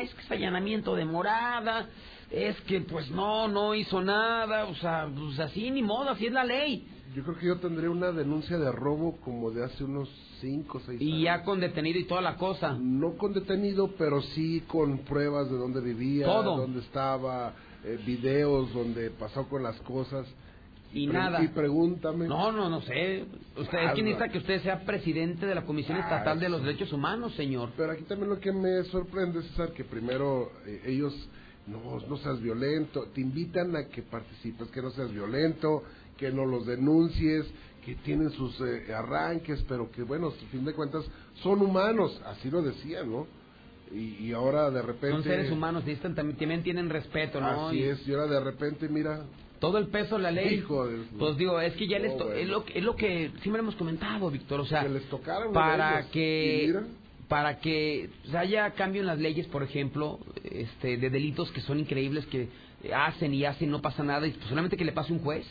es que es allanamiento de morada, es que pues no, no hizo nada, o sea, pues así ni modo, así es la ley. Yo creo que yo tendré una denuncia de robo como de hace unos 5 o 6 años. Y ya con detenido y toda la cosa. No con detenido, pero sí con pruebas de dónde vivía, Todo. dónde estaba, eh, videos donde pasó con las cosas. Y nada. Y pregúntame. No, no, no sé. Usted es quien necesita que usted sea presidente de la Comisión Ah, Estatal de los. Derechos Humanos, señor. Pero aquí también lo que me sorprende, César, que primero eh, ellos, no, no seas violento, te invitan a que participes, que no seas violento, que no los denuncies, que tienen sus eh, arranques, pero que bueno, a fin de cuentas son humanos, así lo decían, ¿no? Y, y ahora de repente... Son seres humanos, necesitan, también, también tienen respeto, ¿no? Así Y es, y ahora de repente, mira, Todo el peso de la ley. Hijo de- Pues digo, es que ya les to- es, lo, que- es lo que siempre hemos comentado, Víctor. O sea, que les para que para que haya cambio en las leyes, por ejemplo, este, de delitos que son increíbles que hacen y hacen no pasa nada, y pues solamente que le pase un juez,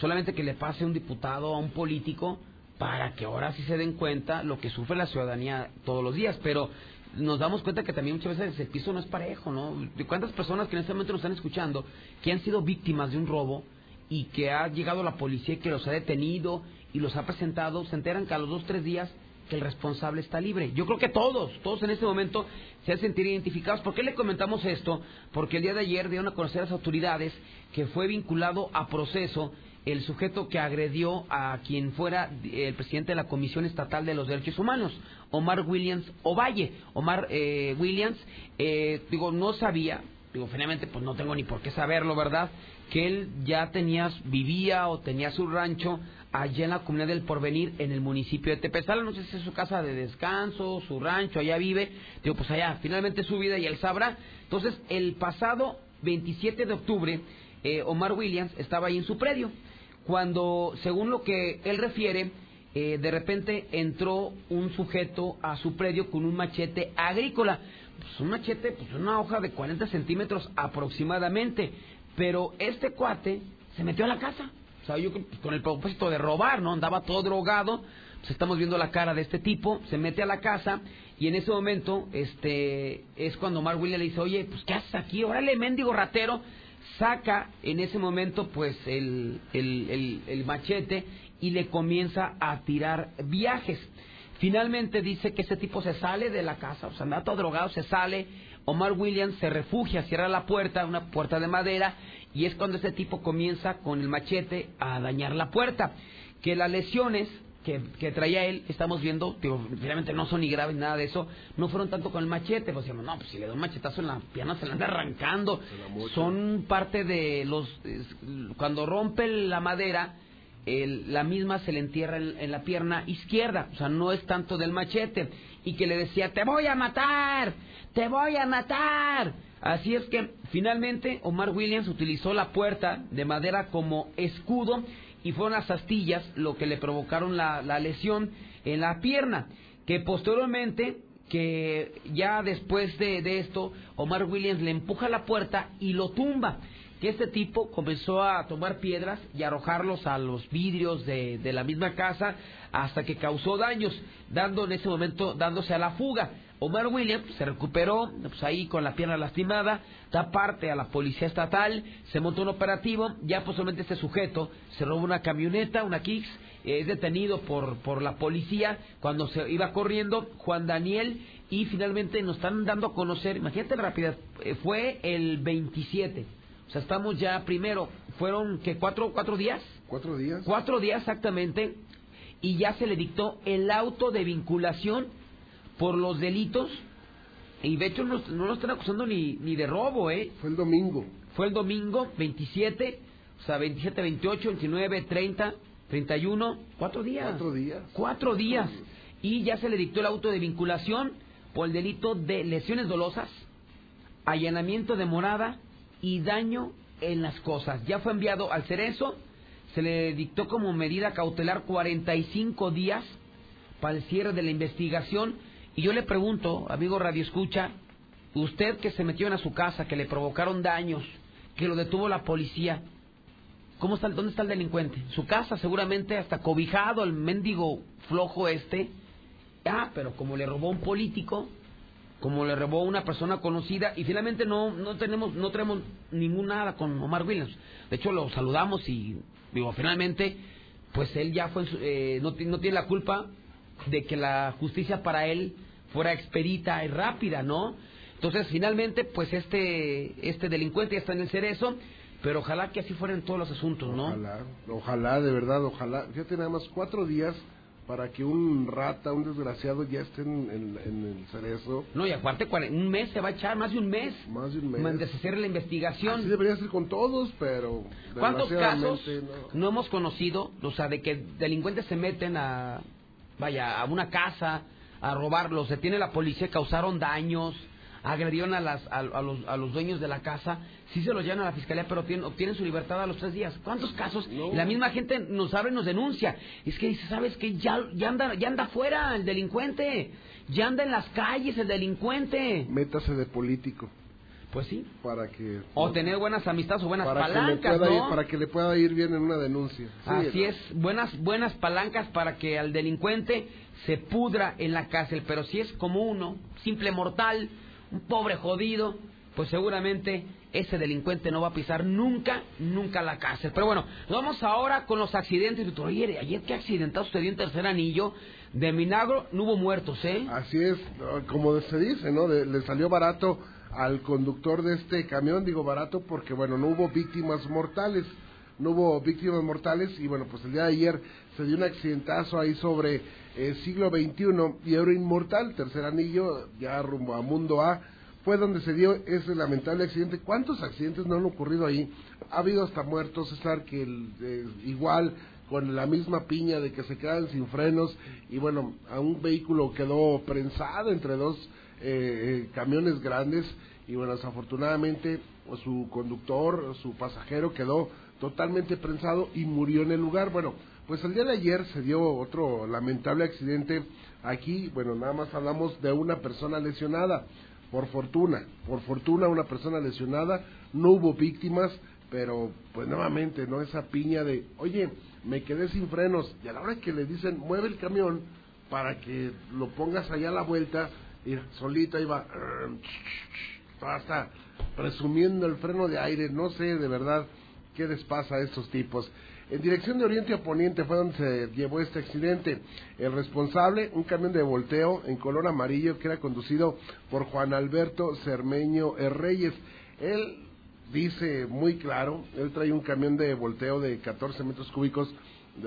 solamente que le pase a un diputado, a un político, para que ahora sí se den cuenta lo que sufre la ciudadanía todos los días. Pero nos damos cuenta que también muchas veces el piso no es parejo, ¿no? ¿De cuántas personas que en este momento nos están escuchando que han sido víctimas de un robo y que ha llegado la policía y que los ha detenido y los ha presentado, se enteran que a los dos tres días que el responsable está libre. Yo creo que todos, todos en este momento se han sentido identificados. ¿Por qué le comentamos esto? Porque el día de ayer dieron a conocer a las autoridades que fue vinculado a proceso el sujeto que agredió a quien fuera el presidente de la Comisión Estatal de los Derechos Humanos, Omar Williams Ovalle. Omar eh, Williams, eh, digo, no sabía, digo, finalmente pues no tengo ni por qué saberlo, ¿verdad? Que él ya tenía, vivía o tenía su rancho allá en la comunidad del Porvenir, en el municipio de Tepezala, no sé si es su casa de descanso, su rancho, allá vive, digo, pues allá, finalmente su vida y él sabrá. Entonces, el pasado 27 de octubre, eh, Omar Williams estaba ahí en su predio, cuando, según lo que él refiere, eh, de repente entró un sujeto a su predio con un machete agrícola. Pues un machete, pues una hoja de 40 centímetros aproximadamente. Pero este cuate se metió a la casa. O sea, yo con el propósito de robar, ¿no? Andaba todo drogado. Pues estamos viendo la cara de este tipo. Se mete a la casa y en ese momento, este, es cuando Mark Williams le dice, oye, pues ¿qué haces aquí? Órale, mendigo ratero saca en ese momento pues el, el, el, machete y le comienza a tirar viajes. Finalmente dice que ese tipo se sale de la casa, o sea, anda todo drogado, se sale. Omar Williams se refugia, cierra la puerta, una puerta de madera, y es cuando ese tipo comienza con el machete a dañar la puerta. Que las lesiones que, que traía él, estamos viendo, digo, finalmente no son ni graves nada de eso, no fueron tanto con el machete, pues decíamos, no, pues si le da un machetazo en la pierna se la anda arrancando. Son parte de los, es- cuando rompe la madera, el- la misma se le entierra en, en la pierna izquierda, o sea, no es tanto del machete, y que le decía, te voy a matar, te voy a matar. Así es que finalmente Omar Williams utilizó la puerta de madera como escudo y fueron las astillas lo que le provocaron la, la lesión en la pierna, que posteriormente, que ya después de, de esto, Omar Williams le empuja la puerta y lo tumba que este tipo comenzó a tomar piedras y arrojarlos a los vidrios de, de la misma casa hasta que causó daños, dando en ese momento, dándose a la fuga. Omar Williams se recuperó, pues ahí con la pierna lastimada, da parte a la policía estatal, se montó un operativo, ya posiblemente este sujeto se roba una camioneta, una Kicks, es detenido por, por la policía cuando se iba corriendo, Juan Daniel, y finalmente nos están dando a conocer, imagínate la rapidez, eh, fue el 27, o sea, estamos ya primero, fueron que cuatro, cuatro días, cuatro días. cuatro días exactamente, y ya se le dictó el auto de vinculación por los delitos, y de hecho no, no lo están acusando ni, ni de robo, ¿eh? Fue el domingo. Fue el domingo 27, o sea, 27, 28, 29, 30, 31, cuatro días. Cuatro días. Cuatro días. Y ya se le dictó el auto de vinculación por el delito de lesiones dolosas, allanamiento de morada y daño en las cosas. Ya fue enviado al Cerezo, se le dictó como medida cautelar 45 días para el cierre de la investigación. Y yo le pregunto, amigo Radio Escucha, usted que se metió en a su casa, que le provocaron daños, que lo detuvo la policía, ¿cómo está, ¿dónde está el delincuente? Su casa seguramente hasta cobijado el mendigo flojo este. Ah, pero como le robó un político, como le robó una persona conocida y finalmente no no tenemos no tenemos ningún nada con Omar Williams. De hecho lo saludamos y digo finalmente pues él ya fue eh, no, no tiene la culpa de que la justicia para él fuera expedita y rápida, ¿no? Entonces finalmente pues este este delincuente ya está en el cerezo pero ojalá que así fueran todos los asuntos, ¿no? Ojalá, ojalá, de verdad, ojalá. Fíjate, nada más cuatro días para que un rata, un desgraciado ya esté en, el cerezo. No, y aparte, un mes se va a echar, más de un mes. Más de un mes. De hacer la investigación. Así debería ser con todos, pero. ¿Cuántos casos no. hemos conocido, o sea, de que delincuentes se meten a. Vaya, a una casa a robarlos, se tiene la policía, causaron daños, agredieron a, las, a, los, a los dueños de la casa sí se los llevan a la fiscalía, pero obtienen, su libertad a los tres días. ¿Cuántos casos? Y la misma gente nos abre y nos denuncia. Es que dice, ¿sabes qué? Ya, ya, anda, ya anda afuera el delincuente. Ya anda en las calles el delincuente. Métase de político. Pues sí. Para que... O tener buenas amistades o buenas palancas, para que le pueda ir bien en una denuncia. Así es, buenas, buenas palancas para que al delincuente se pudra en la cárcel. Pero si es como uno, simple mortal, un pobre jodido, pues seguramente ese delincuente no va a pisar nunca, nunca la cárcel. Pero bueno, vamos ahora con los accidentes. Oye, ayer qué accidentado sucedió en Tercer Anillo. De milagro no hubo muertos, ¿eh? Así es, como se dice, ¿no? le salió barato al conductor de este camión, digo barato porque, bueno, no hubo víctimas mortales. No hubo víctimas mortales y, bueno, pues el día de ayer se dio un accidentazo ahí sobre el siglo XXI y era inmortal, tercer anillo, ya rumbo a Mundo A fue donde se dio ese lamentable accidente. ¿Cuántos accidentes no han ocurrido ahí? Ha habido hasta muertos, César, que eh, igual con la misma piña de que se quedan sin frenos y bueno, a un vehículo quedó prensado entre dos eh, eh, camiones grandes y bueno, desafortunadamente pues, su conductor, su pasajero quedó totalmente prensado y murió en el lugar. Bueno, pues el día de ayer se dio otro lamentable accidente aquí, bueno, nada más hablamos de una persona lesionada. Por fortuna, por fortuna una persona lesionada, no hubo víctimas, pero pues nuevamente, ¿no? Esa piña de, oye, me quedé sin frenos, y a la hora que le dicen, mueve el camión para que lo pongas allá a la vuelta, y solito iba, hasta presumiendo el freno de aire, no sé de verdad qué les pasa a estos tipos. En dirección de Oriente a Poniente fue donde se llevó este accidente. El responsable, un camión de volteo en color amarillo que era conducido por Juan Alberto Cermeño Reyes. Él dice muy claro, él trae un camión de volteo de 14 metros cúbicos,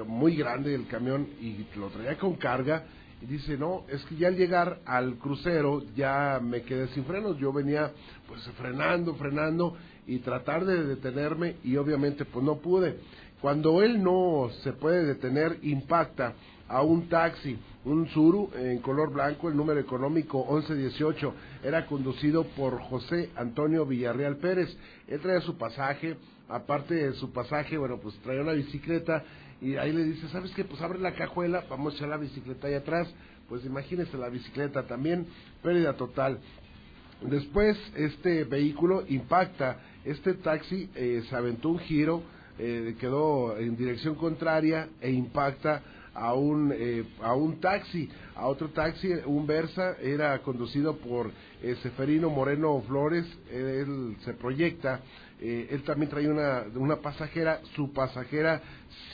muy grande el camión, y lo traía con carga. Y dice, no, es que ya al llegar al crucero ya me quedé sin frenos. Yo venía pues frenando, frenando y tratar de detenerme y obviamente pues no pude. Cuando él no se puede detener, impacta a un taxi, un Zuru en color blanco, el número económico 1118, era conducido por José Antonio Villarreal Pérez. Él traía su pasaje, aparte de su pasaje, bueno, pues traía una bicicleta y ahí le dice, ¿sabes qué? Pues abre la cajuela, vamos a echar la bicicleta ahí atrás. Pues imagínese la bicicleta también, pérdida total. Después este vehículo impacta, este taxi eh, se aventó un giro, eh, quedó en dirección contraria e impacta a un, eh, a un taxi, a otro taxi, un Versa, era conducido por eh, Seferino Moreno Flores, él se proyecta, él también traía una, una pasajera, su pasajera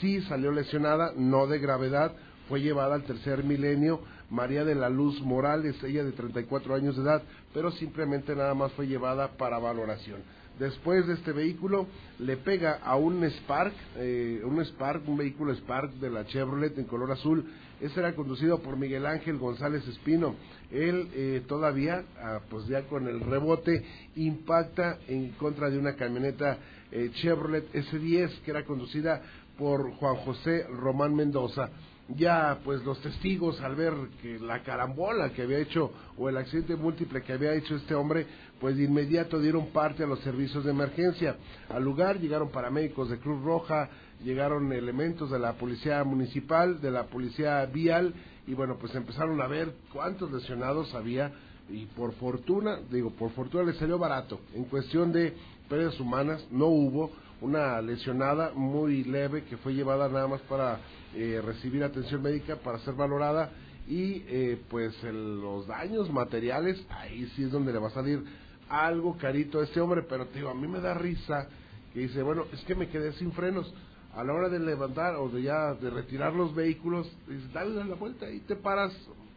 sí salió lesionada, no de gravedad, fue llevada al tercer milenio, María de la Luz Morales, ella de 34 años de edad, pero simplemente nada más fue llevada para valoración después de este vehículo le pega a un Spark, eh, un Spark, un vehículo Spark de la Chevrolet en color azul. Ese era conducido por Miguel Ángel González Espino. Él eh, todavía, ah, pues ya con el rebote, impacta en contra de una camioneta eh, Chevrolet S10 que era conducida por Juan José Román Mendoza ya pues los testigos al ver que la carambola que había hecho o el accidente múltiple que había hecho este hombre, pues de inmediato dieron parte a los servicios de emergencia. Al lugar llegaron paramédicos de Cruz Roja, llegaron elementos de la policía municipal, de la policía vial y bueno, pues empezaron a ver cuántos lesionados había y por fortuna, digo, por fortuna les salió barato. En cuestión de pérdidas humanas no hubo una lesionada muy leve que fue llevada nada más para eh, recibir atención médica para ser valorada y eh, pues el- los daños materiales, ahí sí es donde le va a salir algo carito a este hombre, pero te digo, a mí me da risa que dice, bueno, es que me quedé sin frenos. A la hora de levantar o de ya de retirar los vehículos, dices, dale la vuelta y te paras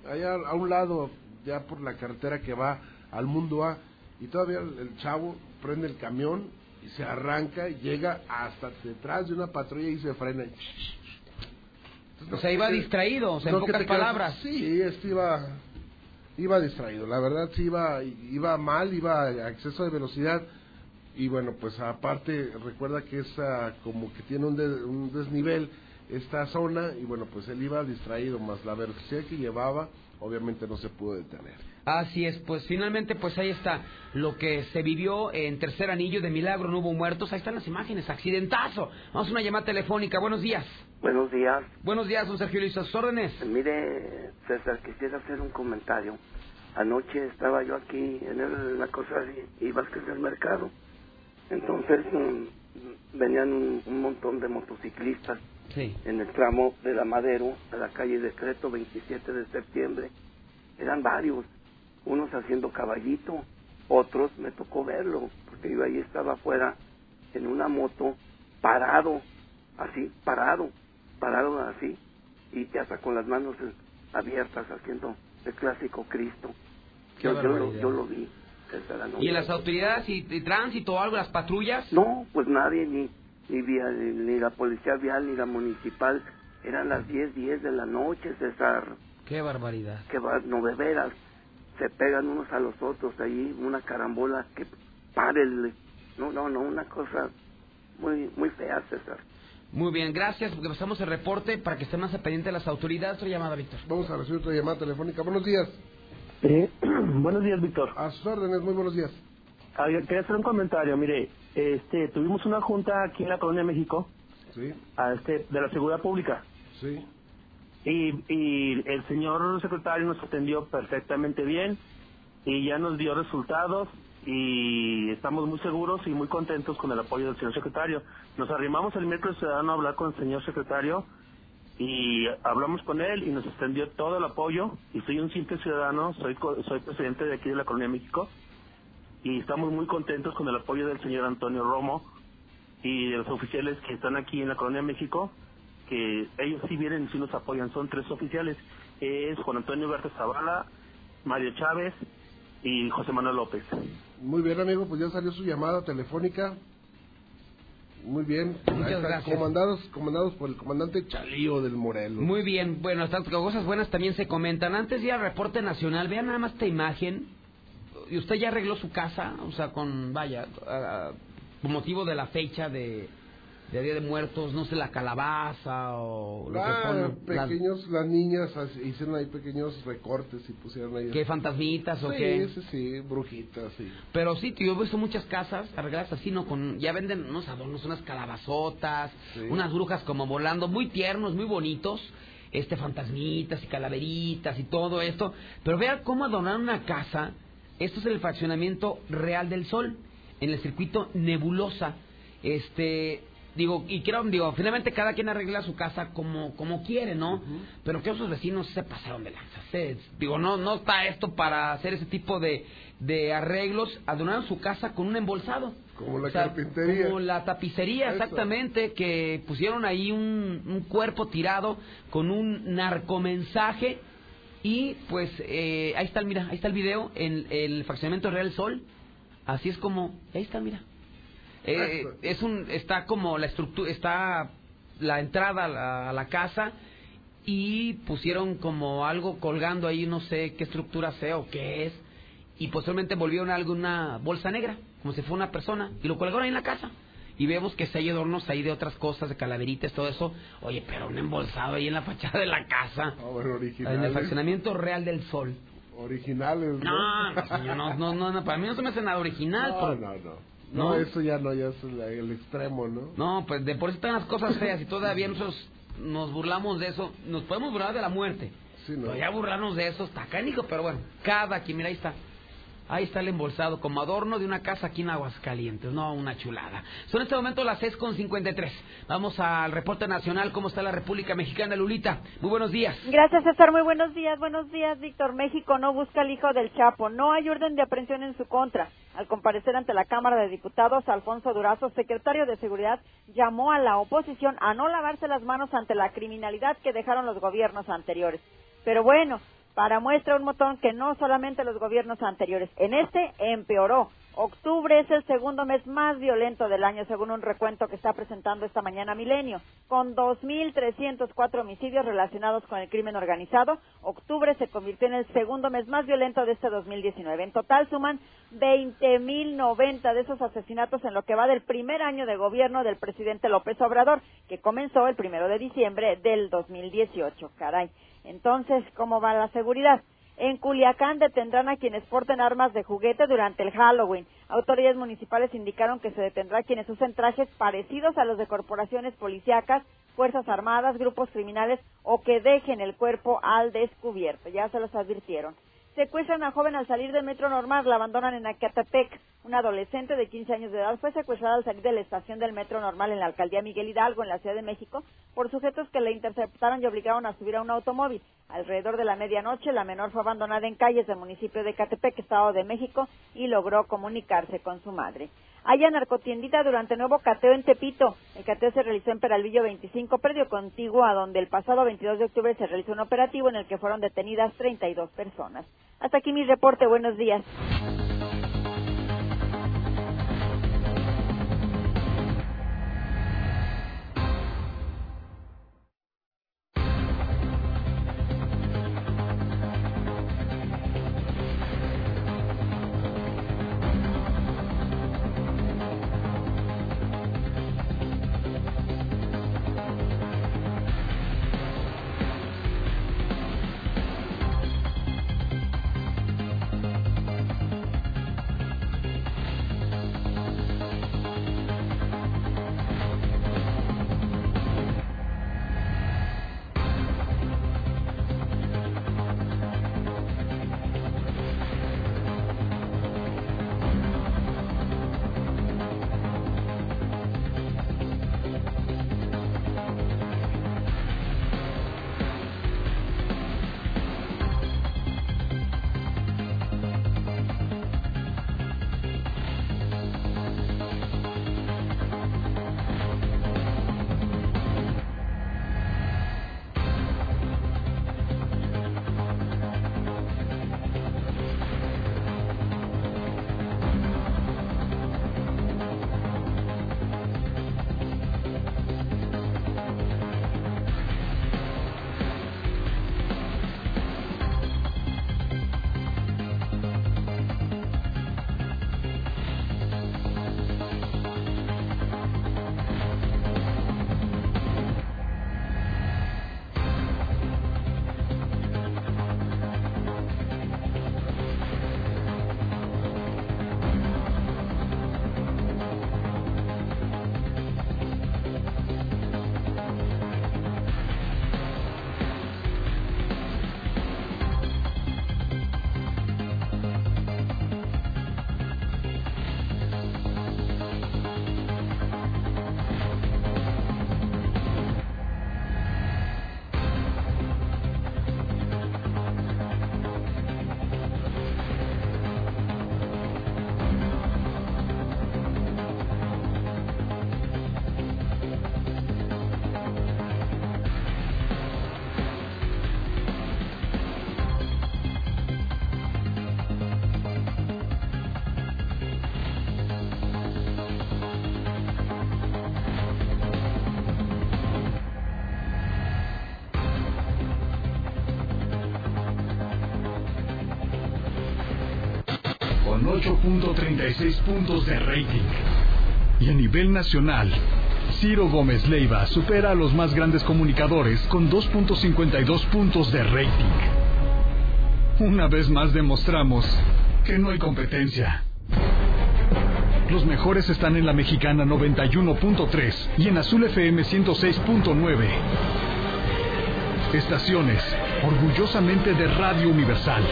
allá a un lado, ya por la carretera que va al mundo A, y todavía el, chavo prende el camión y se arranca y llega hasta detrás de una patrulla y se frena. Entonces, O sea, iba distraído, en pocas te quedas- palabras. Sí, este iba, iba distraído, la verdad sí iba, iba mal, iba a exceso de velocidad y bueno, pues aparte recuerda que es ah, como que tiene un, de- un desnivel esta zona y bueno, pues él iba distraído, más la velocidad que llevaba obviamente no se pudo detener. Así es, pues finalmente pues ahí está lo que se vivió en Tercer Anillo de Milagro, no hubo muertos, ahí están las imágenes, accidentazo. Vamos a una llamada telefónica, buenos días. Buenos días. Buenos días, don Sergio Luis, a sus órdenes. Mire, César, quisiera hacer un comentario. Anoche estaba yo aquí en el- la cosa y iba a el mercado. Entonces mm, venían un, un montón de motociclistas Sí. en el tramo de la Madero a la calle Decreto 27 de septiembre. Eran varios, unos haciendo caballito, otros me tocó verlo, porque yo ahí estaba afuera en una moto, parado, así, parado, parado así, y hasta con las manos abiertas haciendo el clásico Cristo. Yo, yo, lo, yo lo vi. César. ¿Y en las autoridades y, y tránsito o algo, las patrullas? No, pues nadie, ni, ni, via- ni la policía vial, ni la municipal. Eran las 10, 10 de la noche, César. Qué barbaridad. Que va, no de veras. Se pegan unos a los otros ahí, una carambola que párele. No, no, no, una cosa muy, muy fea, César. Muy bien, gracias, porque pasamos el reporte para que estén más pendientes de las autoridades. Otra llamada, Víctor. Vamos a recibir otra llamada telefónica. Buenos días. Eh, buenos días, Víctor. A sus órdenes, muy buenos días. Ah, quería hacer un comentario. Mire, este, tuvimos una junta aquí en la Colonia México Sí, a este, de la Seguridad Pública sí. y, y el señor secretario nos atendió perfectamente bien y ya nos dio resultados y estamos muy seguros y muy contentos con el apoyo del señor secretario. Nos arrimamos el miércoles ciudadano a hablar con el señor secretario y hablamos con él y nos extendió todo el apoyo y soy un simple ciudadano, soy soy presidente de aquí de la Colonia México y estamos muy contentos con el apoyo del señor Antonio Romo y de los oficiales que están aquí en la Colonia México, que ellos sí vienen y sí nos apoyan. Son tres oficiales, es Juan Antonio Berta Zavala, Mario Chávez y José Manuel López. Muy bien, amigo, pues ya salió su llamada telefónica. Muy bien. Muchas gracias. Comandados, comandados por el comandante Chalío del Morelos. Muy bien, bueno, estas cosas buenas también se comentan. Antes de ir al reporte nacional, vean nada más esta imagen. ¿Y usted ya arregló su casa? O sea, con, vaya, con motivo de la fecha de, de Día de Muertos, no sé, la calabaza o lo Ah, que ponen. las- pequeños, las niñas as- hicieron ahí pequeños recortes y pusieron ahí. ¿Qué fantasmitas o sí, qué? sí, sí, brujitas, sí. Pero sí, tío, yo he visto muchas casas arregladas así, ¿no? Con, ya venden unos adornos, unas calabazotas, Sí. unas brujas como volando, muy tiernos, muy bonitos, este, fantasmitas y calaveritas y todo esto. Pero vean cómo adornar una casa. Esto es el fraccionamiento Real del Sol, en el circuito Nebulosa. Este, digo, y creo, digo, finalmente cada quien arregla su casa como, como quiere, ¿no? Pero que esos vecinos se pasaron de lanza. Se- digo, no, no está esto para hacer ese tipo de, de arreglos. Adornaron su casa con un embolsado. Como la O sea, carpintería. Como la tapicería, Eso. exactamente, que pusieron ahí un, un cuerpo tirado con un narcomensaje. Y pues eh, ahí está, el- mira, ahí está el video en el fraccionamiento Real Sol. Así es como, ahí está, mira. Eh, es un, está como la estructura, está la entrada a la, a la casa y pusieron como algo colgando ahí, no sé qué estructura sea o qué es, y posteriormente volvieron algo una bolsa negra, como si fuera una persona, y lo colgaron ahí en la casa. Y vemos que se hay adornos ahí de otras cosas, de calaveritas, todo eso. Oye, pero un embolsado ahí en la fachada de la casa, Ah, bueno, en el fraccionamiento Real del Sol. Originales, ¿no? No, no, no, no, para mí no se me hace nada original. No, no, no. ¿No? No, eso ya no, ya es el, el extremo, ¿no? No, pues de por sí están las cosas feas y todavía nosotros nos burlamos de eso. Nos podemos burlar de la muerte. Sí, no. Pero ya burlarnos de eso está cánico, pero bueno, cada quien, mira, ahí está. Ahí está el embolsado como adorno de una casa aquí en Aguascalientes. No, una chulada. Son en este momento las 6.53. Vamos al reporte nacional. ¿Cómo está la República Mexicana, Lulita? Muy buenos días. Gracias, César. Muy buenos días. Buenos días, Víctor. México no busca al hijo del Chapo. No hay orden de aprehensión en su contra. Al comparecer ante la Cámara de Diputados, Alfonso Durazo, secretario de Seguridad, llamó a la oposición a no lavarse las manos ante la criminalidad que dejaron los gobiernos anteriores. Pero bueno, para muestra un botón que no solamente los gobiernos anteriores, en este empeoró. Octubre es el segundo mes más violento del año, según un recuento que está presentando esta mañana Milenio. Con 2.304 homicidios relacionados con el crimen organizado, octubre se convirtió en el segundo mes más violento de este 2019. En total suman 20.090 de esos asesinatos en lo que va del primer año de gobierno del presidente López Obrador, que comenzó el primero de diciembre del 2018. Caray. Entonces, ¿cómo va la seguridad? En Culiacán detendrán a quienes porten armas de juguete durante el Halloween. Autoridades municipales indicaron que se detendrá a quienes usen trajes parecidos a los de corporaciones policíacas, fuerzas armadas, grupos criminales o que dejen el cuerpo al descubierto. Ya se los advirtieron. Secuestran a joven al salir del metro normal, la abandonan en Acatepec. Una adolescente de 15 años de edad fue secuestrada al salir de la estación del metro normal en la alcaldía Miguel Hidalgo, en la Ciudad de México, por sujetos que la interceptaron y obligaron a subir a un automóvil. Alrededor de la medianoche, la menor fue abandonada en calles del municipio de Ecatepec, Estado de México, y logró comunicarse con su madre. Haya narcotiendita durante nuevo cateo en Tepito. El cateo se realizó en Peralvillo 25, predio contiguo a donde el pasado 22 de octubre se realizó un operativo en el que fueron detenidas 32 personas. Hasta aquí mi reporte. Buenos días. 8.36 puntos de rating. Y a nivel nacional, Ciro Gómez Leiva supera a los más grandes comunicadores con 2.52 puntos de rating. Una vez más demostramos que no hay competencia. Los mejores están en la mexicana 91.3 y en Azul FM 106.9. Estaciones orgullosamente de Radio Universal.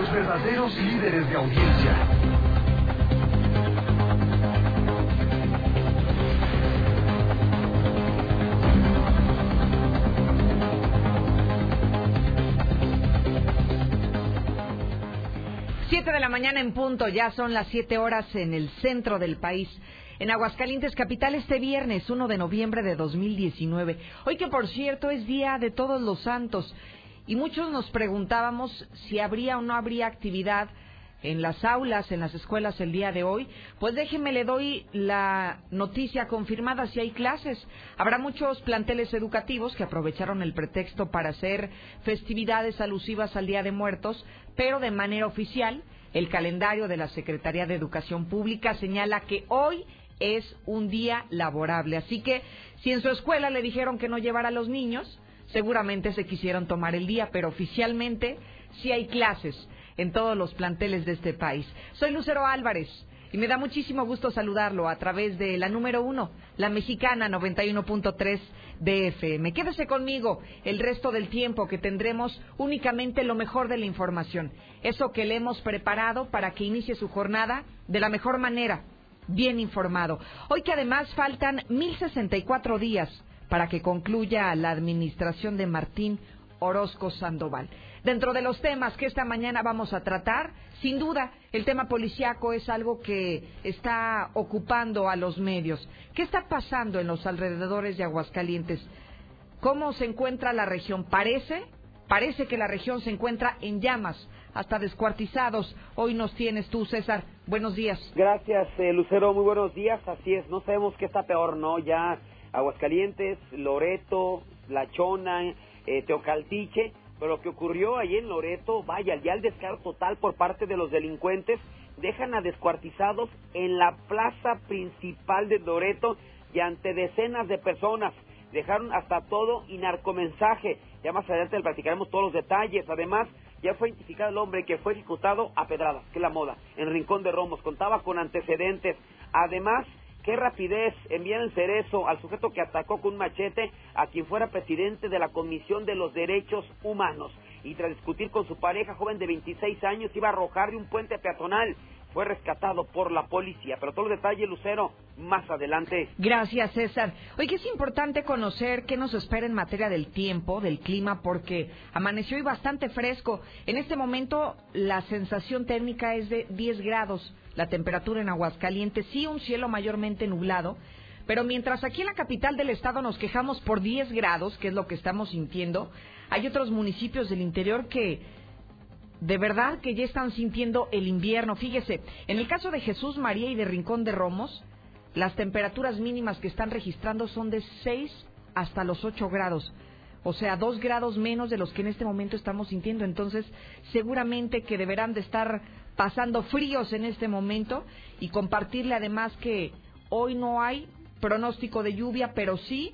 Los verdaderos líderes de audiencia. Mañana en punto, ya son las siete horas en el centro del país. En Aguascalientes Capital este viernes 1 de noviembre de 2019. Hoy que por cierto es Día de Todos los Santos y muchos nos preguntábamos si habría o no habría actividad en las aulas, en las escuelas el día de hoy, pues déjenme le doy la noticia confirmada si hay clases. Habrá muchos planteles educativos que aprovecharon el pretexto para hacer festividades alusivas al Día de Muertos, pero de manera oficial el calendario de la Secretaría de Educación Pública señala que hoy es un día laborable. Así que si en su escuela le dijeron que no llevara a los niños, seguramente se quisieron tomar el día, pero oficialmente sí hay clases en todos los planteles de este país. Soy Lucero Álvarez y me da muchísimo gusto saludarlo a través de la número uno, la mexicana 91.3 DFM. Quédese conmigo el resto del tiempo que tendremos únicamente lo mejor de la información, eso que le hemos preparado para que inicie su jornada de la mejor manera, bien informado. Hoy que además faltan 1064 días para que concluya la administración de Martín Orozco Sandoval. Dentro de los temas que esta mañana vamos a tratar, sin duda, el tema policiaco es algo que está ocupando a los medios. ¿Qué está pasando en los alrededores de Aguascalientes? ¿Cómo se encuentra la región? Parece, parece que la región se encuentra en llamas, hasta descuartizados. Hoy nos tienes tú, César. Buenos días. Gracias, eh, Lucero. Muy buenos días. Así es, no sabemos qué está peor, ¿no? Ya Aguascalientes, Loreto, La Chona, eh, Teocaltiche, pero lo que ocurrió ahí en Loreto, vaya, ya el descaro total por parte de los delincuentes, dejan a descuartizados en la plaza principal de Loreto y ante decenas de personas. Dejaron hasta todo y narcomensaje. Ya más adelante le platicaremos todos los detalles. Además, ya fue identificado el hombre que fue ejecutado a pedradas, que es la moda, en Rincón de Romos. Contaba con antecedentes. Además, qué rapidez envían el cerezo al sujeto que atacó con un machete a quien fuera presidente de la Comisión de los Derechos Humanos. Y tras discutir con su pareja joven de 26 años, iba a arrojar de un puente peatonal. Fue rescatado por la policía. Pero todos los detalles, Lucero, más adelante. Gracias, César. Hoy que es importante conocer qué nos espera en materia del tiempo, del clima, porque amaneció hoy bastante fresco. En este momento la sensación térmica es de 10 grados la temperatura en Aguascalientes, sí un cielo mayormente nublado, pero mientras aquí en la capital del estado nos quejamos por 10 grados, que es lo que estamos sintiendo, hay otros municipios del interior que de verdad que ya están sintiendo el invierno. Fíjese, en el caso de Jesús María y de Rincón de Romos, las temperaturas mínimas que están registrando son de 6 hasta los 8 grados. O sea, dos grados menos de los que en este momento estamos sintiendo. Entonces, seguramente que deberán de estar pasando fríos en este momento y compartirle además que hoy no hay pronóstico de lluvia, pero sí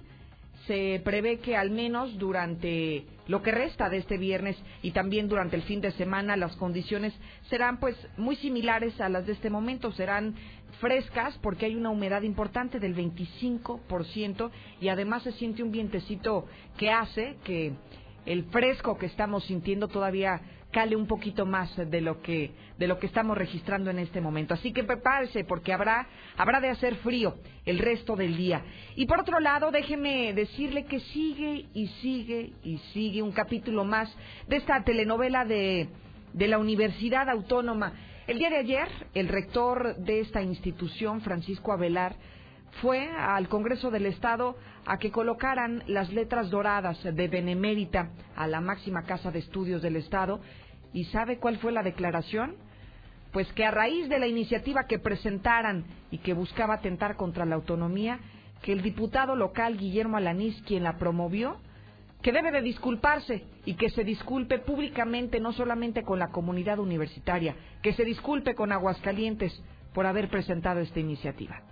se prevé que al menos durante lo que resta de este viernes y también durante el fin de semana las condiciones serán pues muy similares a las de este momento, serán frescas porque hay una humedad importante del 25% y además se siente un vientecito que hace que el fresco que estamos sintiendo todavía cale un poquito más de lo que de lo que estamos registrando en este momento. Así que prepárese porque habrá habrá de hacer frío el resto del día. Y por otro lado, déjeme decirle que sigue y sigue y sigue un capítulo más de esta telenovela de de la Universidad Autónoma. El día de ayer, el rector de esta institución, Francisco Avelar, fue al Congreso del Estado a que colocaran las letras doradas de Benemérita a la máxima casa de estudios del Estado. ¿Y sabe cuál fue la declaración? Pues que a raíz de la iniciativa que presentaran y que buscaba atentar contra la autonomía, que el diputado local Guillermo Alanís, quien la promovió, que debe de disculparse y que se disculpe públicamente no solamente con la comunidad universitaria, que se disculpe con Aguascalientes por haber presentado esta iniciativa.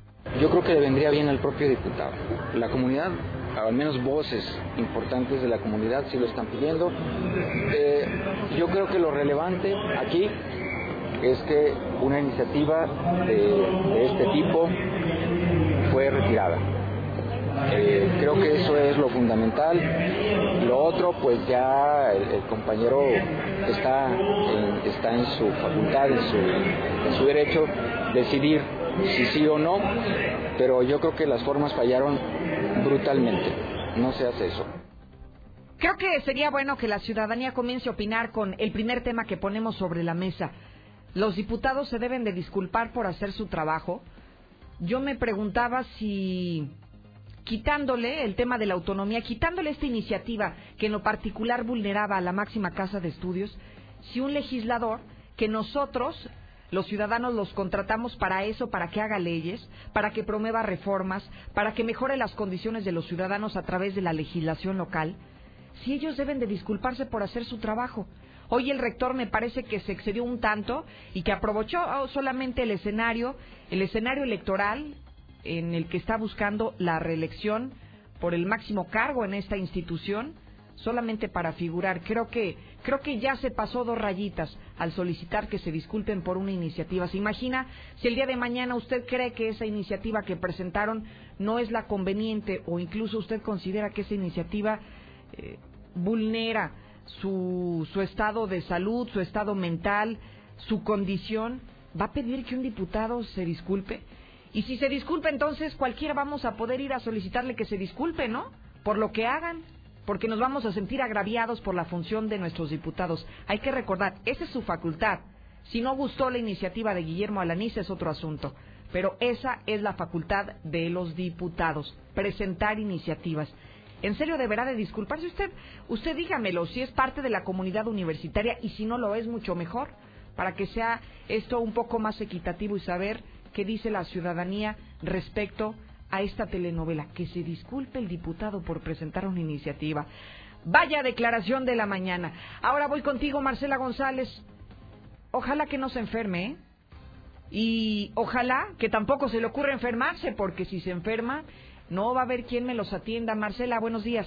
Yo creo que le vendría bien al propio diputado. La comunidad, al menos voces importantes de la comunidad, sí lo están pidiendo. Eh, yo creo que lo relevante aquí es que una iniciativa de, este tipo fue retirada. Eh, creo que eso es lo fundamental. Lo otro, pues ya el, compañero está en, está en su facultad, en su, en su derecho, decidir si sí o no, pero yo creo que las formas fallaron brutalmente. No se hace eso. Creo que sería bueno que la ciudadanía comience a opinar con el primer tema que ponemos sobre la mesa. Los diputados se deben de disculpar por hacer su trabajo. Yo me preguntaba si quitándole el tema de la autonomía, quitándole esta iniciativa que en lo particular vulneraba a la máxima casa de estudios, si un legislador que nosotros los ciudadanos los contratamos para eso, para que haga leyes, para que promueva reformas, para que mejore las condiciones de los ciudadanos a través de la legislación local, si ellos deben de disculparse por hacer su trabajo. Hoy el rector me parece que se excedió un tanto y que aprovechó solamente el escenario, el escenario electoral en el que está buscando la reelección por el máximo cargo en esta institución solamente para figurar. Creo que creo que ya se pasó dos rayitas al solicitar que se disculpen por una iniciativa. ¿Se imagina si el día de mañana usted cree que esa iniciativa que presentaron no es la conveniente o incluso usted considera que esa iniciativa eh, vulnera su, su estado de salud, su estado mental, su condición? ¿Va a pedir que un diputado se disculpe? Y si se disculpe, entonces cualquiera vamos a poder ir a solicitarle que se disculpe, ¿no? Por lo que hagan porque nos vamos a sentir agraviados por la función de nuestros diputados. Hay que recordar, esa es su facultad. Si no gustó la iniciativa de Guillermo Alaniz es otro asunto, pero esa es la facultad de los diputados, presentar iniciativas. ¿En serio deberá de disculparse usted? Usted dígamelo, si es parte de la comunidad universitaria y si no lo es, mucho mejor, para que sea esto un poco más equitativo y saber qué dice la ciudadanía respecto a esta telenovela. Que se disculpe el diputado por presentar una iniciativa. Vaya declaración de la mañana. Ahora voy contigo, Marcela González. Ojalá que no se enferme, ¿eh? Y ojalá que tampoco se le ocurra enfermarse, porque si se enferma, no va a haber quien me los atienda. Marcela, buenos días.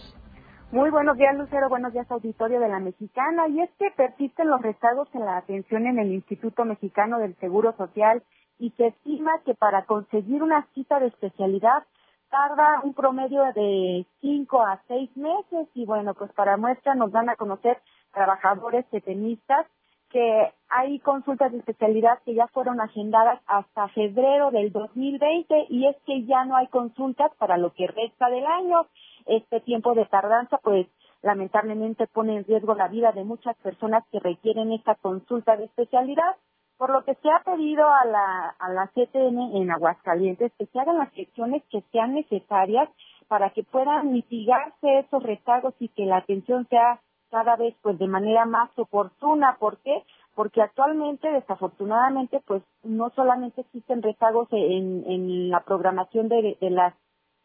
Muy buenos días, Lucero. Buenos días, auditorio de la Mexicana. Y es que persisten los rezagos en la atención en el Instituto Mexicano del Seguro Social y se estima que para conseguir una cita de especialidad tarda un promedio de cinco a seis meses y bueno, pues para muestra nos dan a conocer trabajadores tenistas que hay consultas de especialidad que ya fueron agendadas hasta febrero del 2020 y es que ya no hay consultas para lo que resta del año. Este tiempo de tardanza pues lamentablemente pone en riesgo la vida de muchas personas que requieren esta consulta de especialidad por lo que se ha pedido a la, a la CTN en Aguascalientes que se hagan las gestiones que sean necesarias para que puedan mitigarse esos rezagos y que la atención sea cada vez pues de manera más oportuna. ¿Por qué? Porque actualmente, desafortunadamente, pues no solamente existen rezagos en, en la programación de, de las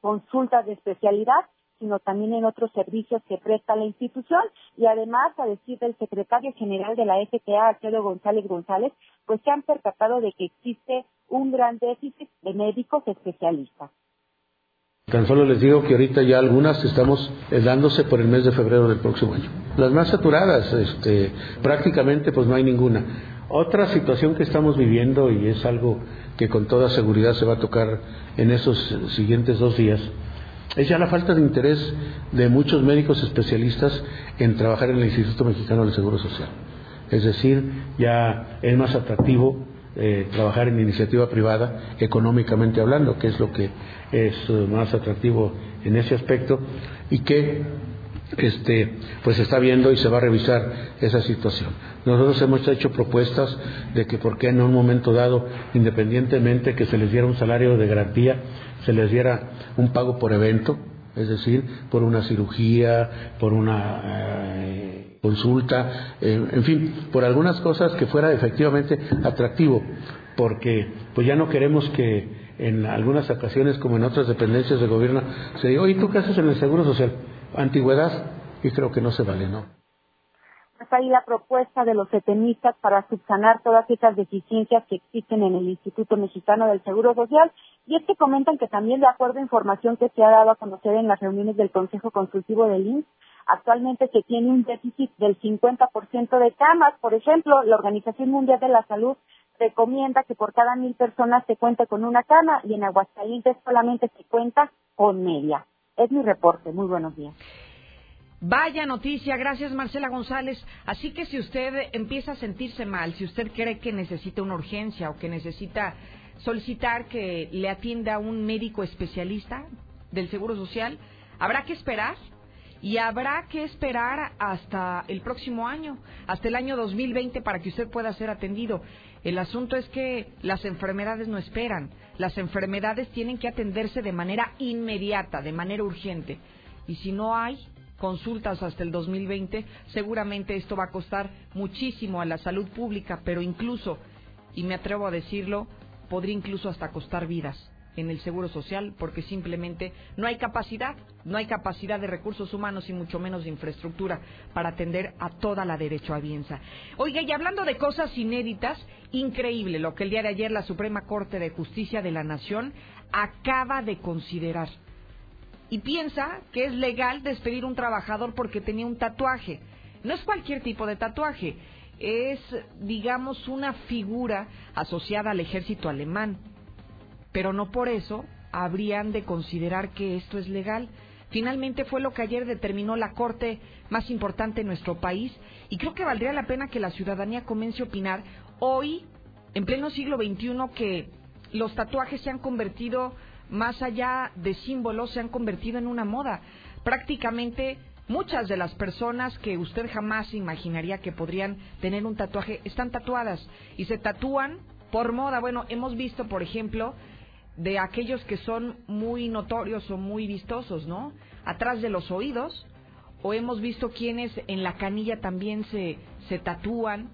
consultas de especialidad, sino también en otros servicios que presta la institución y además, a decir del secretario general de la FTA, Alfredo González González, pues se han percatado de que existe un gran déficit de médicos especialistas. Tan solo les digo que ahorita ya algunas estamos dándose por el mes de febrero del próximo año. Las más saturadas, este, prácticamente pues no hay ninguna. Otra situación que estamos viviendo y es algo que con toda seguridad se va a tocar en esos siguientes dos días, es ya la falta de interés de muchos médicos especialistas en trabajar en el Instituto Mexicano del Seguro Social. Es decir, ya es más atractivo eh, trabajar en iniciativa privada, económicamente hablando, que es lo que es eh, más atractivo en ese aspecto, y que este, pues está viendo y se va a revisar esa situación. Nosotros hemos hecho propuestas de que por qué en un momento dado, independientemente que se les diera un salario de garantía, se les diera un pago por evento, es decir, por una cirugía, por una eh, consulta, eh, en fin, por algunas cosas que fuera efectivamente atractivo, porque pues ya no queremos que en algunas ocasiones, como en otras dependencias de gobierno, se diga, oye, ¿tú qué haces en el Seguro Social? Antigüedad, y creo que no se vale, ¿no? Está ahí la propuesta de los etenistas para subsanar todas esas deficiencias que existen en el Instituto Mexicano del Seguro Social y es que comentan que también de acuerdo a información que se ha dado a conocer en las reuniones del Consejo Consultivo del INSS, actualmente se tiene un déficit del 50% de camas. Por ejemplo, la Organización Mundial de la Salud recomienda que por cada mil personas se cuente con una cama y en Aguascalientes solamente se cuenta con media. Es mi reporte. Muy buenos días. Vaya noticia, gracias Marcela González. Así que si usted empieza a sentirse mal, si usted cree que necesita una urgencia o que necesita solicitar que le atienda un médico especialista del Seguro Social, habrá que esperar y habrá que esperar hasta el próximo año, hasta el año 2020 para que usted pueda ser atendido. El asunto es que las enfermedades no esperan, las enfermedades tienen que atenderse de manera inmediata, de manera urgente. Y si no hay consultas hasta el 2020, seguramente esto va a costar muchísimo a la salud pública, pero incluso, y me atrevo a decirlo, podría incluso hasta costar vidas en el Seguro Social porque simplemente no hay capacidad, no hay capacidad de recursos humanos y mucho menos de infraestructura para atender a toda la derechohabiense. Oiga, y hablando de cosas inéditas, increíble lo que el día de ayer la Suprema Corte de Justicia de la Nación acaba de considerar y piensa que es legal despedir a un trabajador porque tenía un tatuaje. No es cualquier tipo de tatuaje, es, digamos, una figura asociada al ejército alemán. Pero no por eso habrían de considerar que esto es legal. Finalmente fue lo que ayer determinó la Corte más importante en nuestro país y creo que valdría la pena que la ciudadanía comience a opinar hoy, en pleno siglo XXI, que los tatuajes se han convertido más allá de símbolos, se han convertido en una moda. Prácticamente muchas de las personas que usted jamás imaginaría que podrían tener un tatuaje están tatuadas y se tatúan por moda. Bueno, hemos visto, por ejemplo, de aquellos que son muy notorios o muy vistosos, ¿no? Atrás de los oídos, o hemos visto quienes en la canilla también se, se tatúan,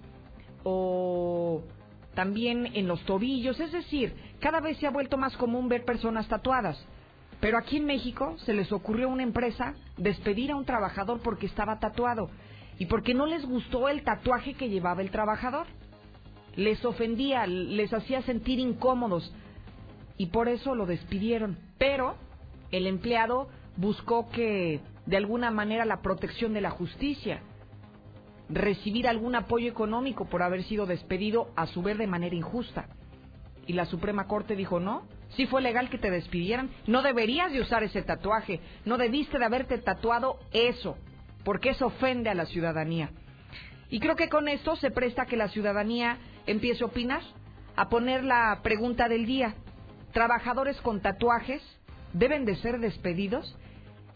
o también en los tobillos, es decir, cada vez se ha vuelto más común ver personas tatuadas. Pero aquí en México se les ocurrió a una empresa despedir a un trabajador porque estaba tatuado y porque no les gustó el tatuaje que llevaba el trabajador. Les ofendía, les hacía sentir incómodos y por eso lo despidieron. Pero el empleado buscó que de alguna manera la protección de la justicia recibir algún apoyo económico por haber sido despedido a su vez de manera injusta. Y la Suprema Corte dijo, no, si fue legal que te despidieran, no deberías de usar ese tatuaje, no debiste de haberte tatuado eso, porque eso ofende a la ciudadanía. Y creo que con esto se presta que la ciudadanía empiece a opinar, a poner la pregunta del día. ¿Trabajadores con tatuajes deben de ser despedidos?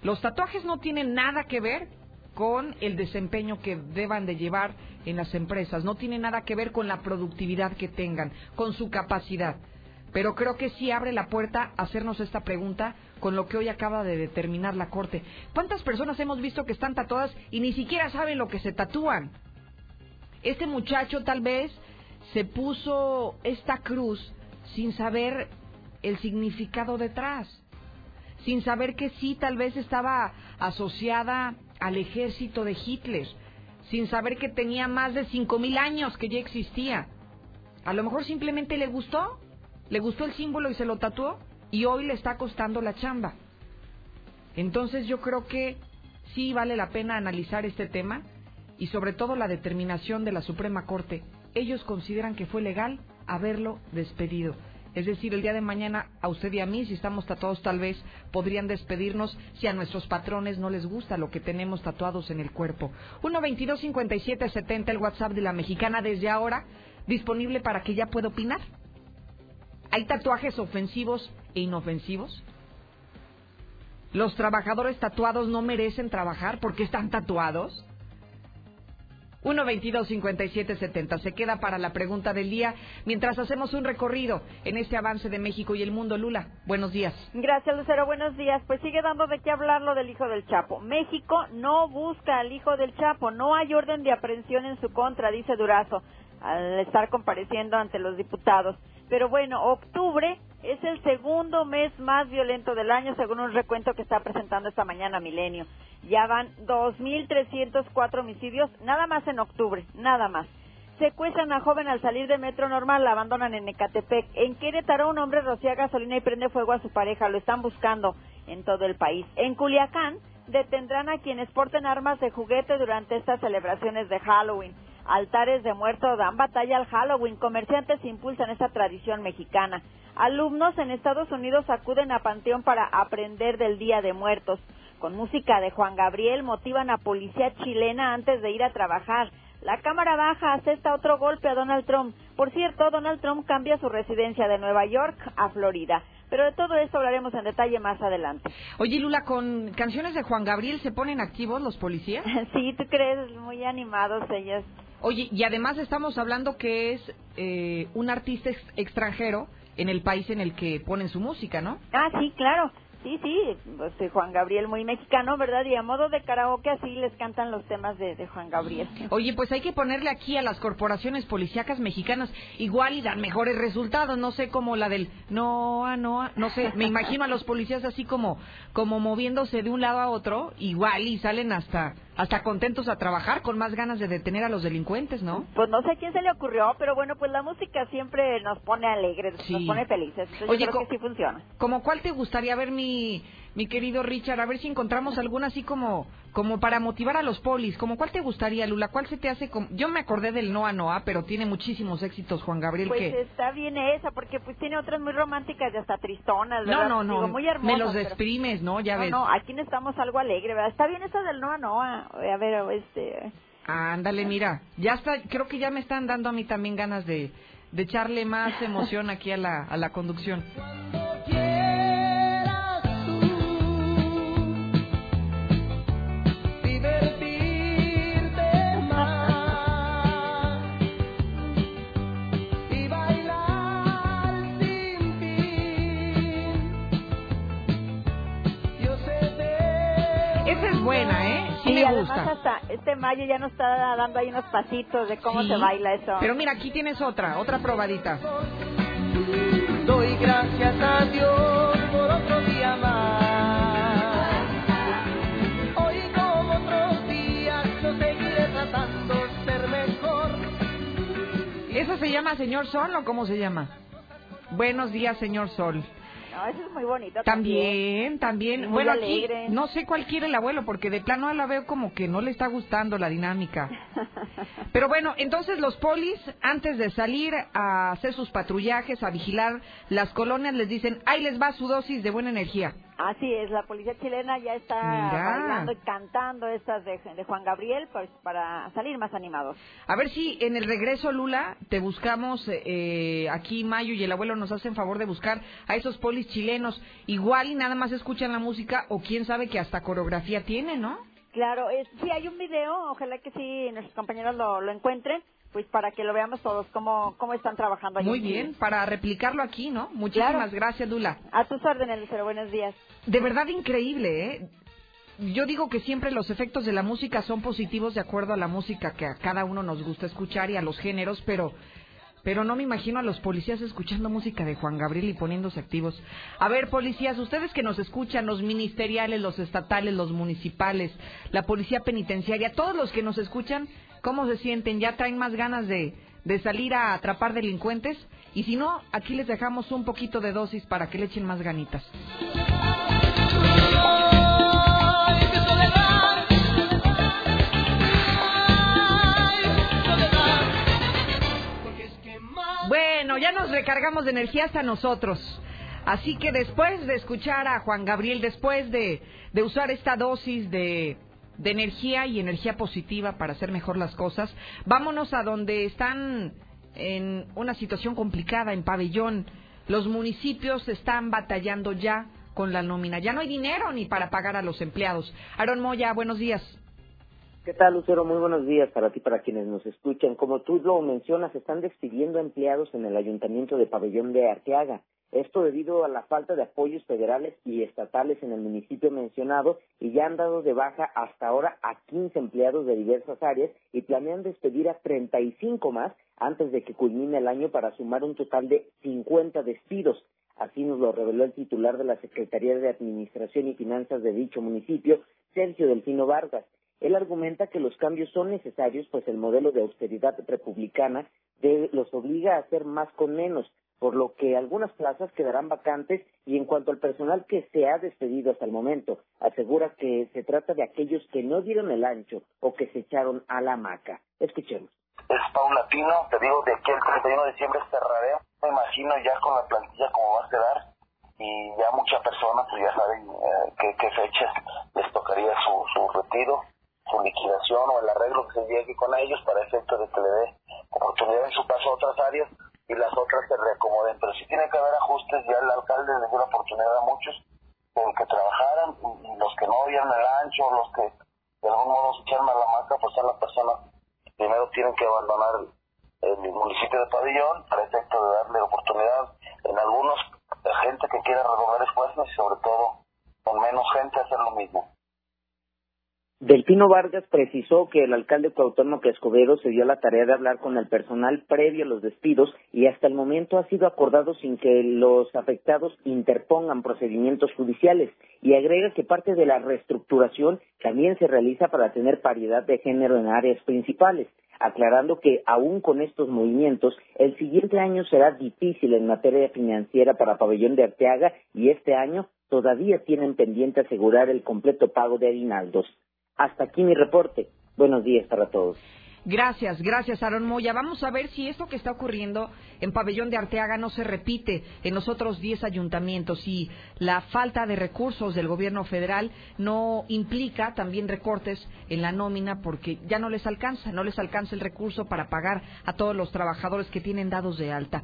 Los tatuajes no tienen nada que ver con el desempeño que deban de llevar en las empresas, no tiene nada que ver con la productividad que tengan, con su capacidad. Pero creo que sí abre la puerta a hacernos esta pregunta con lo que hoy acaba de determinar la Corte. ¿Cuántas personas hemos visto que están tatuadas y ni siquiera saben lo que se tatúan? Este muchacho tal vez se puso esta cruz sin saber el significado detrás, sin saber que sí tal vez estaba asociada al ejército de Hitler, sin saber que tenía más de cinco mil años que ya existía. A lo mejor simplemente le gustó, le gustó el símbolo y se lo tatuó y hoy le está costando la chamba. Entonces yo creo que sí vale la pena analizar este tema y sobre todo la determinación de la Suprema Corte. Ellos consideran que fue legal haberlo despedido. Es decir, el día de mañana a usted y a mí, si estamos tatuados tal vez, podrían despedirnos si a nuestros patrones no les gusta lo que tenemos tatuados en el cuerpo. 1-22-57-70, el WhatsApp de la mexicana desde ahora, disponible para que ya pueda opinar. ¿Hay tatuajes ofensivos e inofensivos? ¿Los trabajadores tatuados no merecen trabajar porque están tatuados? 1-22-57-70. Se queda para la pregunta del día mientras hacemos un recorrido en este avance de México y el mundo. Lula, buenos días. Gracias, Lucero. Buenos días. Pues sigue dando de qué hablar lo del hijo del Chapo. México no busca al hijo del Chapo. No hay orden de aprehensión en su contra, dice Durazo, al estar compareciendo ante los diputados. Pero bueno, octubre es el segundo mes más violento del año, según un recuento que está presentando esta mañana Milenio. Ya van 2.304 homicidios, nada más en octubre, nada más. Secuestran a joven al salir de metro normal, la abandonan en Ecatepec. En Querétaro, un hombre rocía gasolina y prende fuego a su pareja. Lo están buscando en todo el país. En Culiacán, detendrán a quienes porten armas de juguete durante estas celebraciones de Halloween. Altares de muerto dan batalla al Halloween. Comerciantes impulsan esta tradición mexicana. Alumnos en Estados Unidos acuden a Panteón para aprender del Día de Muertos. Con música de Juan Gabriel motivan a policía chilena antes de ir a trabajar. La Cámara Baja acepta otro golpe a Donald Trump. Por cierto, Donald Trump cambia su residencia de Nueva York a Florida. Pero de todo esto hablaremos en detalle más adelante. Oye, Lula, ¿con canciones de Juan Gabriel se ponen activos los policías? sí, ¿tú crees? Muy animados ellos. Oye, y además estamos hablando que es eh, un artista extranjero en el país en el que ponen su música, ¿no? Ah, sí, claro. Sí, sí, pues, Juan Gabriel muy mexicano, ¿verdad? Y a modo de karaoke así les cantan los temas de, de, Juan Gabriel. Oye, pues hay que ponerle aquí a las corporaciones policíacas mexicanas igual y dan mejores resultados, no sé como la del no, no, no sé, me imagino a los policías así como como moviéndose de un lado a otro, igual y salen hasta hasta contentos a trabajar, con más ganas de detener a los delincuentes, ¿no? Pues no sé a quién se le ocurrió, pero bueno, pues la música siempre nos pone alegres, nos pone felices. Oye, yo creo que sí funciona. ¿Como cuál te gustaría ver mi mi querido Richard, a ver si encontramos alguna así como como para motivar a los polis. Como cuál te gustaría, Lula? ¿Cuál se te hace? Como... Yo me acordé del Noa Noa, pero tiene muchísimos éxitos, Juan Gabriel. Pues está bien esa, porque pues tiene otras muy románticas y hasta tristonas, ¿verdad? No, no, no. muy hermosas. Me los exprimes, ¿no? Ya ves. No, aquí necesitamos algo alegre, ¿verdad? Está bien esa del Noa Noa. A ver, este... Ándale, mira. Ya está, creo que ya me están dando a mí también ganas de, de echarle más emoción aquí a la, a la conducción. Hasta este mayo ya nos está dando ahí unos pasitos de cómo se baila eso. Pero mira, aquí tienes otra, otra probadita. Doy gracias a Dios por otro día más. Hoy como otros días yo seguiré tratando de ser mejor. ¿Eso se llama Señor Sol o cómo se llama? Buenos días, Señor Sol. No, eso es muy bonito. También, también. bueno, aquí no sé cuál quiere el abuelo, porque de plano la veo como que no le está gustando la dinámica. Pero bueno, entonces los polis, antes de salir a hacer sus patrullajes, a vigilar las colonias, les dicen, ahí les va su dosis de buena energía. Así es, la policía chilena ya está bailando y cantando estas de, Juan Gabriel pues, para salir más animados. A ver si en el regreso, Lula, te buscamos eh, aquí, Mayo y el abuelo nos hacen favor de buscar a esos polis chilenos. Igual y nada más escuchan la música o quién sabe que hasta coreografía tiene, ¿no? Claro, sí hay un video, ojalá que sí nuestros compañeros lo, lo encuentren pues para que lo veamos todos cómo, cómo están trabajando allí. Muy bien, para replicarlo aquí, ¿no? Muchísimas gracias, Dula. A tus órdenes, Lucero, buenos días. De verdad increíble, ¿eh? Yo digo que siempre los efectos de la música son positivos de acuerdo a la música que a cada uno nos gusta escuchar y a los géneros, pero pero no me imagino a los policías escuchando música de Juan Gabriel y poniéndose activos. A ver, policías, ustedes que nos escuchan, los ministeriales, los estatales, los municipales, la policía penitenciaria, todos los que nos escuchan, ¿Cómo se sienten? ¿Ya traen más ganas de, de salir a atrapar delincuentes? Y si no, aquí les dejamos un poquito de dosis para que le echen más ganitas. Bueno, ya nos recargamos de energía hasta nosotros. Así que después de escuchar a Juan Gabriel, después de, de usar esta dosis de de energía y energía positiva para hacer mejor las cosas. Vámonos a donde están en una situación complicada, en pabellón. Los municipios están batallando ya con la nómina. Ya no hay dinero ni para pagar a los empleados. Aaron Moya, buenos días. ¿Qué tal, Lucero? Muy buenos días para ti, para quienes nos escuchan. Como tú lo mencionas, están despidiendo empleados en el Ayuntamiento de Pabellón de Arteaga. Esto debido a la falta de apoyos federales y estatales en el municipio mencionado y ya han dado de baja hasta ahora a 15 empleados de diversas áreas y planean despedir a 35 más antes de que culmine el año para sumar un total de 50 despidos. Así nos lo reveló el titular de la Secretaría de Administración y Finanzas de dicho municipio, Sergio Delfino Vargas. Él argumenta que los cambios son necesarios, pues el modelo de austeridad republicana los obliga a hacer más con menos, por lo que algunas plazas quedarán vacantes y en cuanto al personal que se ha despedido hasta el momento, asegura que se trata de aquellos que no dieron el ancho o que se echaron a la hamaca. Escuchemos. Es paulatino, te digo, de aquí al 31 de diciembre cerraré, me imagino ya con la plantilla cómo va a quedar y ya muchas personas pues ya saben eh, qué, qué fechas les tocaría su, su retiro, su liquidación o el arreglo que se llegue con ellos para efecto de que le dé oportunidad en su caso a otras áreas y las otras se reacomoden. Pero sí tiene que haber ajustes, ya el alcalde les dio la oportunidad a muchos por que trabajaran y los que no dieron el ancho, los que de algún modo se echaron a la marca, pues son las personas que primero tienen que abandonar el municipio de Pabellón para efecto de darle oportunidad en algunos gente que quiera redoblar esfuerzos y sobre todo con menos gente hacer lo mismo. Delfino Vargas precisó que el alcalde Cuauhtémoc Escobedo se dio la tarea de hablar con el personal previo a los despidos y hasta el momento ha sido acordado sin que los afectados interpongan procedimientos judiciales y agrega que parte de la reestructuración también se realiza para tener paridad de género en áreas principales, aclarando que aún con estos movimientos el siguiente año será difícil en materia financiera para Pabellón de Arteaga y este año todavía tienen pendiente asegurar el completo pago de aguinaldos. Hasta aquí mi reporte. Buenos días para todos. Gracias, gracias Aaron Moya. Vamos a ver si esto que está ocurriendo en Pabellón de Arteaga no se repite en los otros 10 ayuntamientos y la falta de recursos del gobierno federal no implica también recortes en la nómina porque ya no les alcanza, no les alcanza el recurso para pagar a todos los trabajadores que tienen dados de alta.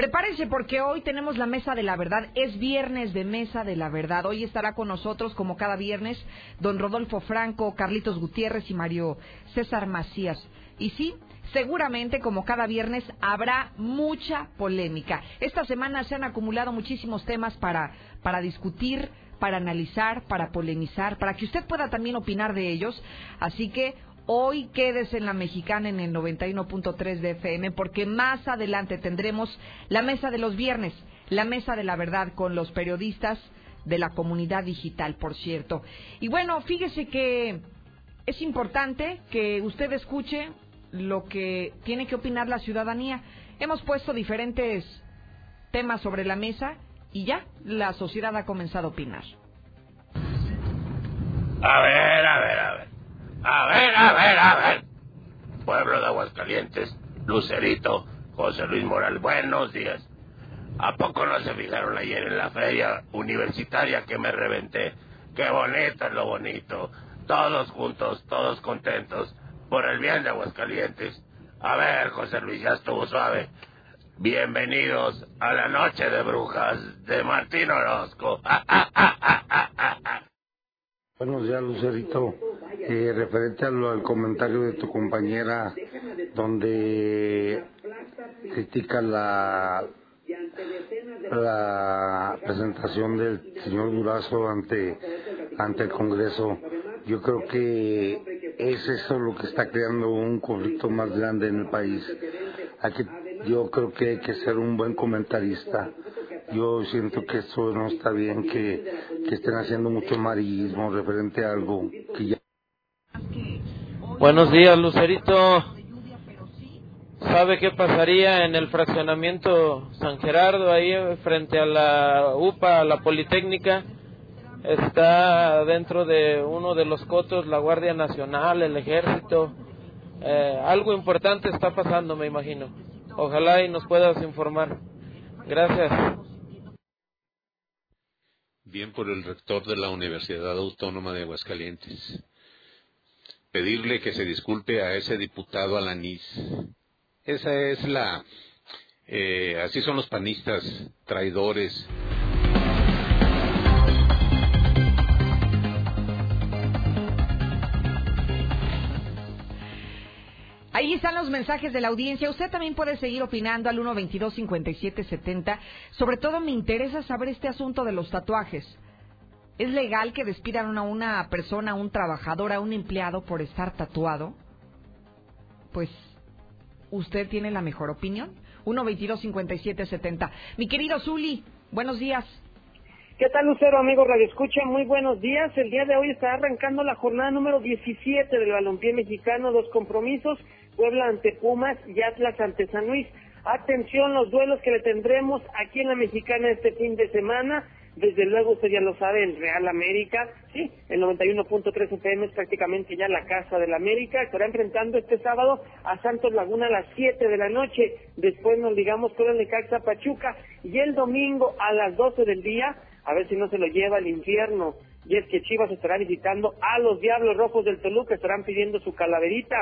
Prepárense porque hoy tenemos la Mesa de la Verdad. Es viernes de Mesa de la Verdad. Hoy estará con nosotros, como cada viernes, don Rodolfo Franco, Carlitos Gutiérrez y Mario César Macías. Y sí, seguramente, como cada viernes, habrá mucha polémica. Esta semana se han acumulado muchísimos temas para, para discutir, para analizar, para polemizar, para que usted pueda también opinar de ellos. Así que Hoy quédese en la mexicana en el 91.3 de FM porque más adelante tendremos la mesa de los viernes, la mesa de la verdad con los periodistas de la comunidad digital, por cierto. Y bueno, fíjese que es importante que usted escuche lo que tiene que opinar la ciudadanía. Hemos puesto diferentes temas sobre la mesa y ya la sociedad ha comenzado a opinar. A ver, a ver, a ver. A ver, a ver, a ver. Pueblo de Aguascalientes, Lucerito, José Luis Moral, buenos días. ¿A poco no se fijaron ayer en la feria universitaria que me reventé? Qué bonito es lo bonito. Todos juntos, todos contentos, por el bien de Aguascalientes. A ver, José Luis, ya estuvo suave. Bienvenidos a la noche de brujas de Martín Orozco. Buenos días, Lucerito. Eh, referente al, comentario de tu compañera, donde critica la, la presentación del señor Durazo ante, ante el Congreso, yo creo que es eso lo que está creando un conflicto más grande en el país. yo creo que hay que ser un buen comentarista yo siento que eso no está bien, que, que estén haciendo mucho amarillismo referente a algo que ya... Buenos días, Lucerito. ¿Sabe qué pasaría en el fraccionamiento San Gerardo, ahí frente a la UPA, a la Politécnica? Está dentro de uno de los cotos la Guardia Nacional, el Ejército. Eh, algo importante está pasando, me imagino. Ojalá y nos puedas informar. Gracias bien por el rector de la Universidad Autónoma de Aguascalientes. Pedirle que se disculpe a ese diputado Alanís. Esa es la... Eh, así son los panistas, traidores. Ahí están los mensajes de la audiencia. Usted también puede seguir opinando al 122-5770. Sobre todo me interesa saber este asunto de los tatuajes. ¿Es legal que despidan a una persona, a un trabajador, a un empleado por estar tatuado? Pues usted tiene la mejor opinión. 122-5770. Mi querido Zuli, buenos días. ¿Qué tal, Lucero, amigo Radio Escucha? Muy buenos días. El día de hoy está arrancando la jornada número 17 del balompié mexicano. Dos compromisos Puebla ante Pumas y Atlas ante San Luis. Atención, los duelos que le tendremos aquí en la Mexicana este fin de semana. Desde luego, usted ya lo sabe, el Real América, sí, el 91.3 FM es prácticamente ya la casa del América. Estará enfrentando este sábado a Santos Laguna a las 7 de la noche. Después nos ligamos con el Necaxa Pachuca. Y el domingo a las 12 del día, a ver si no se lo lleva al infierno. Y es que Chivas estará visitando a los Diablos Rojos del Toluca, estarán pidiendo su calaverita.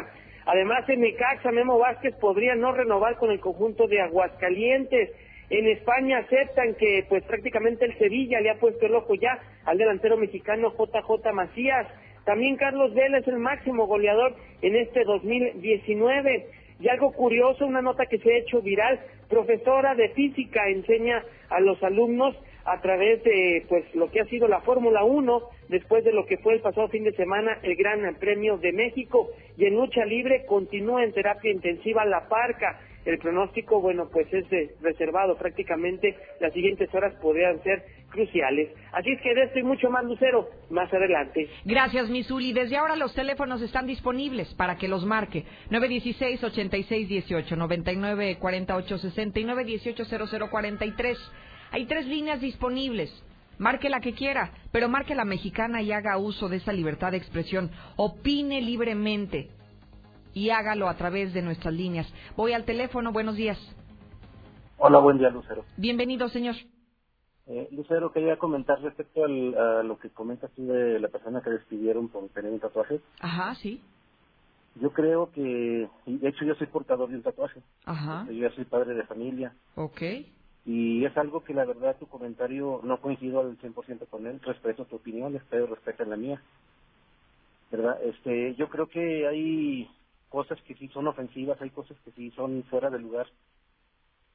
Además, en Necaxa, Memo Vázquez podría no renovar con el conjunto de Aguascalientes. En España aceptan que pues prácticamente el Sevilla le ha puesto el ojo ya al delantero mexicano JJ Macías. También Carlos Vela es el máximo goleador en este 2019. Y algo curioso, una nota que se ha hecho viral, profesora de física enseña a los alumnos a través de pues lo que ha sido la Fórmula 1 después de lo que fue el pasado fin de semana el Gran Premio de México y en lucha libre continúa en terapia intensiva la Parca. El pronóstico, bueno, pues es de- reservado prácticamente, las siguientes horas podrían ser cruciales. Así es que de esto y mucho más, Lucero, más adelante. Gracias, Misuli. Desde ahora los teléfonos están disponibles para que los marque. 916-8618, 994860 y 918-0043. Hay tres líneas disponibles. Marque la que quiera, pero marque la mexicana y haga uso de esa libertad de expresión. Opine libremente y hágalo a través de nuestras líneas. Voy al teléfono. Buenos días. Hola, buen día, Lucero. Bienvenido, señor. Eh, Lucero, quería comentar respecto al- a lo que comentas tú de la persona que despidieron por tener un tatuaje. Ajá, sí. Yo creo que, de hecho yo soy portador de un tatuaje. Ajá. Yo ya soy padre de familia. Ok. Y es algo que la verdad tu comentario no coincido al 100% con él. Respeto tu opinión, espero respeten la mía. ¿Verdad? Este, yo creo que hay cosas que sí son ofensivas, hay cosas que sí son fuera de lugar.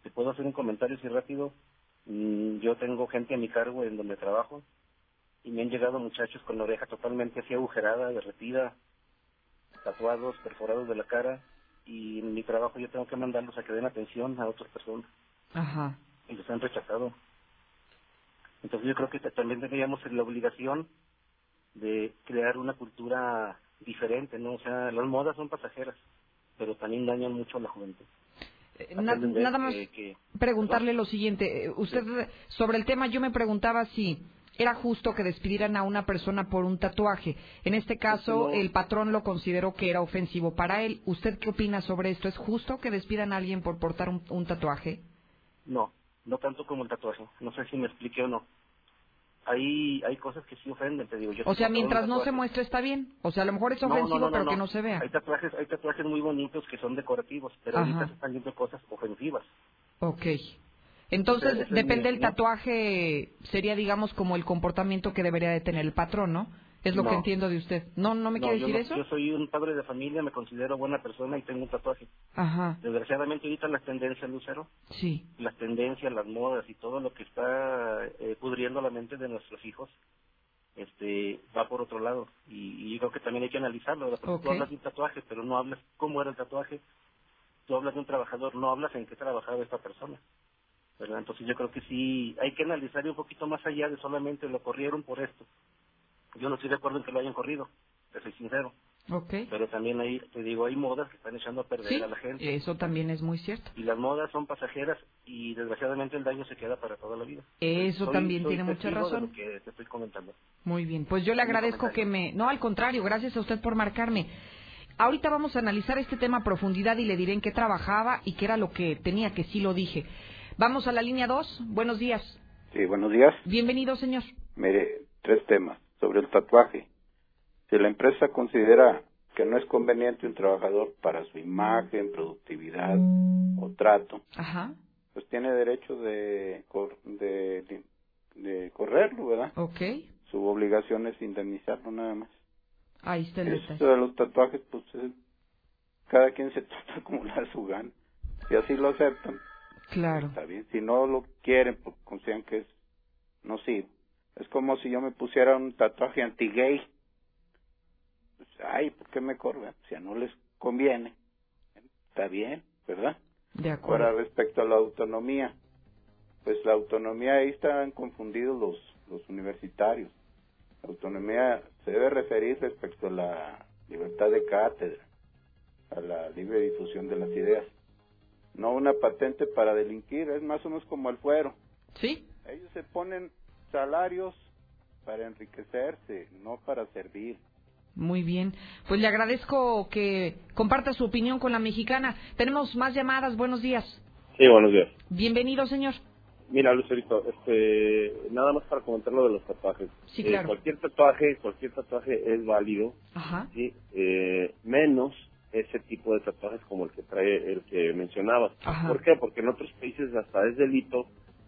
Te puedo hacer un comentario así rápido. Mm, Yo tengo gente a mi cargo en donde trabajo y me han llegado muchachos con la oreja totalmente así agujerada, derretida, tatuados, perforados de la cara y en mi trabajo yo tengo que mandarlos a que den atención a otras personas Ajá. Y los han rechazado. Entonces yo creo que también tendríamos la obligación de crear una cultura diferente, ¿no? O sea, las modas son pasajeras, pero también dañan mucho a la juventud. Eh, na- nada más que- que- preguntarle lo siguiente. Eh, Usted, sobre el tema, yo me preguntaba si era justo que despidieran a una persona por un tatuaje. En este caso, No. el patrón lo consideró que era ofensivo para él. ¿Usted qué opina sobre esto? ¿Es justo que despidan a alguien por portar un, un tatuaje? No, no tanto como el tatuaje. No sé si me expliqué o no. Hay, hay cosas que sí ofenden, te digo. Yo O sea, mientras no se muestre está bien. O sea, a lo mejor es no, ofensivo, no, no, pero que no. se vea. Hay tatuajes, hay tatuajes muy bonitos que son decorativos, pero Ajá. ahorita se están viendo cosas ofensivas. Ok. Entonces, Esa es mi depende del tatuaje, sería, digamos, como el comportamiento que debería de tener el patrón, ¿no? Es lo No. que entiendo de usted. ¿No, no me quiere decir eso? Yo soy un padre de familia, me considero buena persona y tengo un tatuaje. Ajá. Desgraciadamente ahorita las tendencias, Lucero, Sí. las tendencias, las modas y todo lo que está eh, pudriendo la mente de nuestros hijos, este, va por otro lado. Y, y yo creo que también hay que analizarlo. ¿verdad? Porque Ok. Tú hablas de un tatuaje, pero no hablas cómo era el tatuaje. Tú hablas de un trabajador, no hablas en qué trabajaba esta persona. ¿verdad? Entonces yo creo que sí, hay que analizar un poquito más allá de solamente lo corrieron por esto. Yo no estoy de acuerdo en que lo hayan corrido, te soy sincero. Ok. Pero también hay, te digo, hay modas que están echando a perder Sí, a la gente. eso también es muy cierto. Y las modas son pasajeras y desgraciadamente el daño se queda para toda la vida. Eso Soy- también soy tiene mucha testigo de razón. lo que te estoy comentando. Muy bien, pues yo le agradezco que me... No, al contrario, gracias a usted por marcarme. Ahorita vamos a analizar este tema a profundidad y le diré en qué trabajaba y qué era lo que tenía, que sí lo dije. Vamos a la línea 2. Buenos días. Sí, buenos días. Bienvenido, señor. Mire, tres temas. Sobre el tatuaje. Si la empresa considera que no es conveniente un trabajador para su imagen, productividad o trato, Ajá. pues tiene derecho de, de, de, de correrlo, ¿verdad? Ok. Su obligación es indemnizarlo nada más. Ahí está el Esto de los tatuajes, pues es- cada quien se trata como le da su gana. Si así lo aceptan, Claro. está bien. Si no lo quieren, porque consideran que es nocivo. Es como si yo me pusiera un tatuaje anti-gay. Pues, ay, ¿por qué me corren? Si a no les conviene. Está bien, ¿verdad? De acuerdo. Ahora, respecto a la autonomía, pues la autonomía ahí están confundidos los, los universitarios. La autonomía se debe referir respecto a la libertad de cátedra, a la libre difusión de las ideas. no una patente para delinquir, es más o menos como el fuero. Sí. Ellos se ponen salarios para enriquecerse, no para servir. Muy bien. Pues le agradezco que comparta su opinión con la mexicana. Tenemos más llamadas. Buenos días. Sí, buenos días. Bienvenido, señor. Mira, Lucerito, este, nada más para comentar lo de los tatuajes. Sí, Eh, claro. cualquier tatuaje, cualquier tatuaje es válido, Ajá. ¿sí? Eh, menos ese tipo de tatuajes como el que trae el que mencionabas. Ajá. ¿Por qué? Porque en otros países hasta es delito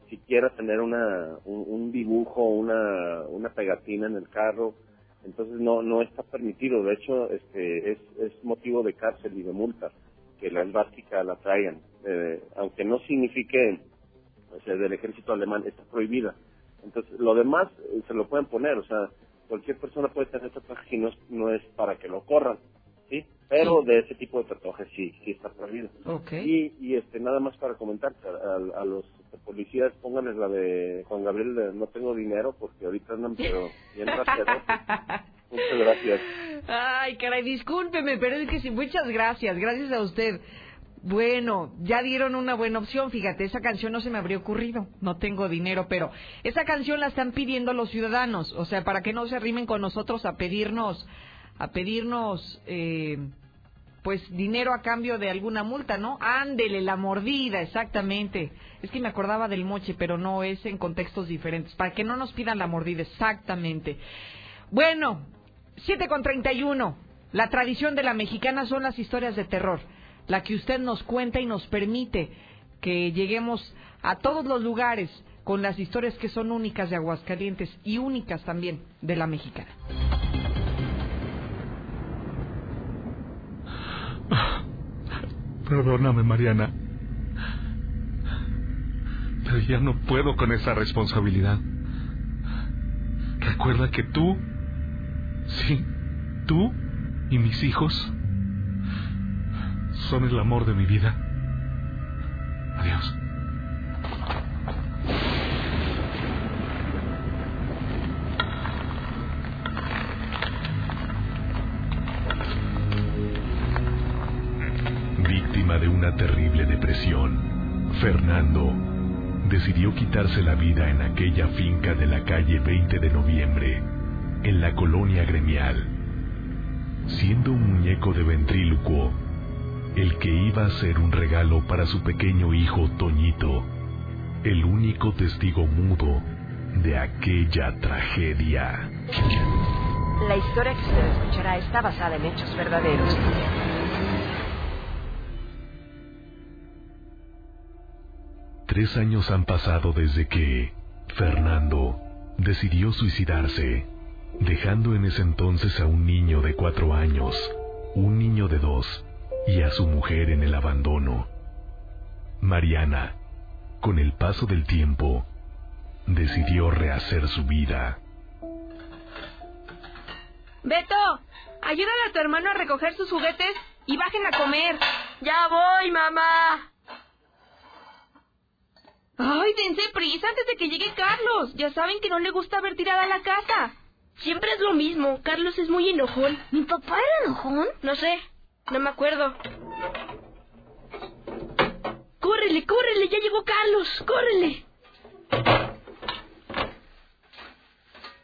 siquiera tener una un, un dibujo, una una pegatina en el carro, entonces no no está permitido. De hecho, este es es motivo de cárcel y de multa que la esvástica la traigan, Eh, aunque no signifique o sea, del ejército alemán está prohibida. Entonces, lo demás eh, se lo pueden poner, o sea, cualquier persona puede tener tatuaje y no es, no es para que lo corran, ¿sí? Pero de ese tipo de tatuajes sí, sí está prohibido. Ok. Y, y este, nada más para comentar, a, a los policías pónganles la de Juan Gabriel, de no tengo dinero, porque ahorita andan pero bien rateados. Muchas gracias. Ay, caray, discúlpeme, pero es que sí, muchas gracias, gracias a usted. Bueno, ya dieron una buena opción, fíjate, esa canción no se me habría ocurrido, no tengo dinero, pero esa canción la están pidiendo los ciudadanos, o sea, para que no se arrimen con nosotros a pedirnos, a pedirnos, eh, pues dinero a cambio de alguna multa, ¿no? Ándele, la mordida, exactamente. Es que me acordaba del moche, pero no es en contextos diferentes, para que no nos pidan la mordida, exactamente. Bueno, 7 con 31. La tradición de la mexicana son las historias de terror, la que usted nos cuenta y nos permite que lleguemos a todos los lugares con las historias que son únicas de Aguascalientes y únicas también de la mexicana. Perdóname, Mariana. Pero ya no puedo con esa responsabilidad. Recuerda que tú, sí, tú y mis hijos son el amor de mi vida. Adiós. De una terrible depresión, Fernando decidió quitarse la vida en aquella finca de la calle 20 de noviembre, en la colonia gremial, siendo un muñeco de ventrílocuo, el que iba a ser un regalo para su pequeño hijo Toñito, el único testigo mudo de aquella tragedia. La historia que usted escuchará está basada en hechos verdaderos. Tres años han pasado desde que Fernando decidió suicidarse, dejando en ese entonces a un niño de cuatro años, un niño de dos y a su mujer en el abandono. Mariana, con el paso del tiempo, decidió rehacer su vida. Beto, ayúdale a tu hermano a recoger sus juguetes y bajen a comer. Ya voy, mamá. Ay, dense prisa antes de que llegue Carlos. Ya saben que no le gusta ver tirada la casa. Siempre es lo mismo. Carlos es muy enojón. ¿Mi papá era enojón? No sé. No me acuerdo. Córrele, córrele. Ya llegó Carlos. Córrele.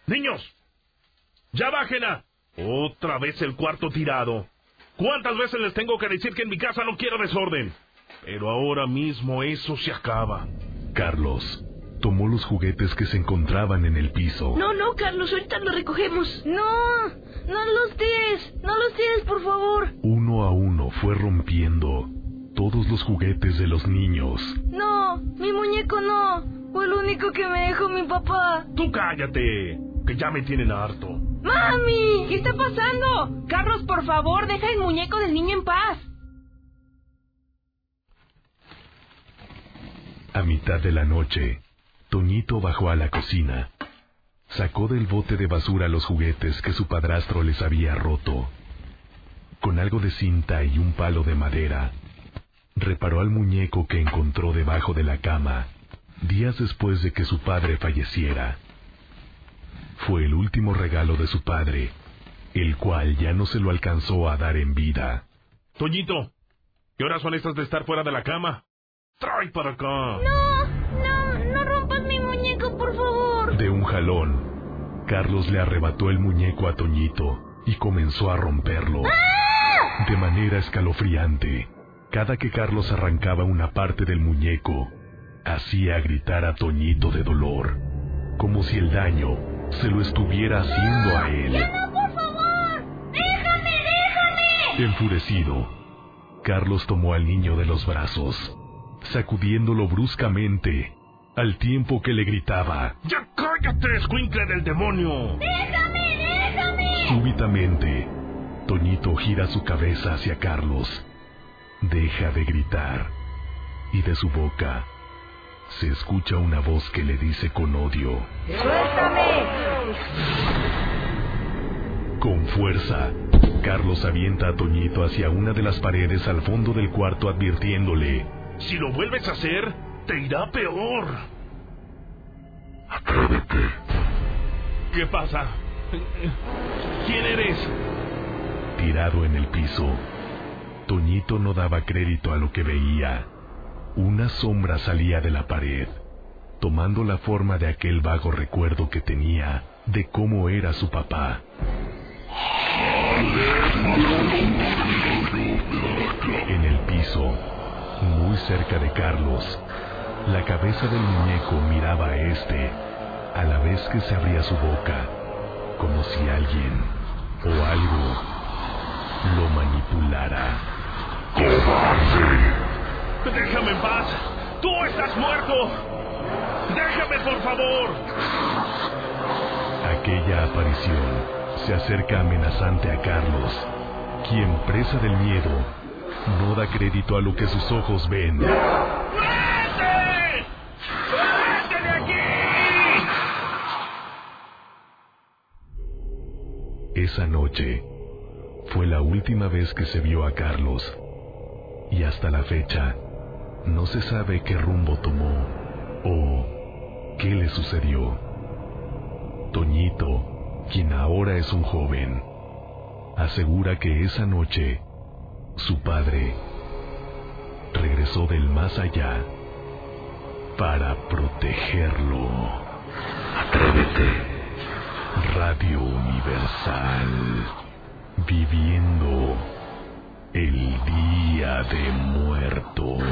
Niños, ya bajen a... Otra vez el cuarto tirado. ¿Cuántas veces les tengo que decir que en mi casa no quiero desorden? Pero ahora mismo eso se acaba. Carlos tomó los juguetes que se encontraban en el piso. No, no, Carlos. Ahorita los recogemos. No, no los tires. No los tires, por favor. Uno a uno fue rompiendo todos los juguetes de los niños. No, mi muñeco no. Fue el único que me dejó mi papá. Tú cállate, que ya me tienen harto. ¡Mami! ¿Qué está pasando? Carlos, por favor, deja el muñeco del niño en paz. A mitad de la noche, Toñito bajó a la cocina. Sacó del bote de basura los juguetes que su padrastro les había roto. Con algo de cinta y un palo de madera, reparó al muñeco que encontró debajo de la cama días después de que su padre falleciera. Fue el último regalo de su padre, el cual ya no se lo alcanzó a dar en vida. Toñito, ¿qué horas son estas de estar fuera de la cama? Trae para acá. No, no, no rompas mi muñeco, por favor. De un jalón, Carlos le arrebató el muñeco a Toñito y comenzó a romperlo. De manera escalofriante, cada que Carlos arrancaba una parte del muñeco, hacía gritar a Toñito de dolor, como si el daño se lo estuviera haciendo a él. ¡No, por favor! ¡Déjame, déjame! Enfurecido, Carlos tomó al niño de los brazos, sacudiéndolo bruscamente, al tiempo que le gritaba. ¡Ya cállate, escuincle del demonio! ¡Déjame, déjame! Súbitamente, Toñito gira su cabeza hacia Carlos. Deja de gritar y de su boca se escucha una voz que le dice con odio. ¡Suéltame! Con fuerza, Carlos avienta a Toñito hacia una de las paredes al fondo del cuarto advirtiéndole. Si lo vuelves a hacer, te irá peor. Atrévete. ¿Qué pasa? ¿Quién eres? Tirado en el piso, Toñito no daba crédito a lo que veía. Una sombra salía de la pared, tomando la forma de aquel vago recuerdo que tenía de cómo era su papá. En el piso, muy cerca de Carlos, la cabeza del muñeco miraba a este, a la vez que se abría su boca, como si alguien o algo lo manipulara. ¡Cobarde! ¡Déjame en paz! ¡Tú estás muerto! ¡Déjame, por favor! Aquella aparición se acerca amenazante a Carlos, quien, presa del miedo, no da crédito a lo que sus ojos ven. ¡Vete! ¡Vete de aquí! Esa noche fue la última vez que se vio a Carlos y hasta la fecha no se sabe qué rumbo tomó o qué le sucedió. Toñito, quien ahora es un joven, asegura que esa noche su padre regresó del más allá para protegerlo. Atrévete. Radio Universal. Viviendo el Día de Muertos.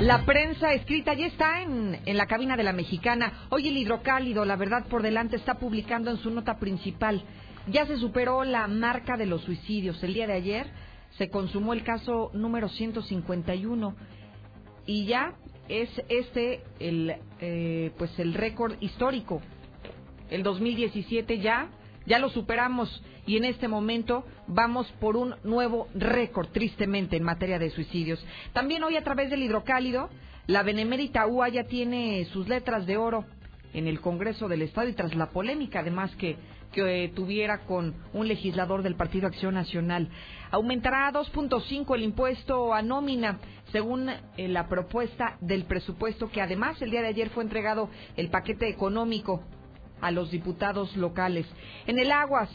La prensa escrita ya está en, en la cabina de la mexicana. Hoy el hidrocálido, la verdad por delante, está publicando en su nota principal. Ya se superó la marca de los suicidios. El día de ayer se consumó el caso número 151 y ya es este el eh, pues el récord histórico. El 2017 ya ya lo superamos y en este momento vamos por un nuevo récord, tristemente, en materia de suicidios. También hoy a través del hidrocálido, la Benemérita UA ya tiene sus letras de oro en el Congreso del Estado y tras la polémica además que, que eh, tuviera con un legislador del Partido Acción Nacional. Aumentará a 2.5 el impuesto a nómina según eh, la propuesta del presupuesto que además el día de ayer fue entregado el paquete económico a los diputados locales. En el Aguas,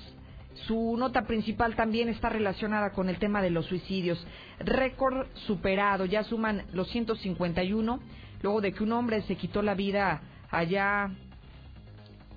su nota principal también está relacionada con el tema de los suicidios. Récord superado, ya suman los 151, luego de que un hombre se quitó la vida allá,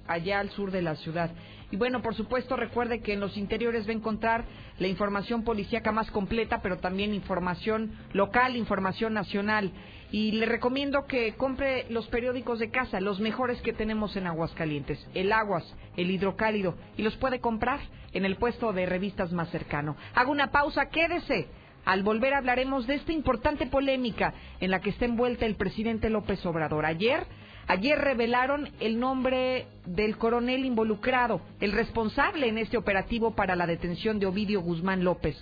allá al sur de la ciudad. Y bueno, por supuesto, recuerde que en los interiores va a encontrar la información policíaca más completa, pero también información local, información nacional. Y le recomiendo que compre los periódicos de casa, los mejores que tenemos en Aguascalientes, el Aguas, el Hidrocálido, y los puede comprar en el puesto de revistas más cercano. Hago una pausa, quédese. Al volver hablaremos de esta importante polémica en la que está envuelta el presidente López Obrador. Ayer, ayer revelaron el nombre del coronel involucrado, el responsable en este operativo para la detención de Ovidio Guzmán López.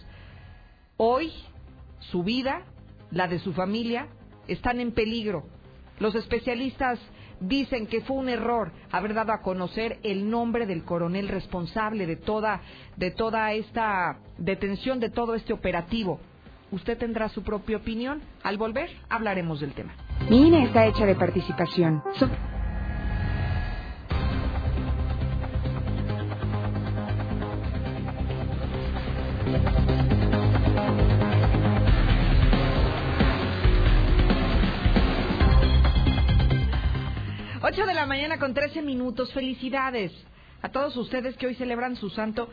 Hoy, su vida, la de su familia, están en peligro. Los especialistas dicen que fue un error haber dado a conocer el nombre del coronel responsable de toda de toda esta detención de todo este operativo. Usted tendrá su propia opinión. Al volver hablaremos del tema. Mi INE está hecha de participación. So- 8 de la mañana con 13 minutos. Felicidades a todos ustedes que hoy celebran su santo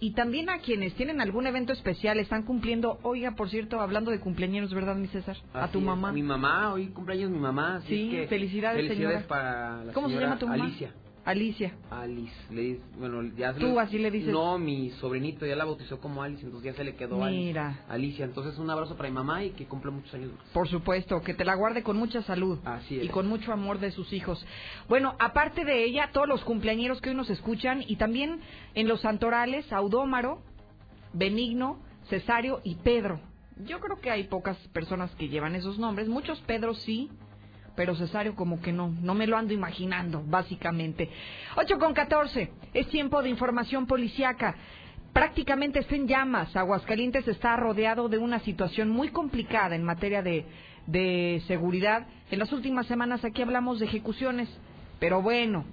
y también a quienes tienen algún evento especial, están cumpliendo. Oiga, por cierto, hablando de cumpleaños, ¿verdad, mi César? a tu es, mamá. Mi mamá, hoy cumpleaños mi mamá. así Sí, es que felicidades, Felicidades señora. para la ¿Cómo se llama tu mamá? Alicia. Alicia. Alice, le dice- bueno, ya ¿Tú le- así le dices? No, mi sobrinito ya la bautizó como Alice, entonces ya se le quedó Alice. Mira. Alicia. Entonces un abrazo para mi mamá y que cumpla muchos años. Por supuesto, que te la guarde con mucha salud Así es. y con mucho amor de sus hijos. Bueno, aparte de ella, todos los cumpleañeros que hoy nos escuchan y también en los santorales, Audómaro, Benigno, Cesario y Pedro. Yo creo que hay pocas personas que llevan esos nombres, muchos Pedros sí, pero Cesario como que no, no me lo ando imaginando, básicamente. 8 con 14, es tiempo de información policiaca. Prácticamente está en llamas. Aguascalientes está rodeado de una situación muy complicada en materia de, de seguridad. En las últimas semanas aquí hablamos de ejecuciones, pero bueno,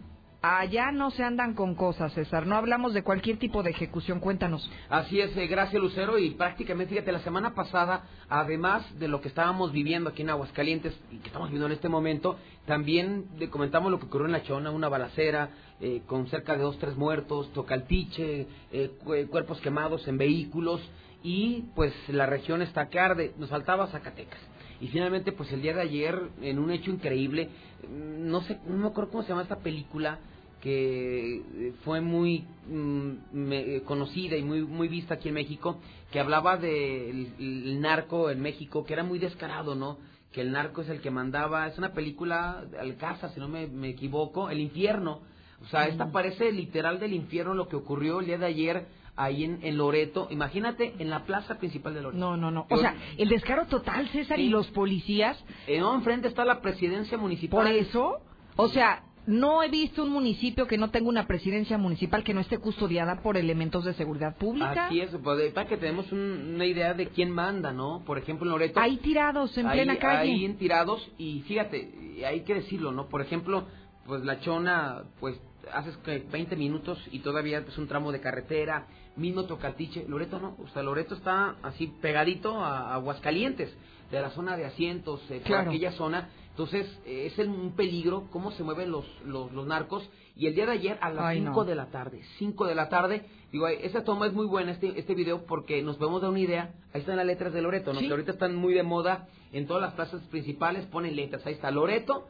allá no se andan con cosas, César. No hablamos de cualquier tipo de ejecución. Cuéntanos. Así es, eh, gracias Lucero. Y prácticamente, fíjate, la semana pasada, además de lo que estábamos viviendo aquí en Aguascalientes y que estamos viviendo en este momento, también le comentamos lo que ocurrió en La Chona, una balacera eh, con cerca de dos, tres muertos, tocaltiche, eh, eh, cuerpos quemados en vehículos y pues la región está que arde. Nos faltaba Zacatecas. Y finalmente, pues el día de ayer, en un hecho increíble, mm, no sé, no me acuerdo cómo se llama esta película, que eh, fue muy mm, me- eh, conocida y muy muy vista aquí en México, que hablaba del el narco en México, que era muy descarado, ¿no? Que el narco es el que mandaba, es una película de Alcázar, si no me, me equivoco, El infierno. O sea, esta parece literal del infierno lo que ocurrió el día de ayer ahí en, en Loreto. Imagínate, en la plaza principal de Loreto. No, no, no. O sea, el descaro total, César, y los policías. Eh, no, enfrente está la presidencia municipal. Por eso, o sea, no he visto un municipio que no tenga una presidencia municipal que no esté custodiada por elementos de seguridad pública. Así es, pues, para que tenemos un- una idea de quién manda, ¿no? Por ejemplo, en Loreto. Ahí tirados en ahí- plena calle. Ahí en tirados, y fíjate, hay que decirlo, ¿no? Por ejemplo, pues la chona, pues haces que 20 minutos y todavía es un tramo de carretera, mismo Tocatiche. Loreto no, o sea, Loreto está así pegadito a Aguascalientes, de la zona de asientos, eh, por aquella zona. Entonces, eh, es un peligro cómo se mueven los, los, los narcos. Y el día de ayer, a las Ay, 5 no. de la tarde, 5 de la tarde, digo, ay, esa toma es muy buena, este, este video, porque nos podemos dar una idea. Ahí están las letras de Loreto, ¿no? Sí. Que ahorita están muy de moda en todas las plazas principales, ponen letras. Ahí está Loreto,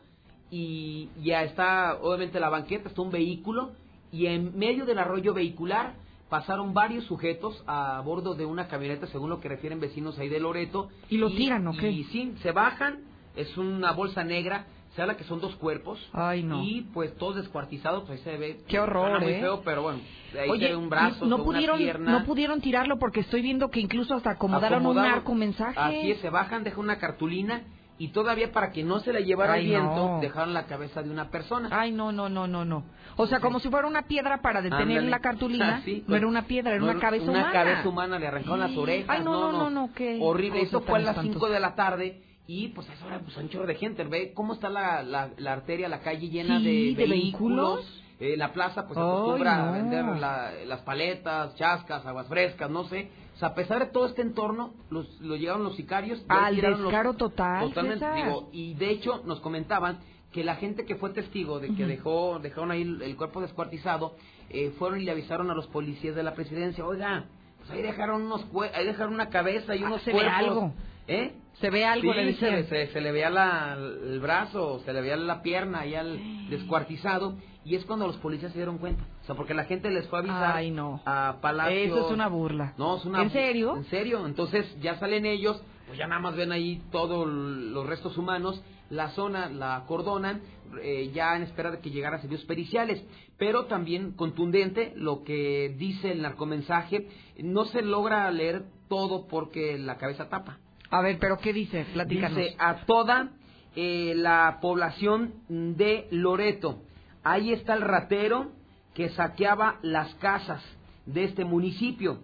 y ya está, obviamente, la banqueta, está un vehículo, y en medio del arroyo vehicular pasaron varios sujetos a bordo de una camioneta, según lo que refieren vecinos ahí de Loreto. ¿Y lo tiran o qué? Y sí, se bajan, es una bolsa negra, se habla que son dos cuerpos. Ay, no. Y pues todos descuartizados, pues ahí se ve. Qué horror, muy ¿eh? feo, pero bueno, ahí Oye, se ve un brazo, no pudieron, una pierna. no pudieron tirarlo porque estoy viendo que incluso hasta acomodaron un narco mensaje. Así es, se bajan, dejan una cartulina y todavía para que no se la llevara Ay, el viento, no. dejaron la cabeza de una persona. Ay, no, no, no, no, no. O sea, como si fuera una piedra para detener Ándale. la cartulina. Ah, sí, no pues, era una piedra, era no una cabeza una humana. cabeza humana, le arrancaron las orejas. Ay, no, no, no, no, qué Horrible. Esto fue a las 5 espantosa. de la tarde y pues a esa hora pues un chorro de gente. Ve cómo está la, la, la arteria, la calle llena Sí, de, ¿de vehículos? Eh, la plaza pues acostumbra a no. vender la- las paletas, chascas, aguas frescas, no sé. O sea, a pesar de todo este entorno, los, lo llegaron los sicarios. Al tiraron los- descaro total, Totalmente, digo, y de hecho nos comentaban que la gente que fue testigo de que dejó dejaron ahí el, el cuerpo descuartizado eh, fueron y le avisaron a los policías de la presidencia oiga pues ahí dejaron unos ahí dejaron una cabeza y Ah, unos ve cuerpos algo. ¿Eh? Se ve algo, Sí, le se, le- se, se le veía la, el brazo, se le veía la pierna ya descuartizado y es cuando los policías se dieron cuenta. O sea, porque la gente les fue a avisar Ay, no. a Palacio. Eso es una burla. No, es una ¿En serio? En serio. Entonces ya salen ellos, pues ya nada más ven ahí todos los restos humanos, la zona la acordonan, eh, ya en espera de que llegaran servicios periciales. Pero también contundente lo que dice el narcomensaje, no se logra leer todo porque la cabeza tapa. A ver, pero ¿qué dice? Platícanos. Dice a toda eh, la población de Loreto. Ahí está el ratero que saqueaba las casas de este municipio.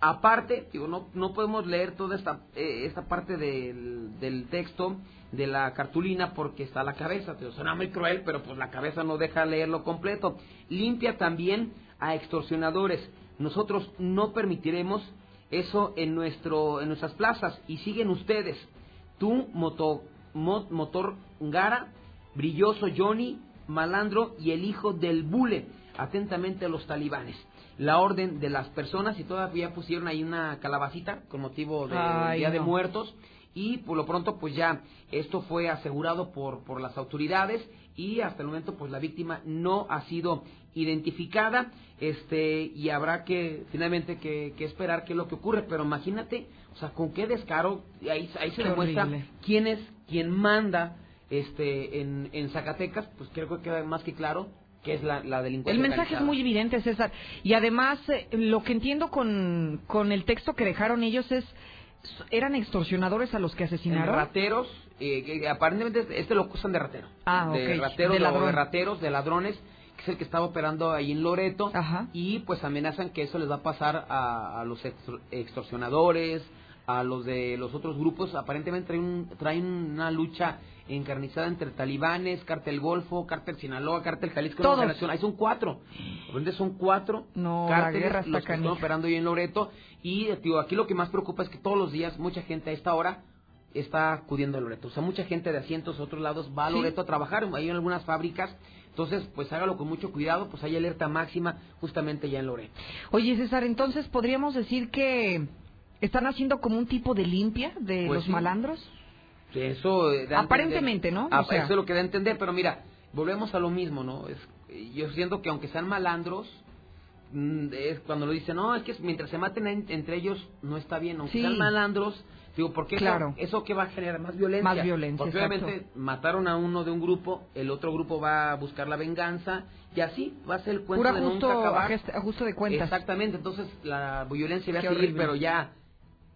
Aparte, digo, no, no podemos leer toda esta, eh, esta parte del, del texto de la cartulina porque está la cabeza. Te suena muy cruel, pero pues la cabeza no deja leerlo completo. Limpia también a extorsionadores. Nosotros no permitiremos eso en nuestro en nuestras plazas y siguen ustedes. Tú, moto, mo- motor Gara, Brilloso Johnny, malandro y el hijo del bule. Atentamente los talibanes. La orden de las personas y todavía pusieron ahí una calabacita con motivo del Ay, Día de. Muertos y por lo pronto pues ya esto fue asegurado por, por las autoridades y hasta el momento pues la víctima no ha sido identificada este y habrá que finalmente que, que esperar qué es lo que ocurre pero imagínate o sea con qué descaro ahí, ahí se Qué demuestra horrible. quién es quien manda este en, en Zacatecas pues creo que queda más que claro que es la, la delincuencia El mensaje es muy evidente, César. Y además, eh, lo que entiendo con, con el texto que dejaron ellos es, ¿eran extorsionadores a los que asesinaron? rateros, eh, que aparentemente este lo acusan de ratero. Ah, de rateros, de o ladrón. de rateros, de ladrones, que es el que estaba operando ahí en Loreto. Y pues amenazan que eso les va a pasar a, a los extor- extorsionadores, a los de los otros grupos. Aparentemente traen, un- traen una lucha encarnizada entre talibanes, cártel Golfo, cártel Sinaloa, cártel Jalisco Todos. Generación. Ahí son cuatro. Aparentemente son cuatro No, cárteles los que están operando ahí en Loreto. Y eh, digo, aquí lo que más preocupa es que todos los días mucha gente a esta hora está acudiendo a Loreto. O sea, mucha gente de asientos a otros lados va a Sí. Loreto a trabajar, hay algunas fábricas. Entonces, pues hágalo con mucho cuidado, pues hay alerta máxima justamente ya en Loreto. Oye, César, entonces podríamos decir que están haciendo como un tipo de limpia de Pues los sí. malandros. Eso eh, da Aparentemente, entender- ¿no? O Ah, sea- Eso es lo que da a entender, pero mira, volvemos a lo mismo, ¿no? Es, yo siento que aunque sean malandros, mm, es cuando lo dicen, no, es que mientras se maten en- entre ellos no está bien, aunque Sí. sean malandros, digo, porque eso- Claro. eso, que va a generar más violencia. Más violencia, Porque exacto. obviamente mataron a uno de un grupo, el otro grupo va a buscar la venganza, y así va a ser el cuento Pura de justo, nunca acabar. ajust- ajuste de cuentas. Exactamente, entonces la violencia va a seguir, pero ya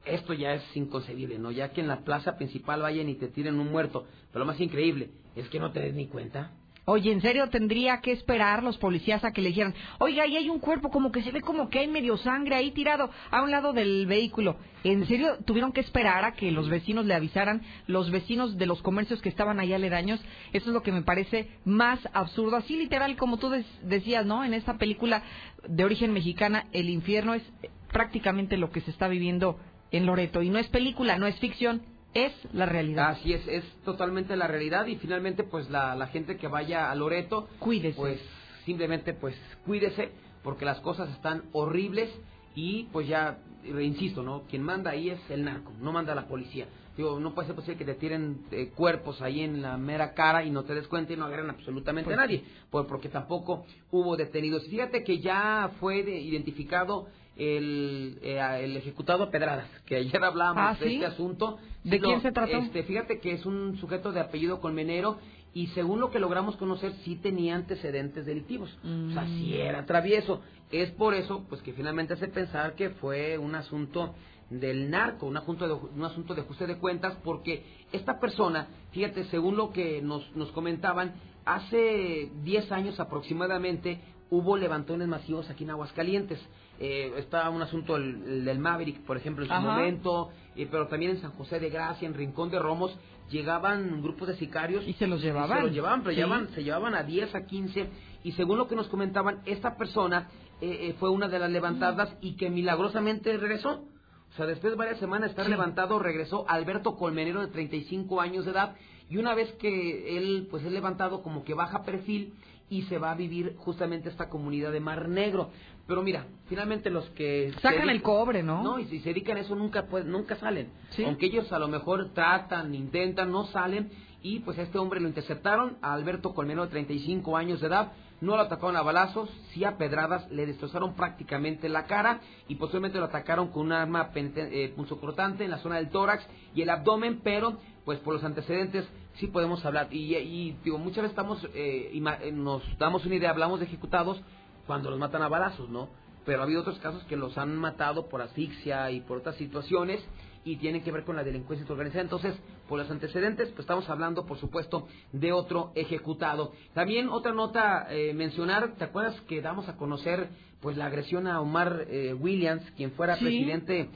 esto ya es inconcebible, ¿no? Ya que en la plaza principal vayan y te tiren un muerto. Pero lo más increíble es que no te des ni cuenta. Oye, ¿en serio tendría que esperar los policías a que le dijeran, oiga, ahí hay un cuerpo, como que se ve como que hay medio sangre ahí tirado a un lado del vehículo? ¿En serio tuvieron que esperar a que los vecinos le avisaran, los vecinos de los comercios que estaban ahí aledaños? Eso es lo que me parece más absurdo. Así literal, como tú decías, ¿no? En esta película de origen mexicana, el infierno es prácticamente lo que se está viviendo en Loreto. Y no es película, no es ficción, es la realidad. Así es, es totalmente la realidad y finalmente pues la, la gente que vaya a Loreto, Cuídese. pues simplemente pues cuídese porque las cosas están horribles y pues ya, insisto, ¿no? Quien manda ahí es el narco, no manda la policía. Digo, no puede ser posible que te tiren eh, cuerpos ahí en la mera cara y no te des cuenta y no agarren absolutamente Pues a nadie, por- porque tampoco hubo detenidos. Fíjate que ya fue de- identificado el, eh, el ejecutado a Pedradas, que ayer hablábamos Ah, de este asunto. ¿De quién se trató? Este, fíjate que es un sujeto de apellido colmenero y según lo que logramos conocer sí tenía antecedentes delictivos. O sea, sí era travieso. Es por eso pues que finalmente hace pensar que fue un asunto del narco, un asunto de, un asunto de ajuste de cuentas, porque esta persona, fíjate, según lo que nos, nos comentaban, hace 10 años aproximadamente hubo levantones masivos aquí en Aguascalientes. Eh, está un asunto el- el del Maverick, por ejemplo, en su Ajá. momento, eh, pero también en San José de Gracia, en Rincón de Romos, llegaban grupos de sicarios. Y se los llevaban. se los llevaban, pero Sí. llevaban- se llevaban a 10, a 15, y según lo que nos comentaban, esta persona eh, eh, fue una de las levantadas y que milagrosamente regresó. O sea, después de varias semanas de estar Sí. levantado, regresó Alberto Colmenero de 35 años de edad, y una vez que él, pues es levantado, como que baja perfil y se va a vivir justamente esta comunidad de Mar Negro. Pero mira, finalmente los que... Sacan el cobre, ¿no? No, y si se dedican a eso nunca, pues, nunca salen. Sí. Aunque ellos a lo mejor tratan, intentan, no salen. Y pues a este hombre lo interceptaron, a Alberto Colmenero de 35 años de edad. No lo atacaron a balazos, sí a pedradas, le destrozaron prácticamente la cara y posteriormente lo atacaron con un arma eh, punzocortante en la zona del tórax y el abdomen, pero pues por los antecedentes sí podemos hablar. Y, y, digo, muchas veces estamos, eh, eh, nos damos una idea, hablamos de ejecutados cuando los matan a balazos, ¿no? Pero ha habido otros casos que los han matado por asfixia y por otras situaciones y tienen que ver con la delincuencia organizada. Entonces, por los antecedentes, pues estamos hablando, por supuesto, de otro ejecutado. También otra nota eh, mencionar, ¿te acuerdas que damos a conocer pues la agresión a Omar eh, Williams, quien fuera Sí. presidente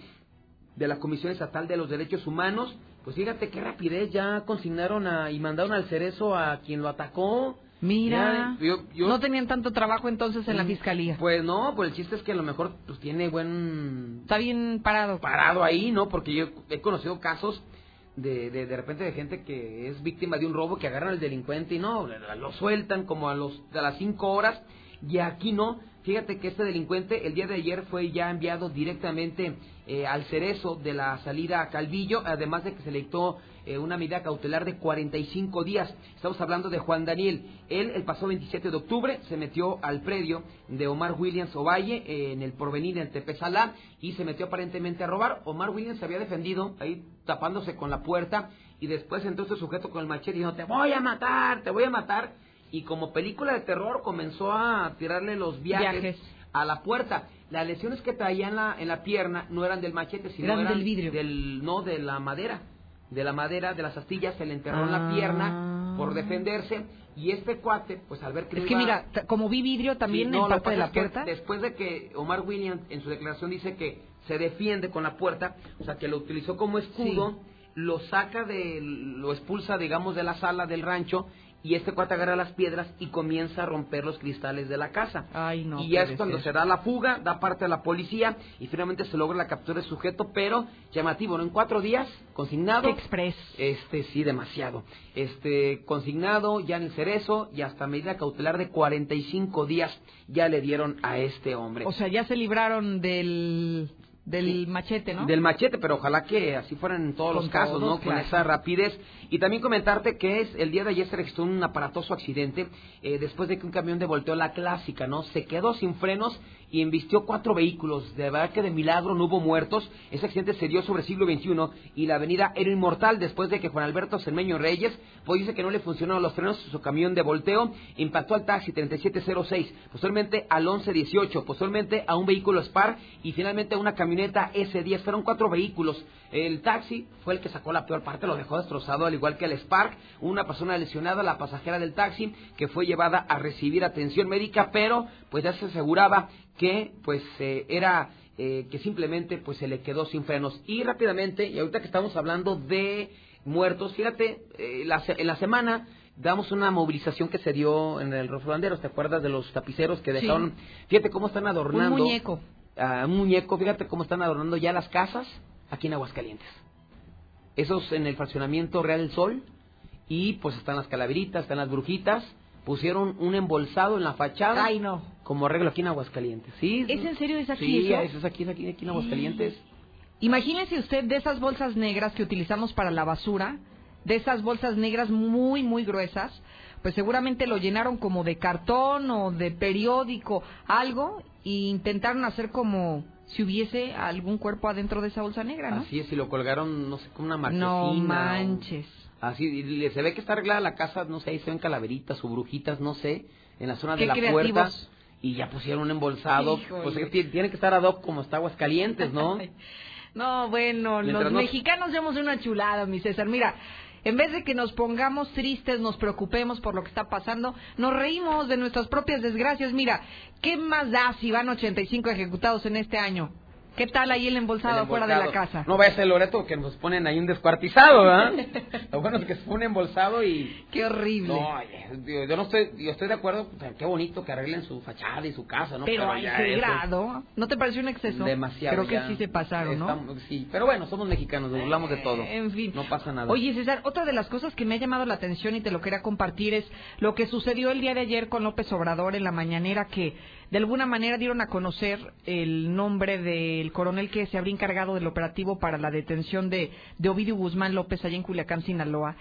de la Comisión Estatal de los Derechos Humanos? Pues fíjate qué rapidez ya consignaron a, y mandaron al cerezo a quien lo atacó. Mira, Ya, yo- yo- no tenían tanto trabajo entonces en la Mm, fiscalía. Pues no, pues el chiste es que a lo mejor pues tiene buen Está bien parado. parado ahí, ¿no? Porque yo he conocido casos de, de, de repente de gente que es víctima de un robo, que agarran al delincuente y no, lo sueltan como a, los, a las cinco horas y aquí no. Fíjate que este delincuente el día de ayer fue ya enviado directamente eh, al cerezo de la salida a Calvillo, además de que se le dictó eh, una medida cautelar de 45 días. Estamos hablando de Juan Daniel. Él el pasado 27 de octubre se metió al predio de Omar Williams Ovalle eh, en el porvenir en Tepezalá y se metió aparentemente a robar. Omar Williams se había defendido ahí tapándose con la puerta y después entró este sujeto con el machete y dijo, te voy a matar, te voy a matar y como película de terror comenzó a tirarle los viajes, a la puerta. Las lesiones que traía en la, en la pierna no eran del machete, sino eran, del vidrio. Del, no, de la madera. De la madera, de las astillas, se le enterró en la Ah. pierna por defenderse. Y este cuate, pues al ver que Es que iba- mira, como vi vidrio también Sí, no, en parte de la puerta. Después de que Omar Williams en su declaración dice que se defiende con la puerta, o sea, que lo utilizó como escudo, lo saca de, lo expulsa, digamos, de la sala del rancho y este cuate agarra las piedras y comienza a romper los cristales de la casa. Ay, no. y ya es cuando ser. se da la fuga, da parte a la policía y finalmente se logra la captura del sujeto, pero llamativo, ¿no? En cuatro días, consignado. Express. Este, sí, demasiado. Este, consignado ya en el cerezo y hasta medida cautelar de 45 días ya le dieron a este hombre. O sea, ya se libraron del, del machete, ¿no? Del machete, pero ojalá que así fueran en todos Con los casos, todos, ¿no? claro. Con esa rapidez. Y también comentarte que es el día de ayer se registró un aparatoso accidente eh, después de que un camión de volteo la clásica, ¿no? Se quedó sin frenos y embistió cuatro vehículos. De verdad que de milagro no hubo muertos. Ese accidente se dio sobre siglo XXI y la avenida era inmortal después de que Juan Alberto Cermeño Reyes, pues dice que no le funcionaron los frenos, su camión de volteo impactó al taxi 3706, posteriormente al 1118, posteriormente a un vehículo Spar y finalmente a una camioneta S10. Fueron cuatro vehículos. El taxi fue el que sacó la peor parte, lo dejó destrozado, al igual que el Spark. Una persona lesionada, la pasajera del taxi, que fue llevada a recibir atención médica, pero pues ya se aseguraba que pues eh, era eh, que simplemente pues se le quedó sin frenos. Y rápidamente, y ahorita que estamos hablando de muertos, fíjate, eh, la en la semana damos una movilización que se dio en el Roslanderos, ¿te acuerdas de los tapiceros que Sí. dejaron? Fíjate cómo están adornando. Un muñeco. un muñeco, fíjate cómo están adornando ya las casas aquí en Aguascalientes. Esos en el fraccionamiento Real del Sol y pues están las calaveritas, están las brujitas, pusieron un embolsado en la fachada. Ay, no. Como arreglo aquí en Aguascalientes. ¿Sí? ¿Es en serio? ¿Es aquí Sí, eso? es aquí, es aquí, aquí en Aguascalientes. Imagínese usted de esas bolsas negras que utilizamos para la basura, de esas bolsas negras muy, muy gruesas, pues seguramente lo llenaron como de cartón o de periódico, algo, e intentaron hacer como si hubiese algún cuerpo adentro de esa bolsa negra, ¿no? Así es, y lo colgaron, no sé, con una marquesina. No o- manches. Así, se ve que está arreglada la casa, no sé, ahí se ven calaveritas o brujitas, no sé, en la zona de la puerta. creativos. Y ya pusieron un embolsado. Híjole. Pues tiene que estar ad hoc como está Aguascalientes, ¿no? No, bueno, Mientras los no- mexicanos somos una chulada, mi César. Mira, en vez de que nos pongamos tristes, nos preocupemos por lo que está pasando, nos reímos de nuestras propias desgracias. Mira, ¿qué más da si van 85 ejecutados en este año? ¿Qué tal ahí el embolsado El afuera de la embolsado. casa? No vaya a ser Loreto que nos ponen ahí un descuartizado, ¿verdad? Lo bueno es que se pone embolsado y... Qué horrible. No, yo no estoy, yo estoy de acuerdo, qué bonito que arreglen su fachada y su casa, ¿no? Pero a ya ese grado, ¿no te pareció un exceso? Demasiado. Creo que sí se pasaron, ¿no? Estamos- sí, pero bueno, somos mexicanos, nos burlamos de todo. En fin. No pasa nada. Oye, César, otra de las cosas que me ha llamado la atención y te lo quería compartir es lo que sucedió el día de ayer con López Obrador en la mañanera, que de alguna manera dieron a conocer el nombre del coronel que se habría encargado del operativo para la detención de, de Ovidio Guzmán López allá en Culiacán, Sinaloa.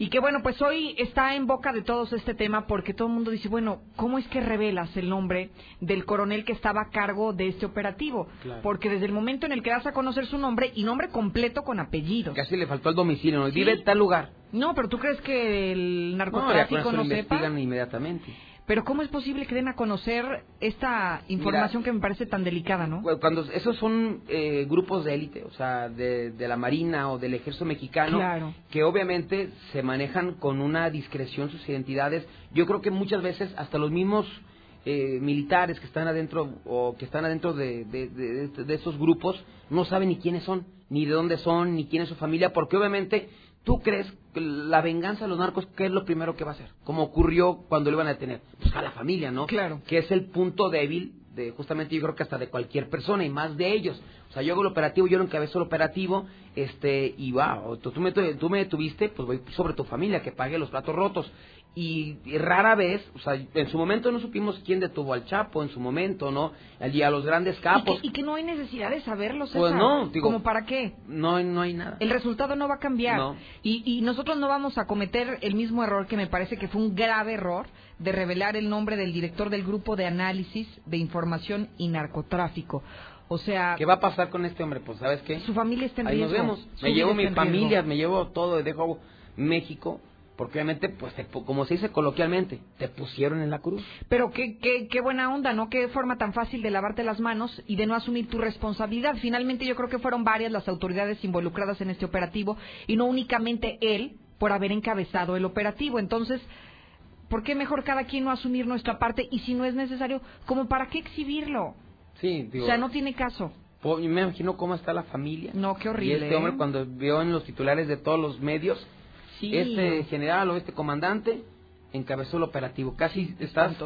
Y que bueno, pues hoy está en boca de todos este tema porque todo el mundo dice, bueno, ¿cómo es que revelas el nombre del coronel que estaba a cargo de este operativo? Claro. Porque desde el momento en el que das a conocer su nombre y nombre completo con apellido. Casi le faltó el domicilio, ¿no? Sí. Vive en tal lugar. No, pero tú crees que el No, ya narcotráfico no, sepa. investigan inmediatamente. Pero ¿cómo es posible que den a conocer esta información que me parece tan delicada, no? Cu- Cuando esos son eh, grupos de élite, o sea, de, de la Marina o del Ejército Mexicano, Claro. que obviamente se manejan con una discreción sus identidades. Yo creo que muchas veces hasta los mismos eh, militares que están adentro o que están adentro de, de, de- de esos grupos no saben ni quiénes son, ni de dónde son, ni quién es su familia, porque obviamente tú crees que la venganza de los narcos, ¿qué es lo primero que va a hacer? Como ocurrió cuando lo iban a detener. Pues a la familia, ¿no? Claro. Que es el punto débil de justamente yo creo que hasta de cualquier persona y más de ellos. O sea, yo hago el operativo, yo lo encabezo el operativo, este, y va, o tú, me, tú me detuviste, pues voy sobre tu familia, que pague los platos rotos. Y, y rara vez, o sea, en su momento no supimos quién detuvo al Chapo, en su momento, ¿no? Y a los grandes Y capos. que, y que no hay necesidad de saberlo, César. Pues no, digo- ¿Como para qué? No, no hay nada. El resultado no va a cambiar. No. Y, y nosotros no vamos a cometer el mismo error que me parece que fue un grave error de revelar el nombre del director del Grupo de Análisis de Información y Narcotráfico. O sea, ¿Qué va a pasar con este hombre? Pues, ¿sabes qué? su familia está en Ahí riesgo. nos vemos. Me llevo está mi en familia, riesgo. me llevo todo, dejo México, porque obviamente, pues, te como se dice coloquialmente, te pusieron en la cruz. Pero qué, qué, qué buena onda, ¿no? Qué forma tan fácil de lavarte las manos y de no asumir tu responsabilidad. Finalmente yo creo que fueron varias las autoridades involucradas en este operativo y no únicamente él por haber encabezado el operativo. Entonces, ¿por qué mejor cada quien no asumir nuestra parte y si no es necesario, como para qué exhibirlo? Sí, digo. o sea, no tiene caso. po- me imagino cómo está la familia. No, qué Y horrible. este ¿eh? hombre cuando vio en los titulares de todos los medios, Sí. este general o este comandante encabezó el operativo. Casi estás,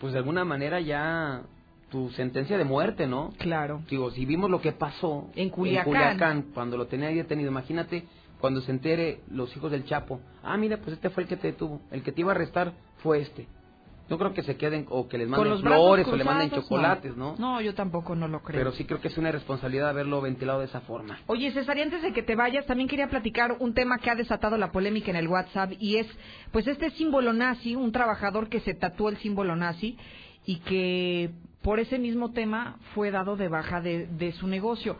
pues de alguna manera ya tu sentencia de muerte, ¿no? Claro. Digo, si vimos lo que pasó En Culiacán. Culiacán, cuando lo tenía ahí detenido, imagínate cuando se entere los hijos del Chapo. Ah, mira, pues este fue el que te detuvo. El que te iba a arrestar fue este. No creo que se queden o que les manden flores o le manden chocolates, ¿no? No, yo tampoco no lo creo. Pero sí creo que es una irresponsabilidad haberlo ventilado de esa forma. Oye, César, y antes de que te vayas, también quería platicar un tema que ha desatado la polémica en el WhatsApp y es, pues, este símbolo nazi, un trabajador que se tatuó el símbolo nazi y que por ese mismo tema fue dado de baja de, de su negocio.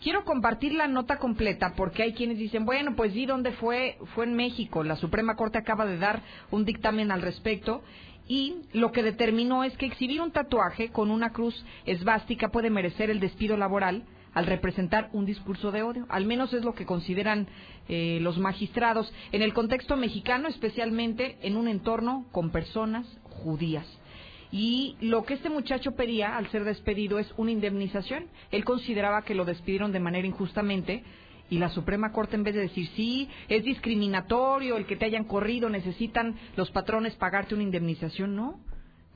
Quiero compartir la nota completa porque hay quienes dicen, bueno, pues sí, ¿dónde fue? Fue en México. La Suprema Corte acaba de dar un dictamen al respecto y lo que determinó es que exhibir un tatuaje con una cruz esvástica puede merecer el despido laboral al representar un discurso de odio. Al menos es lo que consideran eh, los magistrados en el contexto mexicano, especialmente en un entorno con personas judías. Y lo que este muchacho pedía al ser despedido es una indemnización. Él consideraba que lo despidieron de manera injustamente y la Suprema Corte en vez de decir sí, es discriminatorio el que te hayan corrido, necesitan los patrones pagarte una indemnización, no.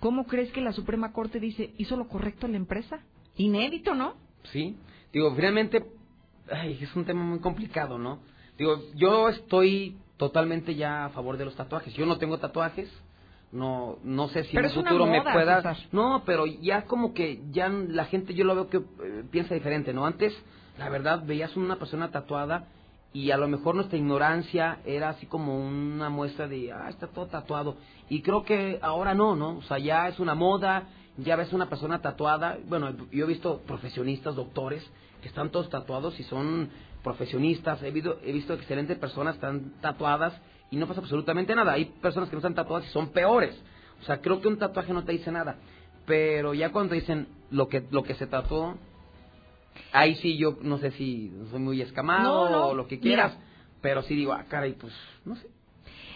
¿Cómo crees que la Suprema Corte dice hizo lo correcto la empresa? Inédito, ¿no? Sí, digo, finalmente, ay, es un tema muy complicado, ¿no? Digo, yo estoy totalmente ya a favor de los tatuajes. Yo no tengo tatuajes, no no sé si Pero en el futuro me pueda... César. No, pero ya como que ya la gente yo lo veo que eh, piensa diferente, ¿no? Antes, la verdad, veías una persona tatuada y a lo mejor nuestra ignorancia era así como una muestra de, ah, está todo tatuado. Y creo que ahora no, ¿no? O sea, ya es una moda, ya ves una persona tatuada. Bueno, yo he visto profesionistas, doctores, que están todos tatuados y son profesionistas. He visto, he visto excelentes personas que están tatuadas y no pasa absolutamente nada. Hay personas que no están tatuadas y son peores. O sea, creo que un tatuaje no te dice nada. Pero ya cuando dicen lo que, lo que se tatuó, ahí sí yo no sé si soy muy escamado No, no, o lo que quieras. mira. Pero sí digo, ah, caray, pues, no sé.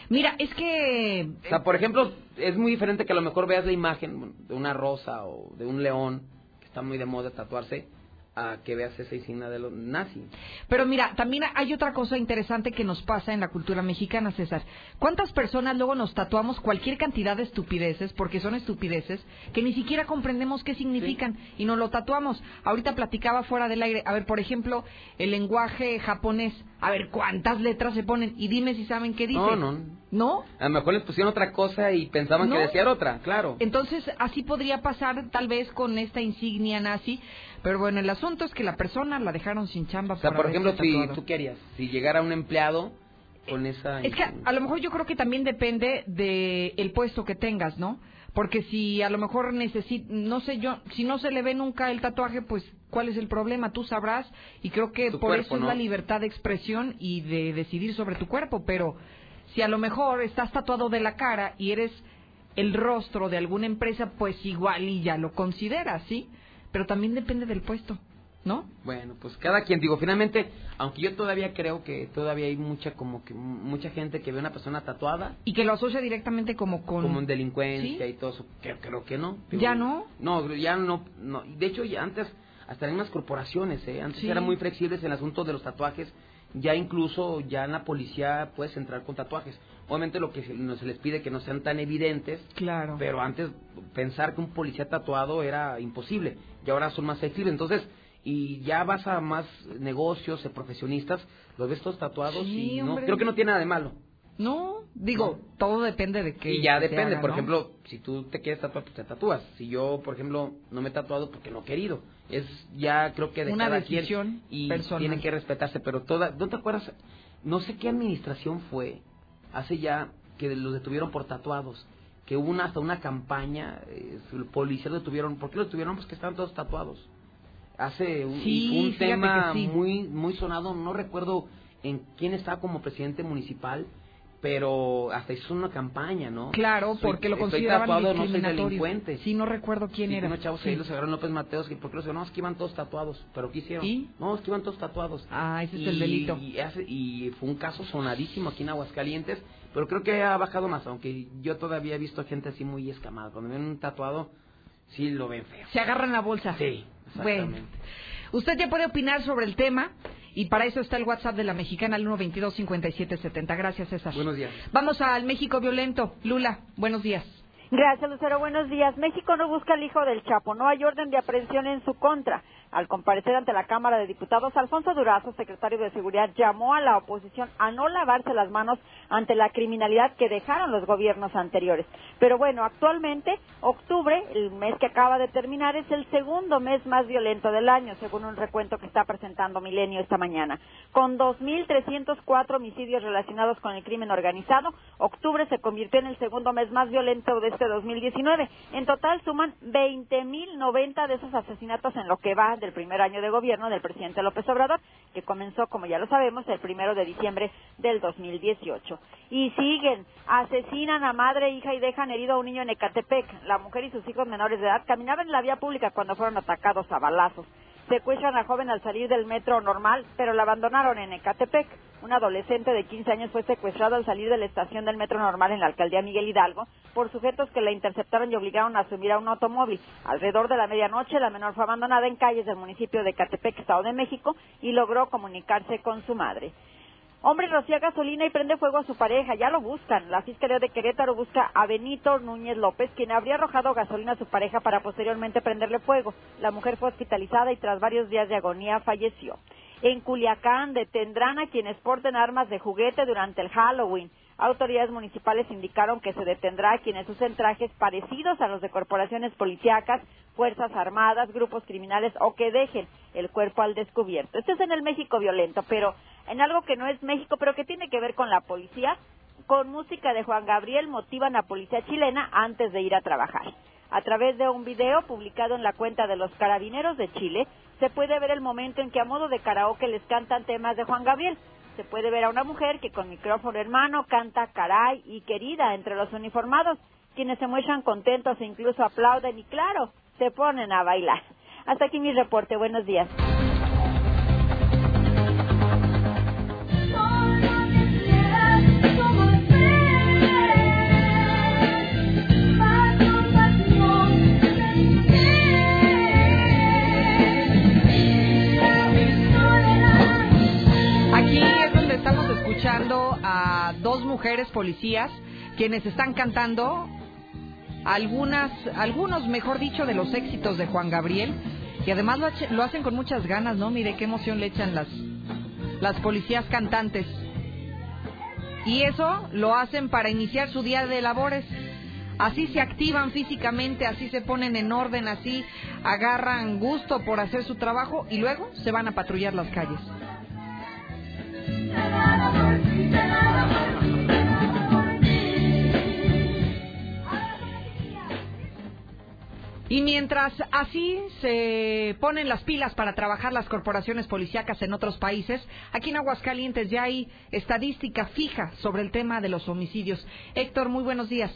Mira, es que O sea, por ejemplo, es muy diferente que a lo mejor veas la imagen de una rosa o de un león, que está muy de moda tatuarse, a que veas esa insignia de los nazis. Pero mira, también hay otra cosa interesante que nos pasa en la cultura mexicana, César. ¿Cuántas personas luego nos tatuamos cualquier cantidad de estupideces, porque son estupideces, que ni siquiera comprendemos qué significan y nos lo tatuamos? Ahorita platicaba fuera del aire. A ver, por ejemplo, el lenguaje japonés. A ver, ¿cuántas letras se ponen? Y dime si saben qué dice. No, no. ¿No? A lo mejor les pusieron otra cosa y pensaban No. que decía otra, claro. Entonces, así podría pasar tal vez con esta insignia nazi. Pero bueno, el asunto es que la persona la dejaron sin chamba. O sea, por ejemplo, si tú qué harías, si llegara un empleado con esa... Es que a lo mejor yo creo que también depende de el puesto que tengas, ¿no? Porque si a lo mejor necesita, no sé yo, si no se le ve nunca el tatuaje, pues ¿cuál es el problema? Tú sabrás y creo que Tu por cuerpo, eso es la libertad de expresión y de decidir sobre tu cuerpo, pero si a lo mejor estás tatuado de la cara y eres el rostro de alguna empresa, pues igual y ya lo consideras, ¿sí? Pero también depende del puesto, ¿no? Bueno, pues cada quien, digo, finalmente, aunque yo todavía creo que todavía hay mucha, como que mucha gente que ve a una persona tatuada Y que lo asocia directamente como con... como en delincuencia y todo eso, que creo que no. Digo, ¿Ya no? No, ya no, no. De hecho, ya antes, hasta en unas corporaciones, ¿eh? Antes Sí. eran muy flexibles en el asunto de los tatuajes. Ya incluso, ya en la policía puedes entrar con tatuajes. Obviamente lo que se, no se les pide que no sean tan evidentes. Claro. Pero antes, pensar que un policía tatuado era imposible. Y ahora son más flexibles. Entonces, y ya vas a más negocios, eh, profesionistas, los ves todos tatuados Sí, y no, hombre. creo que no tiene nada de malo. No, digo, todo depende de qué. Y ya depende, haga, por ¿no? ejemplo, si tú te quieres tatuar, pues te tatúas. Si yo, por ejemplo, no me he tatuado porque no he querido. Es ya creo que de Una cada decisión quien y personal. tiene que respetarse, pero toda, ¿no te acuerdas? No sé qué administración fue, hace ya que los detuvieron por tatuados, que hubo una, hasta una campaña, eh, el policía lo detuvieron, ¿por qué lo detuvieron? Pues que estaban todos tatuados. Hace un, Sí, tema sí. muy muy sonado, no recuerdo en quién estaba como presidente municipal, pero hasta hizo una campaña, ¿no? Claro, Soy- porque lo consideraban tatuado, no soy discriminatorio. delincuente. Sí, no recuerdo quién Sí, era. unos chavos Sí. ahí los agarraron López Mateos, que ¿por qué los? No, es que iban todos tatuados, pero ¿qué hicieron? ¿Y? No, es que iban todos tatuados. Ah, ese es Y- el delito. Y, hace- y fue un caso sonadísimo aquí en Aguascalientes, pero creo que ha bajado más, aunque yo todavía he visto gente así muy escamada. Cuando ven un tatuado, sí lo ven feo. Se agarran la bolsa. Sí, Bueno, exactamente. usted ya puede opinar sobre el tema y para eso está el WhatsApp de la mexicana al 122-5770. Gracias, César. Buenos días. Vamos al México violento. Lula, buenos días. Gracias, Lucero. Buenos días. México no busca al hijo del Chapo. No hay orden de aprehensión en su contra. Al comparecer ante la Cámara de Diputados, Alfonso Durazo, secretario de Seguridad, llamó a la oposición a no lavarse las manos ante la criminalidad que dejaron los gobiernos anteriores. Pero bueno, actualmente, octubre, el mes que acaba de terminar, es el segundo mes más violento del año, según un recuento que está presentando Milenio esta mañana. Con 2.304 homicidios relacionados con el crimen organizado, octubre se convirtió en el segundo mes más violento de este 2019. En total suman 20.090 de esos asesinatos en lo que va del primer año de gobierno del presidente López Obrador, que comenzó, como ya lo sabemos, el primero de diciembre del 2018. Y siguen, asesinan a madre, hija y dejan herido a un niño en Ecatepec. La mujer y sus hijos menores de edad caminaban en la vía pública cuando fueron atacados a balazos. Secuestran a joven al salir del metro normal, pero la abandonaron en Ecatepec. Un adolescente de 15 años fue secuestrado al salir de la estación del metro normal en la alcaldía Miguel Hidalgo por sujetos que la interceptaron y obligaron a subir a un automóvil. Alrededor de la medianoche, la menor fue abandonada en calles del municipio de Ecatepec, Estado de México, y logró comunicarse con su madre. Hombre rocía gasolina y prende fuego a su pareja, ya lo buscan. La Fiscalía de Querétaro busca a Benito Núñez López, quien habría arrojado gasolina a su pareja para posteriormente prenderle fuego. La mujer fue hospitalizada y tras varios días de agonía falleció. En Culiacán detendrán a quienes porten armas de juguete durante el Halloween. Autoridades municipales indicaron que se detendrá a quienes usen trajes parecidos a los de corporaciones policíacas, fuerzas armadas, grupos criminales o que dejen el cuerpo al descubierto. Esto es en el México violento, pero en algo que no es México, pero que tiene que ver con la policía, con música de Juan Gabriel motivan a policía chilena antes de ir a trabajar. A través de un video publicado en la cuenta de los carabineros de Chile, se puede ver el momento en que a modo de karaoke les cantan temas de Juan Gabriel. Se puede ver a una mujer que con micrófono hermano canta caray y querida entre los uniformados, quienes se muestran contentos e incluso aplauden y claro, se ponen a bailar. Hasta aquí mi reporte. Buenos días. Estamos escuchando a dos mujeres policías quienes están cantando algunas, algunos, mejor dicho, de los éxitos de Juan Gabriel y además lo, lo hacen con muchas ganas, ¿no? Mire qué emoción le echan las, las policías cantantes. Y eso lo hacen para iniciar su día de labores. Así se activan físicamente, así se ponen en orden, así agarran gusto por hacer su trabajo y luego se van a patrullar las calles. Y mientras así se ponen las pilas para trabajar las corporaciones policíacas en otros países, aquí en Aguascalientes ya hay estadística fija sobre el tema de los homicidios. Héctor, muy buenos días.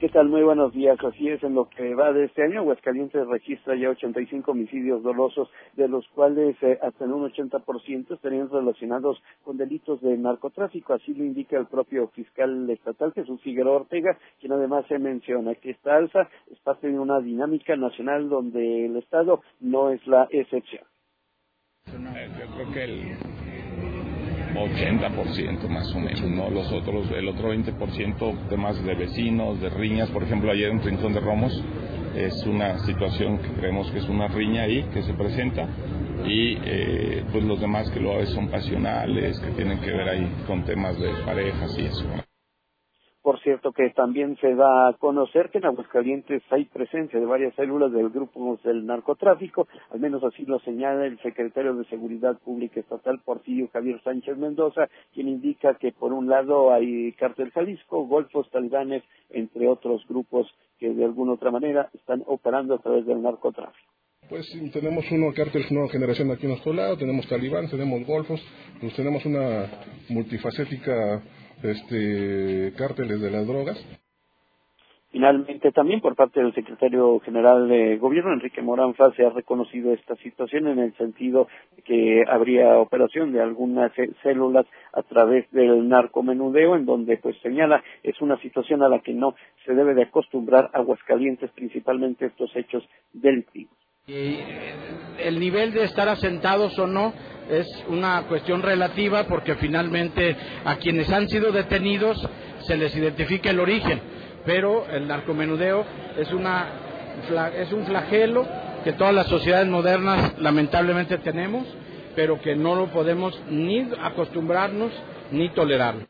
¿Qué tal? Muy buenos días. Así es, en lo que va de este año, Aguascalientes registra ya 85 homicidios dolosos, de los cuales eh, hasta en un 80% estarían relacionados con delitos de narcotráfico. Así lo indica el propio fiscal estatal, Jesús Figueroa Ortega, quien además se menciona que esta alza es parte de una dinámica nacional donde el Estado no es la excepción. Yo creo que el 80% más o menos, ¿no? Los otros, el otro 20% temas de vecinos, de riñas, por ejemplo, ayer en Rincón de Romos es una situación que creemos que es una riña ahí que se presenta y eh, pues los demás que lo son pasionales, que tienen que ver ahí con temas de parejas y eso. Por cierto que también se da a conocer que en Aguascalientes hay presencia de varias células del grupo del narcotráfico, al menos así lo señala el secretario de Seguridad Pública Estatal Porfirio Javier Sánchez Mendoza, quien indica que por un lado hay Cártel Jalisco, Golfos, Talibanes, entre otros grupos que de alguna otra manera están operando a través del narcotráfico. Pues tenemos uno, Cártel Nueva Generación aquí en nuestro lado, tenemos Talibán, tenemos Golfos, pues tenemos una multifacética este, cárteles de las drogas. Finalmente, también por parte del secretario general de Gobierno, Enrique Moranfa, se ha reconocido esta situación en el sentido de que habría operación de algunas células a través del narcomenudeo, en donde, pues, señala, es una situación a la que no se debe de acostumbrar Aguascalientes, principalmente estos hechos delictivos. Y el nivel de estar asentados o no es una cuestión relativa porque finalmente a quienes han sido detenidos se les identifica el origen, pero el narcomenudeo es, una, es un flagelo que todas las sociedades modernas lamentablemente tenemos, pero que no lo podemos ni acostumbrarnos ni tolerarlo.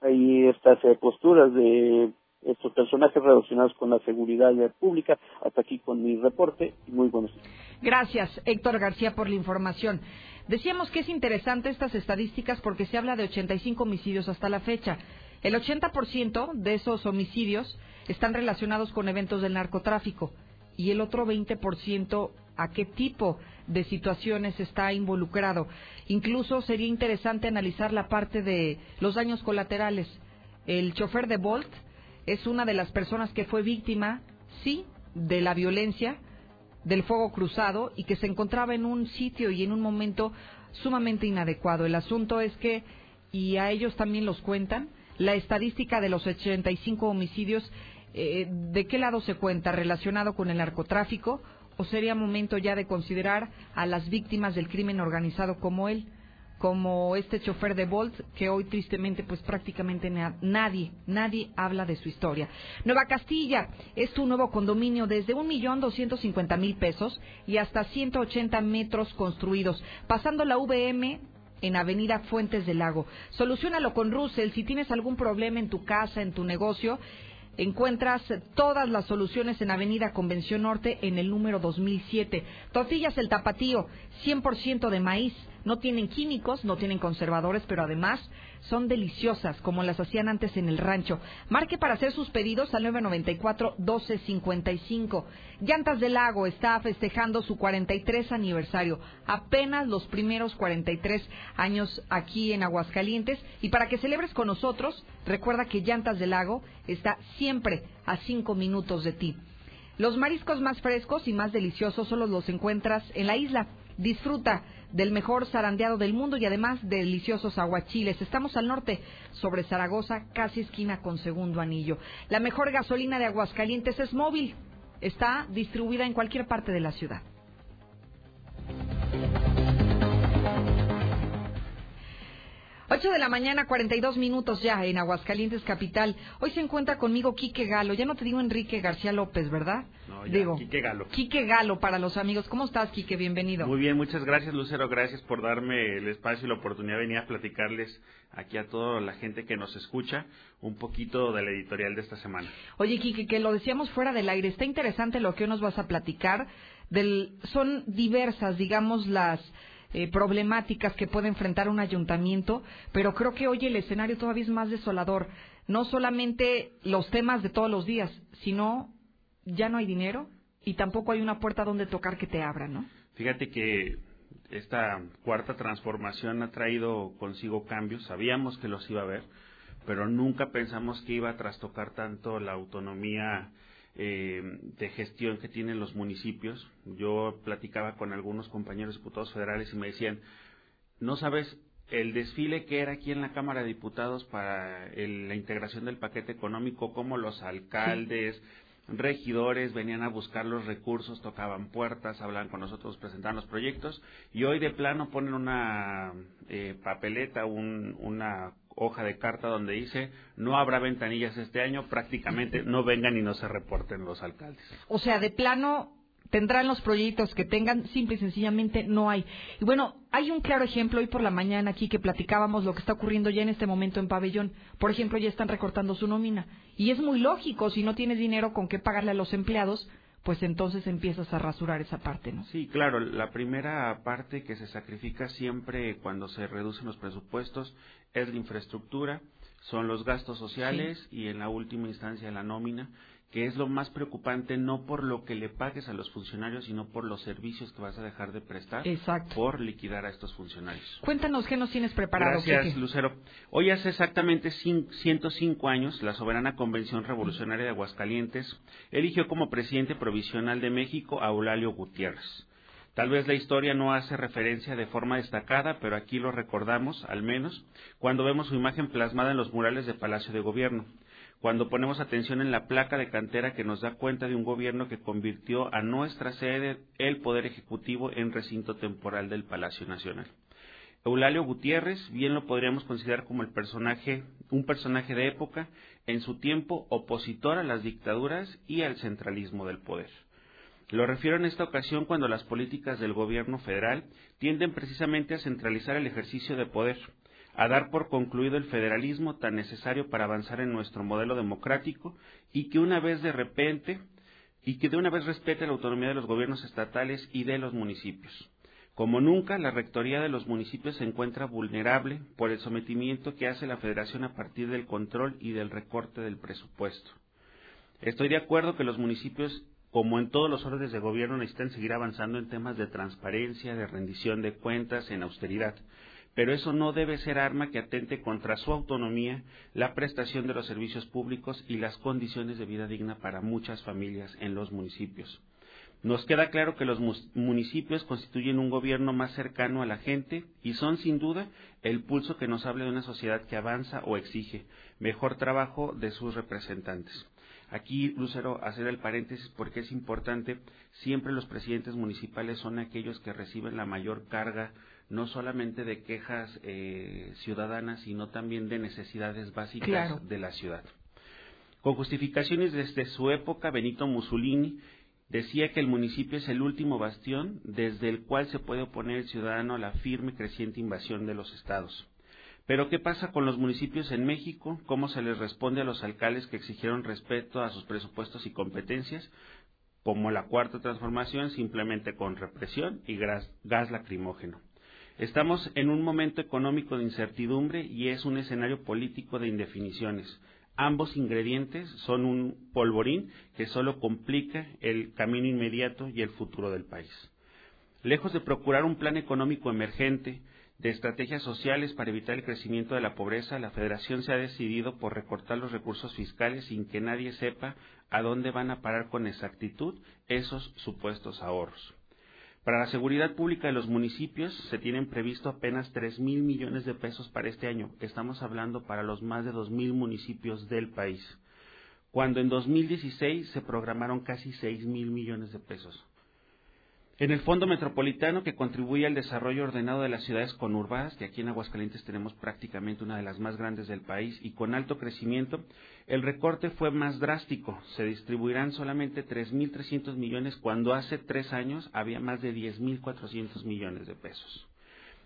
Hay estas eh, posturas de estos personajes relacionados con la seguridad pública. Hasta aquí con mi reporte muy buenos días. Gracias, Héctor García, por la información. Decíamos que es interesante estas estadísticas porque se habla de 85 homicidios hasta la fecha. El 80% de esos homicidios están relacionados con eventos del narcotráfico y el otro 20% a qué tipo de situaciones está involucrado. Incluso sería interesante analizar la parte de los daños colaterales. El chofer de Bolt es una de las personas que fue víctima, sí, de la violencia, del fuego cruzado y que se encontraba en un sitio y en un momento sumamente inadecuado. El asunto es que, y a ellos también los cuentan, la estadística de los 85 homicidios, eh, ¿de qué lado se cuenta? ¿Relacionado con el narcotráfico? ¿O sería momento ya de considerar a las víctimas del crimen organizado como él? Como este chofer de Bolt, que hoy tristemente pues prácticamente nadie, nadie habla de su historia. Nueva Castilla es tu nuevo condominio desde un millón doscientos cincuenta mil pesos y hasta 180 metros construidos, pasando la VM en Avenida Fuentes del Lago. Solucionalo con Russell. Si tienes algún problema en tu casa, en tu negocio, encuentras todas las soluciones en Avenida Convención Norte en el número 2007. Tortillas El Tapatío, 100% de maíz no tienen químicos, no tienen conservadores, pero además son deliciosas, como las hacían antes en el rancho. Marque para hacer sus pedidos al 994-1255. Llantas del Lago está festejando su 43 aniversario, apenas los primeros 43 años aquí en Aguascalientes. Y para que celebres con nosotros, recuerda que Llantas del Lago está siempre a cinco minutos de ti. Los mariscos más frescos y más deliciosos solo los encuentras en la isla. Disfruta del mejor zarandeado del mundo y además deliciosos aguachiles. Estamos al norte, sobre Zaragoza, casi esquina con segundo anillo. La mejor gasolina de Aguascalientes es móvil. Está distribuida en cualquier parte de la ciudad. 8 de la mañana, 42 minutos ya en Aguascalientes Capital. Hoy se encuentra conmigo Quique Galo. Ya no te digo Enrique García López, ¿verdad? No, ya, digo, Quique Galo. Quique Galo para los amigos. ¿Cómo estás, Quique? Bienvenido. Muy bien, muchas gracias, Lucero. Gracias por darme el espacio y la oportunidad de venir a platicarles aquí a toda la gente que nos escucha un poquito de la editorial de esta semana. Oye, Quique, que lo decíamos fuera del aire. Está interesante lo que hoy nos vas a platicar. Del, son diversas, digamos, las eh, problemáticas que puede enfrentar un ayuntamiento, pero creo que hoy el escenario todavía es más desolador. No solamente los temas de todos los días, sino ya no hay dinero y tampoco hay una puerta donde tocar que te abra, ¿no? Fíjate que esta cuarta transformación ha traído consigo cambios, sabíamos que los iba a haber, pero nunca pensamos que iba a trastocar tanto la autonomía eh, de gestión que tienen los municipios. Yo platicaba con algunos compañeros diputados federales y me decían, no sabes el desfile que era aquí en la Cámara de Diputados para la integración del paquete económico, como los alcaldes, regidores venían a buscar los recursos, tocaban puertas, hablaban con nosotros, presentaban los proyectos y hoy de plano ponen una eh, papeleta, un, una hoja de carta donde dice no habrá ventanillas este año, prácticamente no vengan y no se reporten los alcaldes. O sea, de plano tendrán los proyectos que tengan, simple y sencillamente no hay. Y bueno, hay un claro ejemplo hoy por la mañana aquí que platicábamos lo que está ocurriendo ya en este momento en Pabellón. Por ejemplo, ya están recortando su nómina. Y es muy lógico, si no tienes dinero con qué pagarle a los empleados, pues entonces empiezas a rasurar esa parte, ¿no? Sí, claro, la primera parte que se sacrifica siempre cuando se reducen los presupuestos es la infraestructura, son los gastos sociales y en la última instancia la nómina que es lo más preocupante no por lo que le pagues a los funcionarios, sino por los servicios que vas a dejar de prestar por liquidar a estos funcionarios. Cuéntanos qué nos tienes preparado. Gracias, Lucero. Hoy hace exactamente 105 años, la Soberana Convención Revolucionaria de Aguascalientes eligió como presidente provisional de México a Eulalio Gutiérrez. Tal vez la historia no hace referencia de forma destacada, pero aquí lo recordamos, al menos, cuando vemos su imagen plasmada en los murales de Palacio de Gobierno cuando ponemos atención en la placa de cantera que nos da cuenta de un gobierno que convirtió a nuestra sede, el Poder Ejecutivo, en recinto temporal del Palacio Nacional. Eulalio Gutiérrez, bien lo podríamos considerar como el personaje, un personaje de época, en su tiempo opositor a las dictaduras y al centralismo del poder. Lo refiero en esta ocasión cuando las políticas del gobierno federal tienden precisamente a centralizar el ejercicio de poder, a dar por concluido el federalismo tan necesario para avanzar en nuestro modelo democrático y que una vez de repente y que de una vez respete la autonomía de los gobiernos estatales y de los municipios. Como nunca, la rectoría de los municipios se encuentra vulnerable por el sometimiento que hace la federación a partir del control y del recorte del presupuesto. Estoy de acuerdo que los municipios, como en todos los órdenes de gobierno, necesitan seguir avanzando en temas de transparencia, de rendición de cuentas, en austeridad, pero eso no debe ser arma que atente contra su autonomía, la prestación de los servicios públicos y las condiciones de vida digna para muchas familias en los municipios. Nos queda claro que los municipios constituyen un gobierno más cercano a la gente y son sin duda el pulso que nos habla de una sociedad que avanza o exige mejor trabajo de sus representantes. Aquí, Lucero, hacer el paréntesis porque es importante, siempre los presidentes municipales son aquellos que reciben la mayor carga no solamente de quejas eh, ciudadanas, sino también de necesidades básicas de la ciudad. Con justificaciones desde su época, Benito Mussolini decía que el municipio es el último bastión desde el cual se puede oponer el ciudadano a la firme creciente invasión de los estados. Pero ¿qué pasa con los municipios en México? ¿Cómo se les responde a los alcaldes que exigieron respeto a sus presupuestos y competencias? Como la cuarta transformación, simplemente con represión y gas lacrimógeno. Estamos en un momento económico de incertidumbre y es un escenario político de indefiniciones. Ambos ingredientes son un polvorín que solo complica el camino inmediato y el futuro del país. Lejos de procurar un plan económico emergente, de estrategias sociales para evitar el crecimiento de la pobreza, la Federación se ha decidido por recortar los recursos fiscales sin que nadie sepa a dónde van a parar con exactitud esos supuestos ahorros. Para la seguridad pública de los municipios se tienen previsto apenas tres mil millones de pesos para este año. Estamos hablando para los más de dos mil municipios del país. Cuando en 2016 se programaron casi seis mil millones de pesos. En el Fondo Metropolitano, que contribuye al desarrollo ordenado de las ciudades conurbadas, que aquí en Aguascalientes tenemos prácticamente una de las más grandes del país y con alto crecimiento, el recorte fue más drástico. Se distribuirán solamente 3.300 millones cuando hace tres años había más de 10.400 millones de pesos.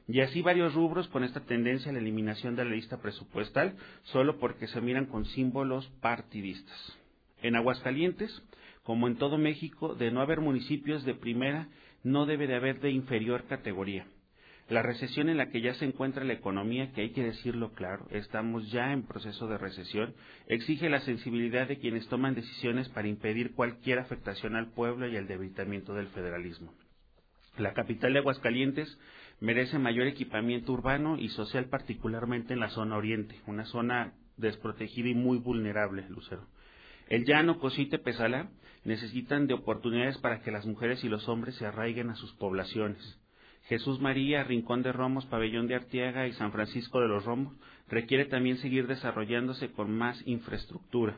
Y así varios rubros con esta tendencia a la eliminación de la lista presupuestal, solo porque se miran con símbolos partidistas. En Aguascalientes, como en todo México, de no haber municipios de primera, no debe de haber de inferior categoría. La recesión en la que ya se encuentra la economía, que hay que decirlo claro, estamos ya en proceso de recesión, exige la sensibilidad de quienes toman decisiones para impedir cualquier afectación al pueblo y al debilitamiento del federalismo. La capital de Aguascalientes merece mayor equipamiento urbano y social, particularmente en la zona oriente, una zona desprotegida y muy vulnerable, Lucero. El llano, Cosite, Pesalá necesitan de oportunidades para que las mujeres y los hombres se arraiguen a sus poblaciones. Jesús María, Rincón de Romos, Pabellón de Artiaga y San Francisco de los Romos requiere también seguir desarrollándose con más infraestructura.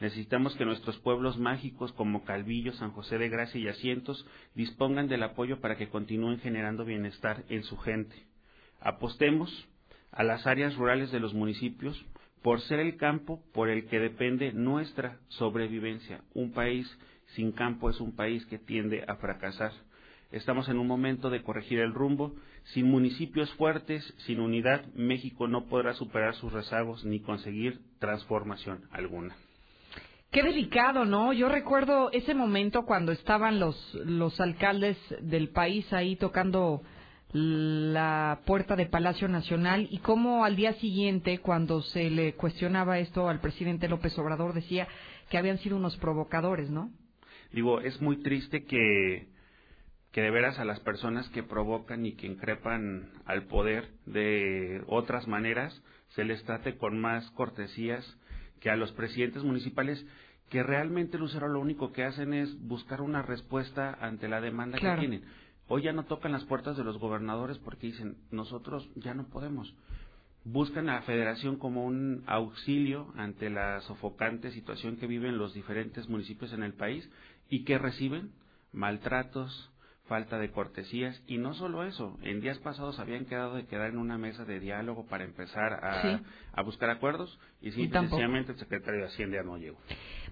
Necesitamos que nuestros pueblos mágicos como Calvillo, San José de Gracia y Asientos dispongan del apoyo para que continúen generando bienestar en su gente. Apostemos a las áreas rurales de los municipios por ser el campo por el que depende nuestra sobrevivencia. Un país sin campo es un país que tiende a fracasar. Estamos en un momento de corregir el rumbo. Sin municipios fuertes, sin unidad, México no podrá superar sus rezagos ni conseguir transformación alguna. Qué delicado, ¿no? Yo recuerdo ese momento cuando estaban los, los alcaldes del país ahí tocando la puerta de Palacio Nacional y cómo al día siguiente, cuando se le cuestionaba esto al presidente López Obrador, decía que habían sido unos provocadores, ¿no? Digo, es muy triste que, que de veras a las personas que provocan y que increpan al poder de otras maneras se les trate con más cortesías que a los presidentes municipales que realmente, Lucero, lo único que hacen es buscar una respuesta ante la demanda que tienen. Hoy ya no tocan las puertas de los gobernadores porque dicen, nosotros ya no podemos. Buscan a la federación como un auxilio ante la sofocante situación que viven los diferentes municipios en el país y que reciben maltratos, falta de cortesías y no solo eso, en días pasados habían quedado de quedar en una mesa de diálogo para empezar a, buscar acuerdos y sencillamente el secretario de Hacienda no llegó.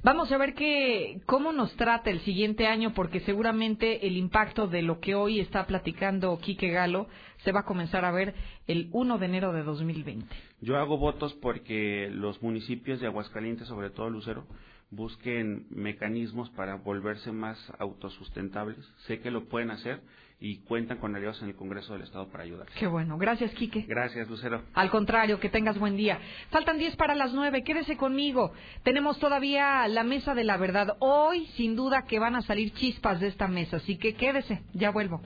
Vamos a ver qué, cómo nos trata el siguiente año porque seguramente el impacto de lo que hoy está platicando Quique Galo se va a comenzar a ver el 1 de enero de 2020. Yo hago votos porque los municipios de Aguascalientes, sobre todo Lucero, busquen mecanismos para volverse más autosustentables. Sé que lo pueden hacer y cuentan con aliados en el Congreso del Estado para ayudar. Qué bueno. Gracias, Quique. Gracias, Lucero. Al contrario, que tengas buen día. Faltan 10 para las 9. Quédese conmigo. Tenemos todavía la mesa de la verdad. Hoy, sin duda, que van a salir chispas de esta mesa. Así que quédese. Ya vuelvo.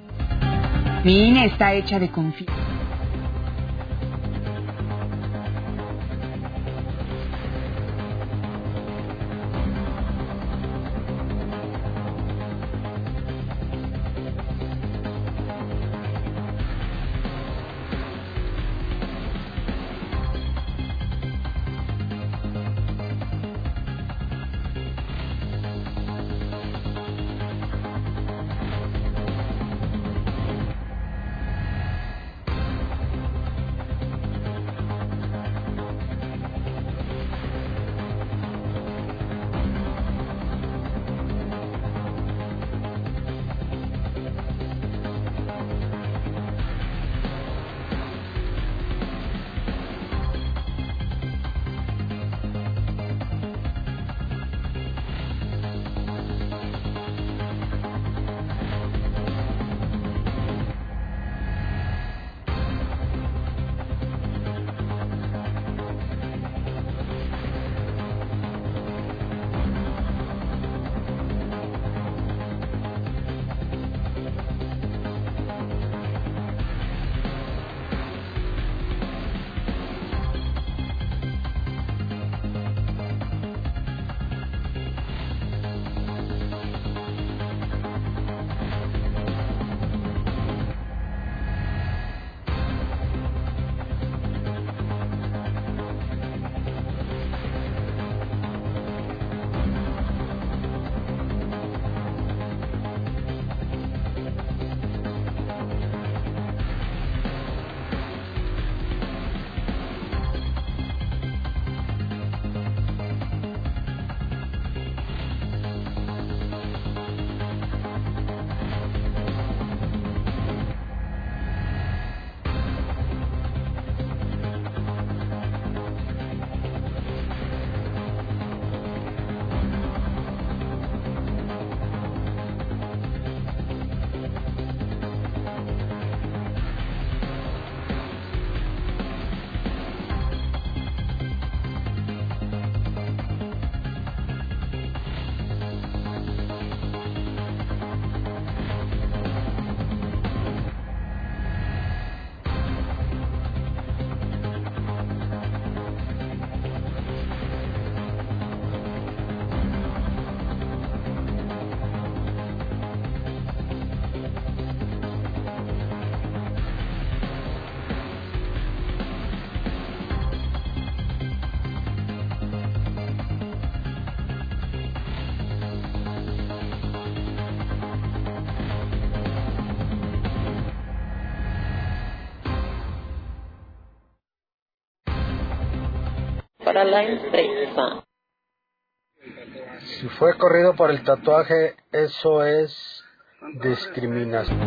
Mi INE está hecha de confianza. Para la empresa. Si fue corrido por el tatuaje, eso es discriminación.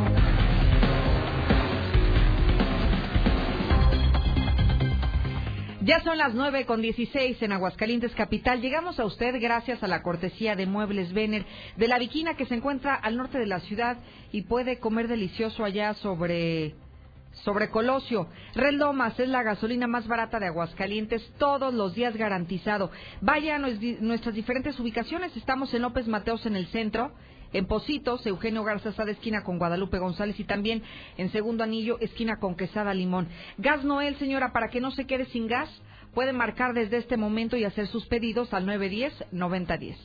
Ya son las nueve con dieciséis en Aguascalientes Capital. Llegamos a usted gracias a la cortesía de Muebles Vener de la Viquina que se encuentra al norte de la ciudad y puede comer delicioso allá sobre sobre Colosio. Red Lomas es la gasolina más barata de Aguascalientes, todos los días garantizado. Vaya a nuestras diferentes ubicaciones. Estamos en López Mateos en el centro, en Positos, Eugenio Garza de esquina con Guadalupe González y también en Segundo Anillo, esquina con Quesada Limón. Gas Noel, señora, para que no se quede sin gas, puede marcar desde este momento y hacer sus pedidos al 910-9010.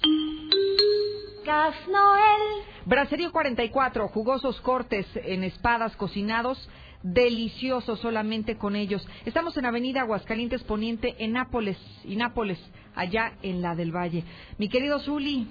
Gas Noel. Braserio 44, jugosos cortes en espadas cocinados deliciosos solamente con ellos. Estamos en Avenida Aguascalientes Poniente en Nápoles, y Nápoles, allá en la del Valle. Mi querido Zuli,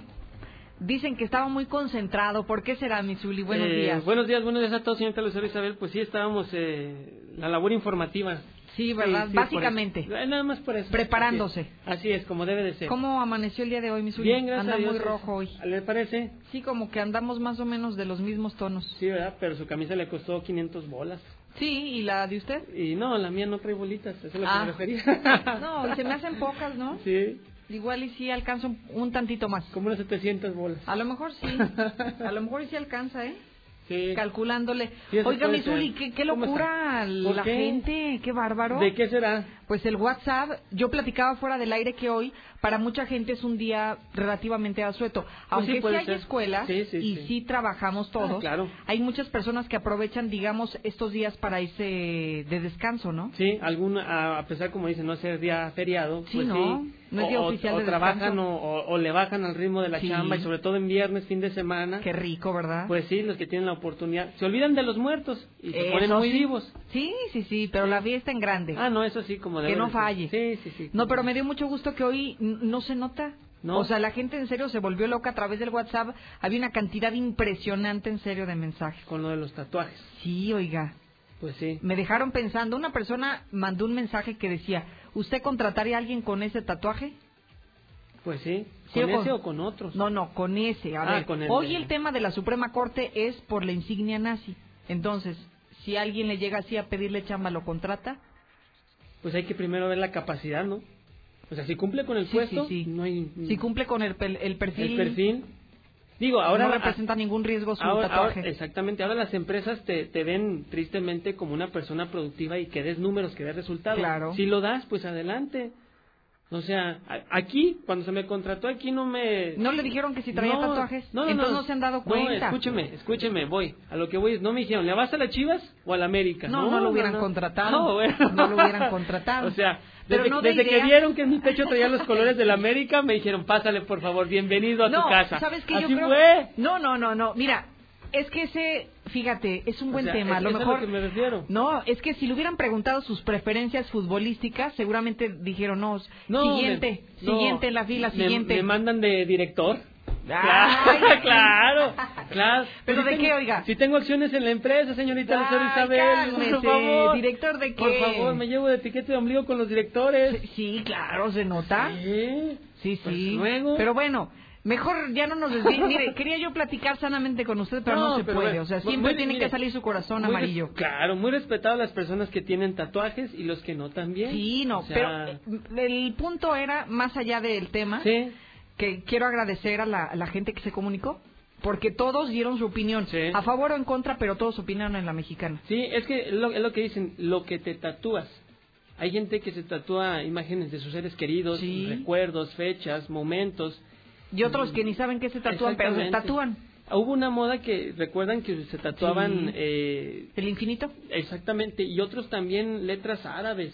Dicen que estaba muy concentrado. ¿Por qué será, Zuli? Buenos Eh, días. Buenos días, buenos días a todos, señorita Lucero Isabel. Pues sí, estábamos eh, la labor informativa. Sí, ¿verdad? Sí, sí, por Básicamente. Eh, Nada más por eso. Preparándose. Así es, así es, como debe de ser. ¿Cómo amaneció el día de hoy, mi Zuli? Bien, gracias Anda a Dios. muy rojo hoy. ¿Le parece? Sí, como que andamos más o menos de los mismos tonos. Sí, ¿verdad? Pero su camisa le costó 500 bolas. Sí, ¿y la de usted? Y no, la mía no trae bolitas, eso es lo Ah. que me refería. No, se me hacen pocas, ¿no? Sí, Igual y sí alcanzo un, un tantito más. como unas 700 bolas. A lo mejor sí. A lo mejor sí alcanza, ¿eh? Sí. Calculándole. Eso Oiga, qué, qué ¿Cómo locura la qué? gente, qué bárbaro. ¿De qué será? Pues el WhatsApp, yo platicaba fuera del aire que hoy para mucha gente es un día relativamente asueto. Aunque Pues sí, hay ser. escuelas Sí, y sí. trabajamos todos, Ah, claro. hay muchas personas que aprovechan, digamos, estos días para irse de descanso, ¿no? Sí, algún, a pesar, como dicen, no ser día feriado. Sí, pues no, sí. No es día o, oficial o de trabajan o, o- o le bajan al ritmo de la Sí. chamba y sobre todo en viernes, fin de semana. Qué rico, ¿verdad? Pues sí, los que tienen la oportunidad. Se olvidan de los muertos y se Eso ponen muy sí. vivos. Sí, sí, sí, pero la fiesta en grande. Ah, no, eso sí, como que debe no de ser. falle. Sí, sí, sí. No, pero me dio mucho gusto que hoy no se nota. No. O sea, la gente en serio se volvió loca a través del WhatsApp. Había una cantidad impresionante en serio de mensajes. Con lo de los tatuajes. Sí, oiga. Pues sí. Me dejaron pensando. Una persona mandó un mensaje que decía, ¿usted contrataría a alguien con ese tatuaje? Pues sí. Sí, ¿Con ese o con otros? No, no, con ese. A Ah, ver, con el hoy el tema de la Suprema Corte es por la insignia nazi. Entonces, si alguien le llega así a pedirle chamba, ¿lo contrata? Pues hay que primero ver la capacidad, ¿no? O sea, si cumple con el Sí, puesto, sí, sí. no hay... Si cumple con el, el perfil, el perfil. Digo, ahora no representa ningún riesgo su ahora- tatuaje. ahora- exactamente, ahora las empresas te, te ven tristemente como una persona productiva y que des números, que des resultados. Claro. Si lo das, pues adelante. O sea, aquí, cuando se me contrató, aquí no me... ¿No le dijeron que si traía No, tatuajes? No, no, Entonces no se han dado No, cuenta. escúcheme, escúcheme, voy. A lo que voy es, no me dijeron, ¿le vas a las Chivas o a la América? No, no lo hubieran contratado. No, bueno. No lo hubieran contratado. O sea, desde, no de desde que vieron que en mi pecho traía los colores de la América, me dijeron, pásale por favor, bienvenido a no, tu casa. ¿sabes qué? Así Yo creo... fue. No, no, no, no. Mira, es que ese, fíjate, es un O buen sea, tema. A lo es a mejor... lo que me refiero. No, es que si le hubieran preguntado sus preferencias futbolísticas, seguramente dijeron, no, No, siguiente, me- no, siguiente en la fila, me- siguiente. Me mandan de director. Claro, claro, claro. ¿Pero Si de tengo- qué, oiga? Si tengo acciones en la empresa, señorita Lucero Isabel, cálmese, por favor. ¿director de Por qué? favor, me llevo de piquete de ombligo con los directores. Sí, claro, se nota. Sí, sí, Pues sí. luego. Pero bueno, mejor ya no nos desvíen. Mire, quería yo platicar sanamente con usted, pero no, se pero puede. O sea, siempre muy- tiene mire, que salir su corazón amarillo. Claro, muy respetado a las personas que tienen tatuajes y los que no también. Sí, no, O sea, pero eh, el punto era, más allá del tema, Sí. Que quiero agradecer a la, a la gente que se comunicó, porque todos dieron su opinión, a favor o en contra, pero todos opinaron en la mexicana. Sí, es que lo, es lo que dicen, lo que te tatúas. Hay gente que se tatúa imágenes de sus seres queridos, recuerdos, fechas, momentos. Y otros que ni saben qué se tatúan, pero se tatúan. Hubo una moda que recuerdan que se tatuaban Sí. eh, el infinito. Exactamente, y otros también letras árabes.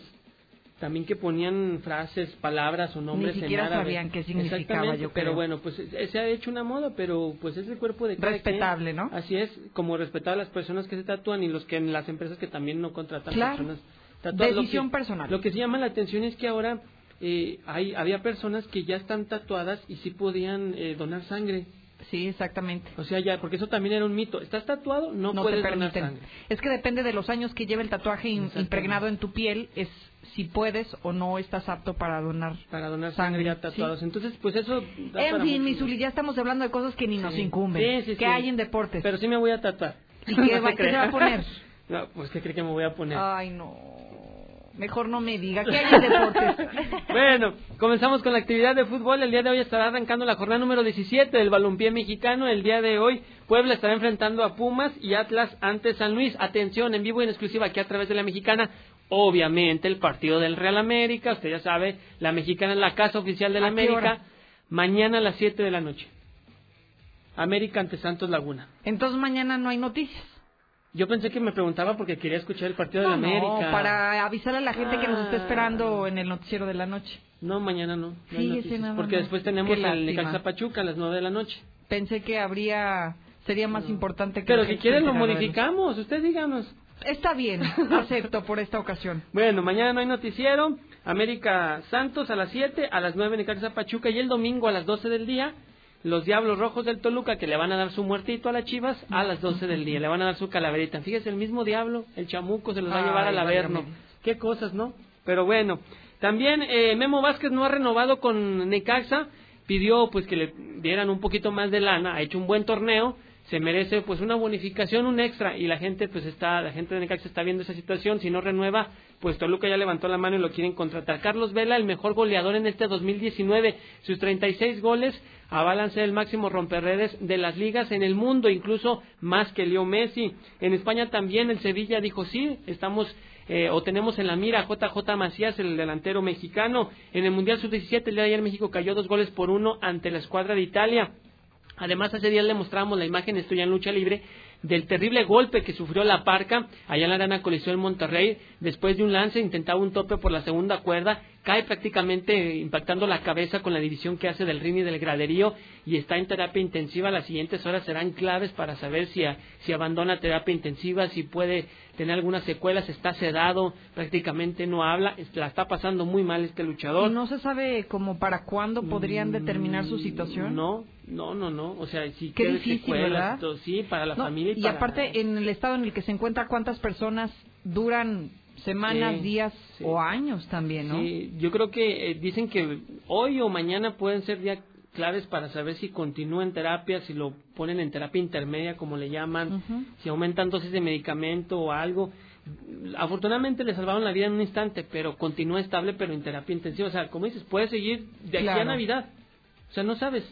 También que ponían frases, palabras o nombres Ni siquiera en árabe. sabían qué significaba, yo Pero creo. bueno, pues eh, se ha hecho una moda, pero pues es el cuerpo de cada Respetable, quien. ¿no? Así es, como respetar a las personas que se tatúan y los que en las empresas que también no contratan Claro. personas tatuadas. Lo Decisión que- personal. Lo que sí llama la atención es que ahora eh, hay, había personas que ya están tatuadas y sí podían eh, donar sangre. Sí, exactamente. O sea, ya, porque eso también era un mito. ¿Estás tatuado? No, No puedes te donar sangre. Es que depende de los años que lleve el tatuaje impregnado en tu piel, es si puedes o no estás apto para donar Para donar sangre ya tatuados. sí. Entonces, pues eso... da En para fin, mucho. mi Zuli, ya estamos hablando de cosas que ni nos incumben. Sí, sí, ¿Qué sí. hay en deportes? Pero sí me voy a tatuar. ¿Y qué No va- se qué se va a poner? No, pues ¿qué cree que me voy a poner? Ay, no. Mejor no me diga. ¿Qué hay en deportes? Bueno, comenzamos con la actividad de fútbol. El día de hoy estará arrancando la jornada número 17 del balompié mexicano. El día de hoy Puebla estará enfrentando a Pumas y Atlas ante San Luis. Atención, en vivo y en exclusiva aquí a través de la mexicana. Obviamente el partido del Real América. Usted ya sabe, la mexicana es la casa oficial de la ¿A qué América. hora? Mañana a las 7 de la noche. América ante Santos Laguna. Entonces mañana no hay noticias. Yo pensé que me preguntaba porque quería escuchar el partido No, de la América. no, para avisarle a la gente que nos está Ah. esperando en el noticiero de la noche. No, mañana no. no hay Sí, noticias, ese nada porque más. después tenemos Qué el. Necaxa Pachuca a las 9 de la noche. Pensé que habría sería más importante que Pero si quieren lo modificamos, usted díganos. Está bien, acepto por esta ocasión. Bueno, mañana no hay noticiero. América Santos a las 7, a las 9 Necaxa Pachuca y el domingo a las 12 del día. Los Diablos Rojos del Toluca que le van a dar su muertito a las Chivas a las 12 del día. Le van a dar su calaverita. Fíjese, el mismo Diablo, el chamuco, se los va a llevar al Averno. Qué cosas, ¿no? Pero bueno. También eh, Memo Vázquez no ha renovado con Necaxa. Pidió pues que le dieran un poquito más de lana. Ha hecho un buen torneo. Se merece pues una bonificación, un extra. Y la gente pues está, la gente de Necaxa está viendo esa situación. Si no renueva, pues Toluca ya levantó la mano y lo quieren contratar. Carlos Vela, el mejor goleador en este 2019. Sus 36 goles avalan ser el máximo romperredes de las ligas en el mundo, incluso más que Leo Messi. En España también el Sevilla dijo sí, estamos eh, o tenemos en la mira a JJ Macías, el delantero mexicano. En el Mundial Sub-17, el día de ayer México cayó dos goles por uno ante la escuadra de Italia. Además, hace días le mostramos la imagen, esto ya en lucha libre, del terrible golpe que sufrió la Parca allá en la Arena Coliseo en Monterrey. Después de un lance, intentaba un tope por la segunda cuerda, cae prácticamente impactando la cabeza con la división que hace del ring y del graderío y está en terapia intensiva. Las siguientes horas serán claves para saber si, a- si abandona terapia intensiva, si puede tener algunas secuelas, está sedado, prácticamente no habla, la está pasando muy mal este luchador. ¿Y no se sabe como para cuándo podrían determinar su situación? No, no, no, no. O sea, si Qué difícil, secuelas, ¿verdad? sí, para la No, familia y, y para- aparte, en el estado en el que se encuentra, ¿cuántas personas duran semanas, Sí, días o años también, no? Sí, yo creo que eh, dicen que hoy o mañana pueden ser ya claves para saber si continúa en terapia, si lo ponen en terapia intermedia, como le llaman, si aumentan dosis de medicamento o algo. Afortunadamente le salvaron la vida en un instante, pero continúa estable, pero en terapia intensiva. O sea, como dices, puede seguir de aquí a. Navidad. O sea, no sabes,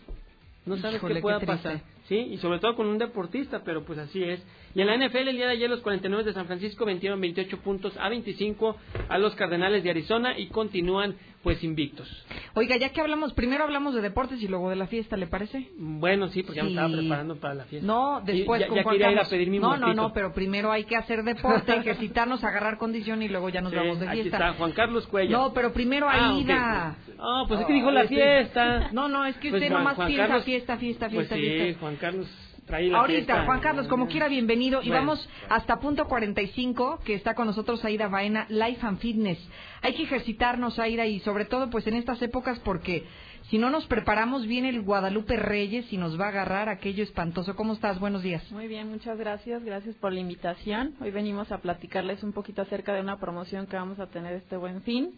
no sabes Híjole, qué pueda pasar. Sí, y sobre todo con un deportista, pero pues así es. Y en la NFL el día de ayer los 49 de San Francisco vencieron 28 puntos a 25 a los Cardenales de Arizona y continúan pues invictos. Oiga, ya que hablamos, primero hablamos de deportes y luego de la fiesta, ¿le parece? Bueno, sí, porque ya me Sí. estaba preparando para la fiesta. No, Sí, después ya, con quería ir a pedir mi No, no, no, pero primero hay que hacer deporte, ejercitarnos, agarrar condición y luego ya nos Sí, vamos de aquí fiesta. está Juan Carlos Cuellar. No, pero primero Ah, Aida. ok. Ah, pues es que dijo la Ay, sí. fiesta. No, no, es que Pues usted Juan- nomás Juan piensa Carlos- fiesta, fiesta, Pues fiesta, sí, fiesta. Juan Carlos la Ahorita, fiesta. Juan Carlos, como quiera, bienvenido. Y Bueno. vamos hasta punto 45, que está con nosotros Aida Baena, Life and Fitness. Hay que ejercitarnos, Aida, y sobre todo pues en estas épocas porque si no nos preparamos viene el Guadalupe Reyes y nos va a agarrar aquello espantoso. ¿Cómo estás? Buenos días. Muy bien, muchas gracias. Gracias por la invitación. Hoy venimos a platicarles un poquito acerca de una promoción que vamos a tener este buen fin.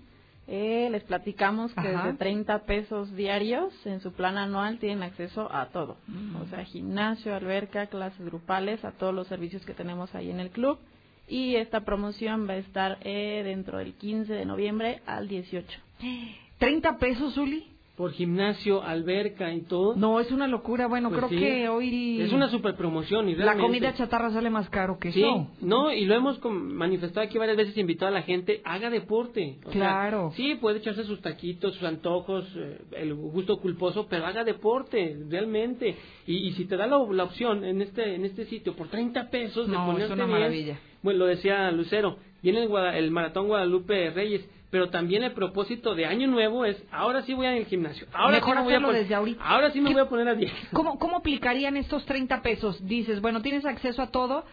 Eh, les platicamos que Ajá. desde 30 pesos diarios en su plan anual tienen acceso a todo. O sea, gimnasio, alberca, clases grupales, a todos los servicios que tenemos ahí en el club. Y esta promoción va a estar eh, dentro del 15 de noviembre al 18. ¿30 pesos, Uli? Por gimnasio, alberca y todo. No, es una locura. Bueno, Pues creo sí. que hoy Es una super promoción y la comida chatarra sale más caro que Sí, eso. no, y lo hemos manifestado aquí varias veces, invitado a la gente, haga deporte. O sea, Claro. sí, puede echarse sus taquitos, sus antojos, eh, el gusto culposo, pero haga deporte, realmente. Y, y si te da la, la opción en este en este sitio por 30 pesos de No, es ponerte una bien, maravilla. bueno, lo decía Lucero, viene el, el Maratón Guadalupe Reyes, pero también el propósito de Año Nuevo es, ahora sí voy al gimnasio, ahora Mejor sí me voy a hacerlo pon- desde ahorita. Ahora sí me voy a poner a 10. ¿Cómo, ¿Cómo aplicarían estos 30 pesos? Dices, bueno, tienes acceso a todo,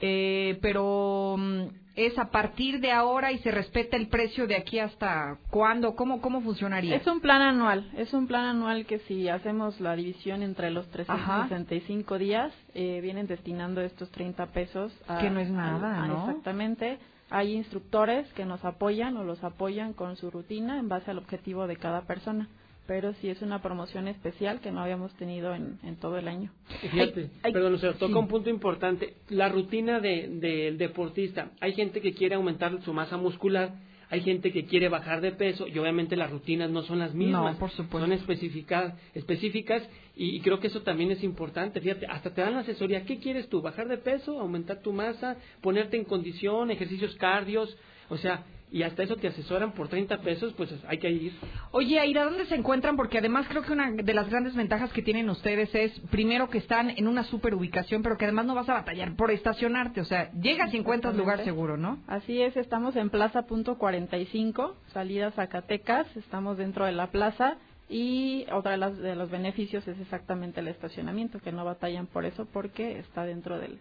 eh, pero mm, ¿Es a partir de ahora y se respeta el precio de aquí hasta cuándo? ¿Cómo, cómo funcionaría? Es un plan anual, es un plan anual que si hacemos la división entre los 365 días, eh, vienen destinando estos 30 pesos a... Que no es nada, a- ¿no? Exactamente. Hay instructores que nos apoyan o los apoyan con su rutina en base al objetivo de cada persona. Pero sí es una promoción especial que no habíamos tenido en, en todo el año. Fíjate, perdón, o sea, toca un punto importante. La rutina de- del deportista. Hay gente que quiere aumentar su masa muscular, hay gente que quiere bajar de peso y obviamente las rutinas no son las mismas. No, por supuesto. Son especificadas, específicas y, y creo que eso también es importante. Fíjate, hasta te dan la asesoría. ¿Qué quieres tú? ¿Bajar de peso? ¿Aumentar tu masa? ¿Ponerte en condición? ¿Ejercicios cardios? O sea, y hasta eso te asesoran por 30 pesos, pues hay que ir. Oye, Aira, ¿dónde se encuentran? Porque además creo que una de las grandes ventajas que tienen ustedes es, primero, que están en una super ubicación, pero que además no vas a batallar por estacionarte. O sea, llegas y encuentras lugar seguro, ¿no? Así es, estamos en Plaza Punto 45, salida Zacatecas, estamos dentro de la plaza y otra de, las, de los beneficios es exactamente el estacionamiento, que no batallan por eso porque está dentro del,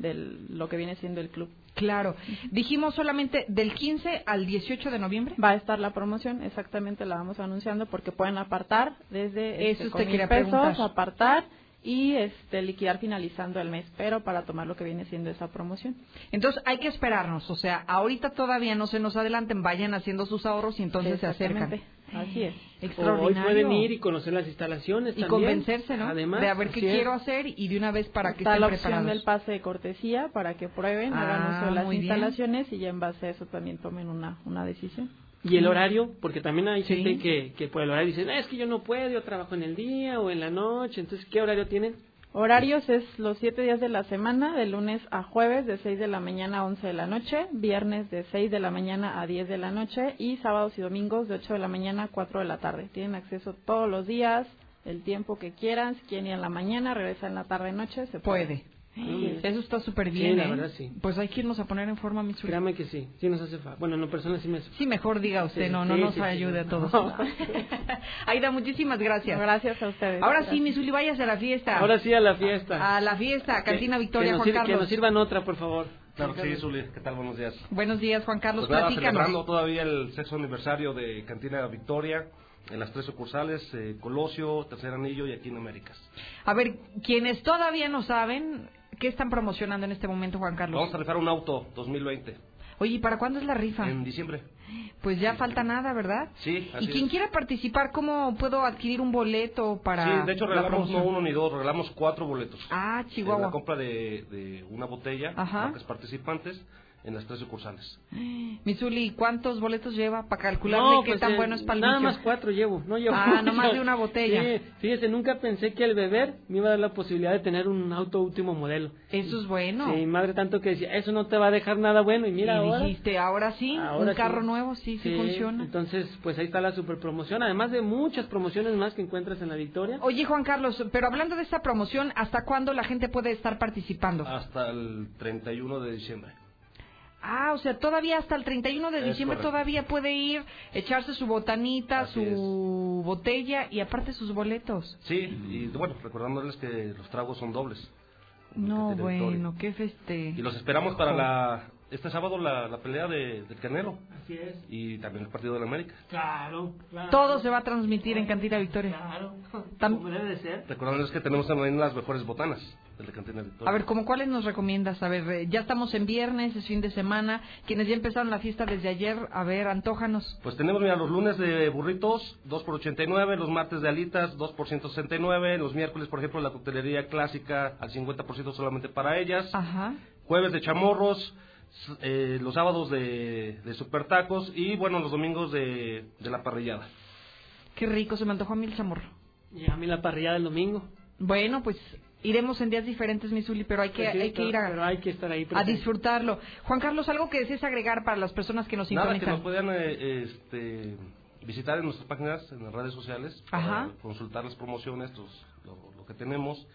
del lo que viene siendo el club. Claro. Dijimos solamente del 15 al 18 de noviembre. Va a estar la promoción, exactamente la vamos anunciando porque pueden apartar desde Eso este, usted quería pesos, preguntar. apartar y este liquidar finalizando el mes, pero para tomar lo que viene siendo esa promoción. Entonces hay que esperarnos. O sea, ahorita todavía no se nos adelanten, vayan haciendo sus ahorros y entonces se acercan. Así es. O hoy Extraordinario. pueden ir y conocer las instalaciones y también. convencerse, ¿no? Además, de a ver qué es. quiero hacer y de una vez para que Está estén la opción preparados. del pase de cortesía para que prueben, hagan Ah, uso de las muy bien. instalaciones y ya en base a eso también tomen una, una decisión. Y el horario, porque también hay Sí. gente que, que por el horario dice, "No, es que yo no puedo, yo trabajo en el día o en la noche, entonces, ¿qué horario tienen? Horarios es los siete días de la semana, de lunes a jueves, de 6 de la mañana a 11 de la noche, viernes de 6 de la mañana a 10 de la noche y sábados y domingos de 8 de la mañana a 4 de la tarde. Tienen acceso todos los días, el tiempo que quieran, si quieren ir en la mañana, regresar en la tarde-noche, se Puede. Sí. Eso está súper bien. Sí, la ¿eh? verdad, sí. Pues hay que irnos a poner en forma, mi Créame que sí, sí nos hace falta. Bueno, en lo personal sí me hace Sí, mejor diga usted, Sí, no, no sí, nos sí, sí. ayude a todos. Aida, muchísimas gracias. Gracias a ustedes. Ahora sí, Gracias. mi Zuli, váyase a la fiesta. Ahora sí a la fiesta. A la fiesta, Cantina Que- Victoria, que Juan sir- Carlos. Que nos sirvan otra, por favor. Claro que sí, Zuli. ¿Qué tal? Buenos días. Buenos días, Juan Carlos. Pues nada, celebrando todavía el sexto aniversario de Cantina Victoria en las tres sucursales, eh, Colosio, Tercer Anillo y aquí en Américas. A ver, quienes todavía no saben, ¿qué están promocionando en este momento, Juan Carlos? Vamos a rifar un auto 2020 Oye, ¿y para cuándo es la rifa? en diciembre. Pues ya falta nada, ¿verdad? Sí, así Y quien es. quiera participar, ¿cómo puedo adquirir un boleto para Sí, de hecho la regalamos no uno ni dos, regalamos cuatro boletos. Ah, En la Chihuahua. compra de, de una botella, Ajá. marcas participantes, en las tres sucursales. Misuli, ¿cuántos boletos lleva para calcularle No, qué pues, tan eh, bueno es para el Nada inicio? más cuatro llevo, no llevo. Ah, no más de una botella. Sí, fíjese, nunca pensé que el beber me iba a dar la posibilidad de tener un auto último modelo. Eso es bueno. Sí, madre tanto que decía, eso no te va a dejar nada bueno y mira y ahora. dijiste, ahora sí, Ahora un carro sí. nuevo, sí, sí, funciona. Entonces, pues ahí está la super promoción, además de muchas promociones más que encuentras en la Victoria. Oye, Juan Carlos, pero hablando de esta promoción, ¿hasta cuándo la gente puede estar participando? Hasta el 31 de diciembre. Ah, o sea, todavía hasta el 31 de diciembre todavía puede ir, echarse su botanita, Así su botella y aparte sus boletos. Sí, y bueno, recordándoles que los tragos son dobles. No, bueno, qué feste. Y los esperamos para la este sábado la, la pelea de, del Canelo Así es. y también el partido de la América. Claro, claro. Todo se va a transmitir en Cantina Victoria. Claro, como debe de ser. Recordándoles que tenemos también las mejores botanas del de Cantina Victoria. A ver, ¿cómo cuáles nos recomiendas? A ver, eh, ya estamos en viernes, es fin de semana. Quienes ya empezaron la fiesta desde ayer, a ver, antójanos. Pues tenemos, mira, los lunes de burritos, 2 por 89, los martes de alitas, 2 por 169, los miércoles, por ejemplo, la coctelería clásica al 50% solamente para ellas, Ajá. jueves de chamorros, eh, los sábados de, de super tacos y, bueno, los domingos de, de la parrillada. Qué rico, se me antojó a mí el chamorro. Y a mí la parrilla del domingo. Bueno, pues iremos en días diferentes, Misuli, pero hay que, Pues sí, hay que ir a, pero hay que estar ahí a disfrutarlo. Juan Carlos, ¿algo que desees agregar para las personas que nos Nada, que sintonizan? nos puedan eh, este, visitar en nuestras páginas, en las redes sociales, para Ajá. consultar las promociones, los- lo, lo que tenemos.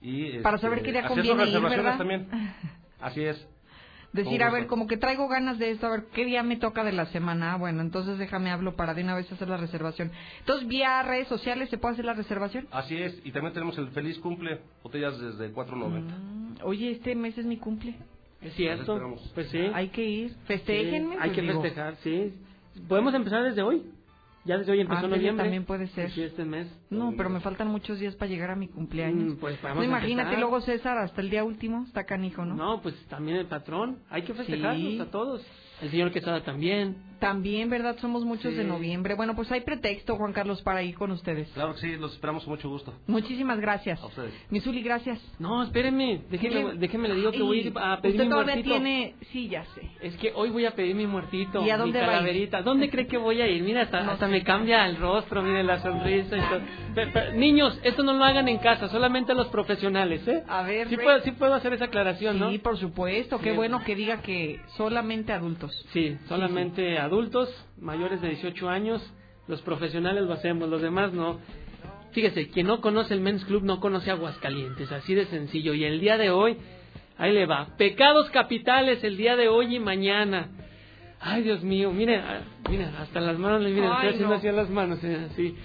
Y, Para este, saber qué día conviene ir, reservaciones ¿verdad? también. Así es. Decir, a ver, como que traigo ganas de esto, a ver, ¿qué día me toca de la semana? Ah, bueno, entonces déjame hablo para de una vez hacer la reservación. Entonces, vía redes sociales, ¿se puede hacer la reservación? Así es, y también tenemos el feliz cumple, botellas desde 4.90. Mm, oye, este mes es mi cumple. Es cierto. esperamos. Pues sí. Hay que ir. Festéjenme. Sí, hay pues, que digo. festejar, sí. Podemos empezar desde hoy. Ya desde hoy empezó Ah, noviembre. también puede ser. Sí, este mes. No, pero me faltan muchos días para llegar a mi cumpleaños. Mm, pues vamos no, a imagínate empezar. luego César hasta el día último, está canijo, ¿no? No, pues también el patrón. Hay que festejarlos Sí. a todos. El señor Quesada también. También, ¿verdad? Somos muchos Sí. de noviembre. Bueno, pues hay pretexto, Juan Carlos, para ir con ustedes. Claro que sí, los esperamos con mucho gusto. Muchísimas gracias. A ustedes. Misuli, gracias. No, espéreme. Déjeme, déjeme le digo que voy a ir a pedir Usted mi todavía muertito. tiene... Sí, ya sé. Es que hoy voy a pedir mi muertito. ¿Y a dónde mi va a ir? calaverita. ¿Dónde cree que voy a ir? Mira, hasta, No hasta me cambia el rostro, mire la sonrisa y todo. Niños, esto no lo hagan en casa, solamente los profesionales, ¿eh? A ver, Sí Rey. puedo, sí puedo hacer esa aclaración, ¿no? Sí, por supuesto. Qué Sí. bueno que diga que solamente adultos. Sí, solamente adultos mayores de 18 años, los profesionales lo hacemos, los demás no. Fíjese, quien no conoce el Men's Club no conoce Aguascalientes, así de sencillo. Y el día de hoy, ahí le va. Pecados capitales el día de hoy y mañana. Ay, Dios mío, mire, ah, mire, hasta las manos le miren, estoy haciendo no. así a las manos, eh, así.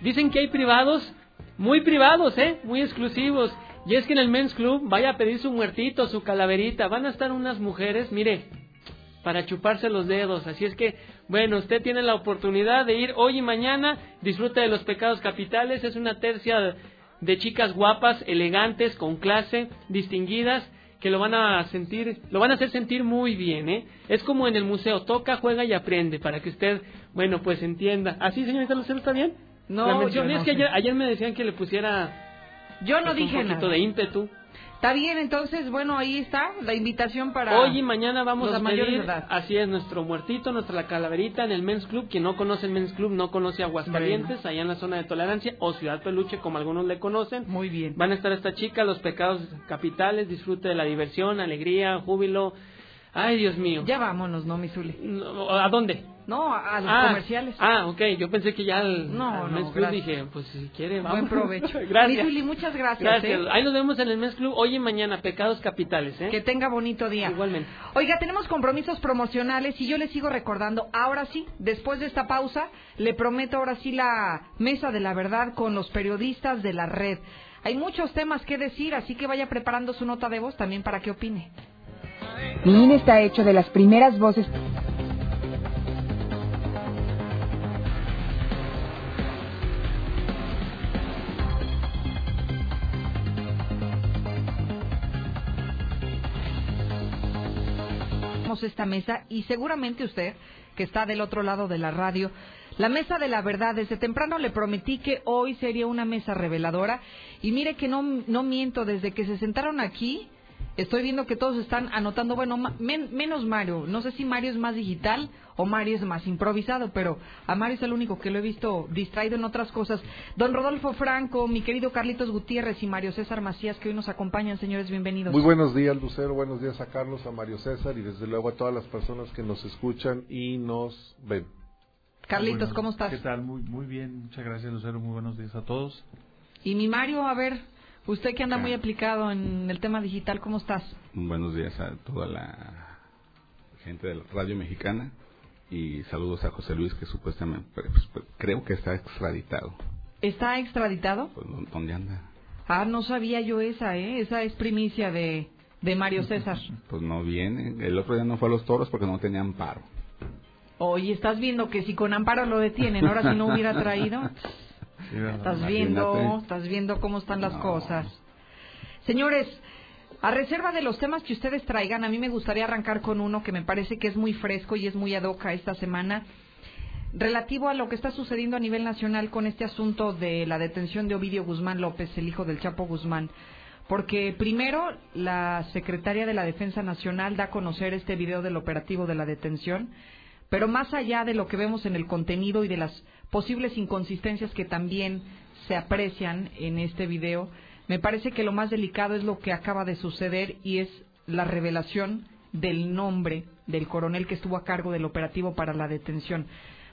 Dicen que hay privados, muy privados, ¿eh? Muy exclusivos. Y es que en el Men's Club vaya a pedir su muertito, su calaverita. Van a estar unas mujeres, mire, para chuparse los dedos. Así es que, bueno, usted tiene la oportunidad de ir hoy y mañana, disfruta de los pecados capitales, es una tercia de chicas guapas, elegantes, con clase, distinguidas, que lo van a sentir, lo van a hacer sentir muy bien, ¿eh? Es como en el museo, toca, juega y aprende, para que usted, bueno, pues entienda. ¿Así, señorita Lucero, está bien? No, La yo no es que ayer, ayer me decían que le pusiera Yo no pues, dije un poquito nada. de ímpetu. Está bien, entonces, bueno, ahí está la invitación para Hoy y mañana vamos a mayores pedir, así es, nuestro muertito, nuestra calaverita en el Men's Club. Quien no conoce el Men's Club no conoce Aguascalientes, allá en la zona de tolerancia, o Ciudad Peluche, como algunos le conocen. Muy bien. Van a estar esta chica, los pecados capitales, disfrute de la diversión, alegría, júbilo. Ay, Dios mío. Ya vámonos, ¿no, Misuli? No, ¿A dónde? No, a, a los ah, comerciales. Ah, ok, yo pensé que ya al, No, al no, Men's Club gracias. dije, pues si quiere, Buen vamos. provecho. gracias. Misuli, muchas gracias. Gracias. ¿eh? Ahí nos vemos en el Men's Club hoy y mañana, pecados capitales, ¿eh? Que tenga bonito día. Igualmente. Oiga, tenemos compromisos promocionales y yo les sigo recordando, ahora sí, después de esta pausa, le prometo ahora sí la mesa de la verdad con los periodistas de la red. Hay muchos temas que decir, así que vaya preparando su nota de voz también para que opine. Mi INE está hecho de las primeras voces. Esta mesa y seguramente usted, que está del otro lado de la radio, la mesa de la verdad, desde temprano le prometí que hoy sería una mesa reveladora y mire que no, no miento, desde que se sentaron aquí, estoy viendo que todos están anotando, bueno, ma- men- menos Mario, no sé si Mario es más digital o Mario es más improvisado, pero a Mario es el único que lo he visto distraído en otras cosas. Don Rodolfo Franco, mi querido Carlitos Gutiérrez y Mario César Macías, que hoy nos acompañan, señores, bienvenidos. Muy buenos días, Lucero. Buenos días a Carlos, a Mario César y desde luego a todas las personas que nos escuchan y nos ven. Carlitos, ¿cómo estás? ¿Qué tal? Muy, muy bien. Muchas gracias, Lucero. Muy buenos días a todos. Y mi Mario, a ver, usted que anda muy aplicado en el tema digital, ¿cómo estás? Buenos días a toda la gente de la radio mexicana y saludos a José Luis que supuestamente pues, pues, creo que está extraditado. ¿Está extraditado? Pues, ¿dó- ¿Dónde anda? Ah, no sabía yo esa, ¿eh? Esa es primicia de, de Mario César. Pues no viene. El otro día no fue a los toros porque no tenía amparo. Oye, estás viendo que si con amparo lo detienen, ahora si no hubiera traído. Estás viendo, estás viendo cómo están las No. cosas. Señores, a reserva de los temas que ustedes traigan, a mí me gustaría arrancar con uno que me parece que es muy fresco y es muy ad hoc a esta semana, relativo a lo que está sucediendo a nivel nacional con este asunto de la detención de Ovidio Guzmán López, el hijo del Chapo Guzmán. Porque primero la secretaria de la Defensa Nacional da a conocer este video del operativo de la detención, pero más allá de lo que vemos en el contenido y de las posibles inconsistencias que también se aprecian en este video, me parece que lo más delicado es lo que acaba de suceder y es la revelación del nombre del coronel que estuvo a cargo del operativo para la detención.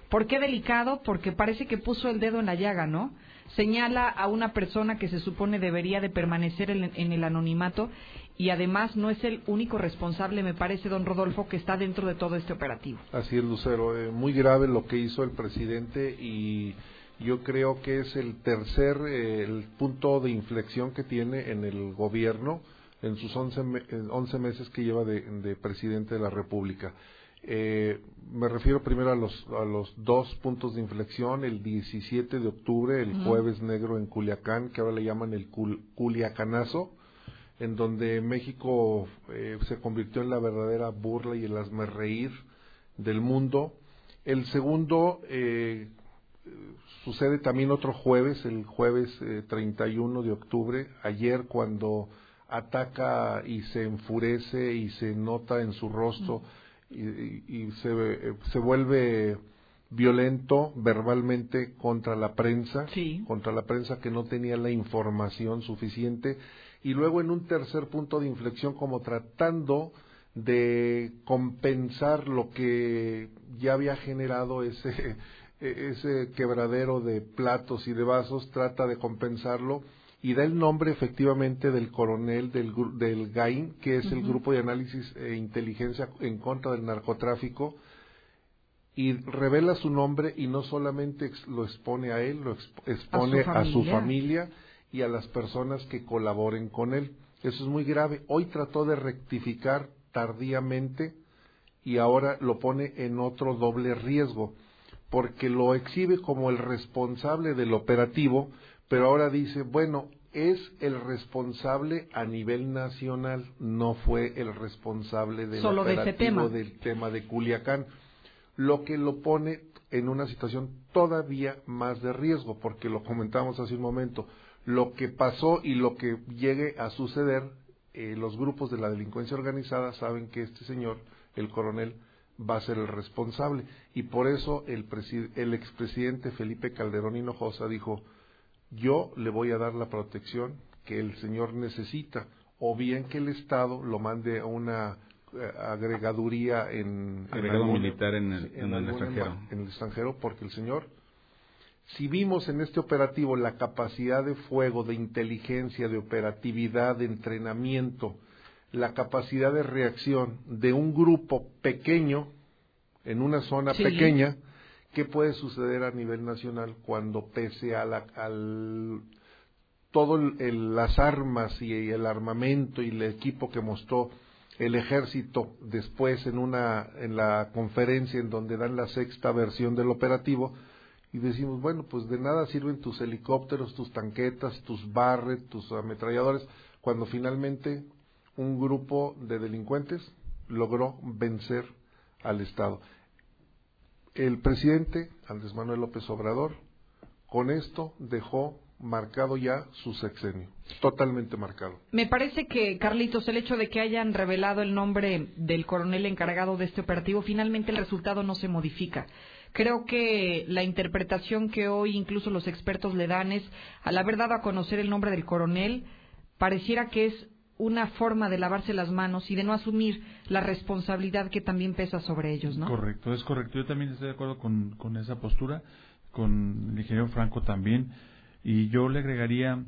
¿Por qué delicado? Porque parece que puso el dedo en la llaga, ¿no? Señala a una persona que se supone debería de permanecer en, en el anonimato y además no es el único responsable, me parece, don Rodolfo, que está dentro de todo este operativo. Así es, Lucero. Eh, muy grave lo que hizo el presidente y yo creo que es el tercer eh, el punto de inflexión que tiene en el gobierno en sus 11, me- en 11 meses que lleva de, de presidente de la República. Eh, me refiero primero a los, a los dos puntos de inflexión, el 17 de octubre, el jueves negro en Culiacán, que ahora le llaman el Cul- Culiacanazo, en donde México eh, se convirtió en la verdadera burla y el reír del mundo. El segundo eh, sucede también otro jueves, el jueves eh, 31 de octubre, ayer cuando ataca y se enfurece y se nota en su rostro y, y- y se, eh, se vuelve violento verbalmente contra la prensa, contra la prensa que no tenía la información suficiente y luego en un tercer punto de inflexión como tratando de compensar lo que ya había generado ese ese quebradero de platos y de vasos trata de compensarlo y da el nombre efectivamente del coronel del, del GAIN, que es el. Grupo de Análisis e Inteligencia en contra del Narcotráfico, y revela su nombre y no solamente lo expone a él, lo exp- expone a su, familia. familia y a las personas que colaboren con él. Eso es muy grave. Hoy trató de rectificar tardíamente y ahora lo pone en otro doble riesgo, porque lo exhibe como el responsable del operativo, pero ahora dice, bueno, es el responsable a nivel nacional, no fue el responsable del Solo de ese operativo tema. del tema de Culiacán, lo que lo pone en una situación todavía más de riesgo, porque lo comentamos hace un momento, lo que pasó y lo que llegue a suceder, eh, los grupos de la delincuencia organizada saben que este señor, el coronel, va a ser el responsable. Y por eso el, el expresidente Felipe Calderón Hinojosa dijo, yo le voy a dar la protección que el señor necesita, o bien que el Estado lo mande a una eh, agregaduría en, en Agregado algún- militar en el- en el algún extranjero. en el extranjero, porque el señor si vimos en este operativo la capacidad de fuego, de inteligencia, de operatividad, de entrenamiento, la capacidad de reacción de un grupo pequeño en una zona Sí. pequeña, ¿qué puede suceder a nivel nacional cuando pese a la, al todo el- el- las armas y el armamento y el equipo que mostró el ejército después en una en la conferencia en donde dan la sexta versión del operativo y decimos bueno pues de nada sirven tus helicópteros tus tanquetas tus barret tus ametralladores cuando finalmente un grupo de delincuentes logró vencer al estado el presidente Andrés Manuel López Obrador con esto dejó marcado ya su sexenio, totalmente marcado. Me parece que, Carlitos, el hecho de que hayan revelado el nombre del coronel encargado de este operativo, finalmente el resultado no se modifica. Creo que la interpretación que hoy incluso los expertos le dan es, al haber dado a conocer el nombre del coronel, pareciera que es una forma de lavarse las manos y de no asumir la responsabilidad que también pesa sobre ellos, ¿no? Correcto, es correcto. Yo también estoy de acuerdo con, con esa postura, con el ingeniero Franco también. Y yo le agregaría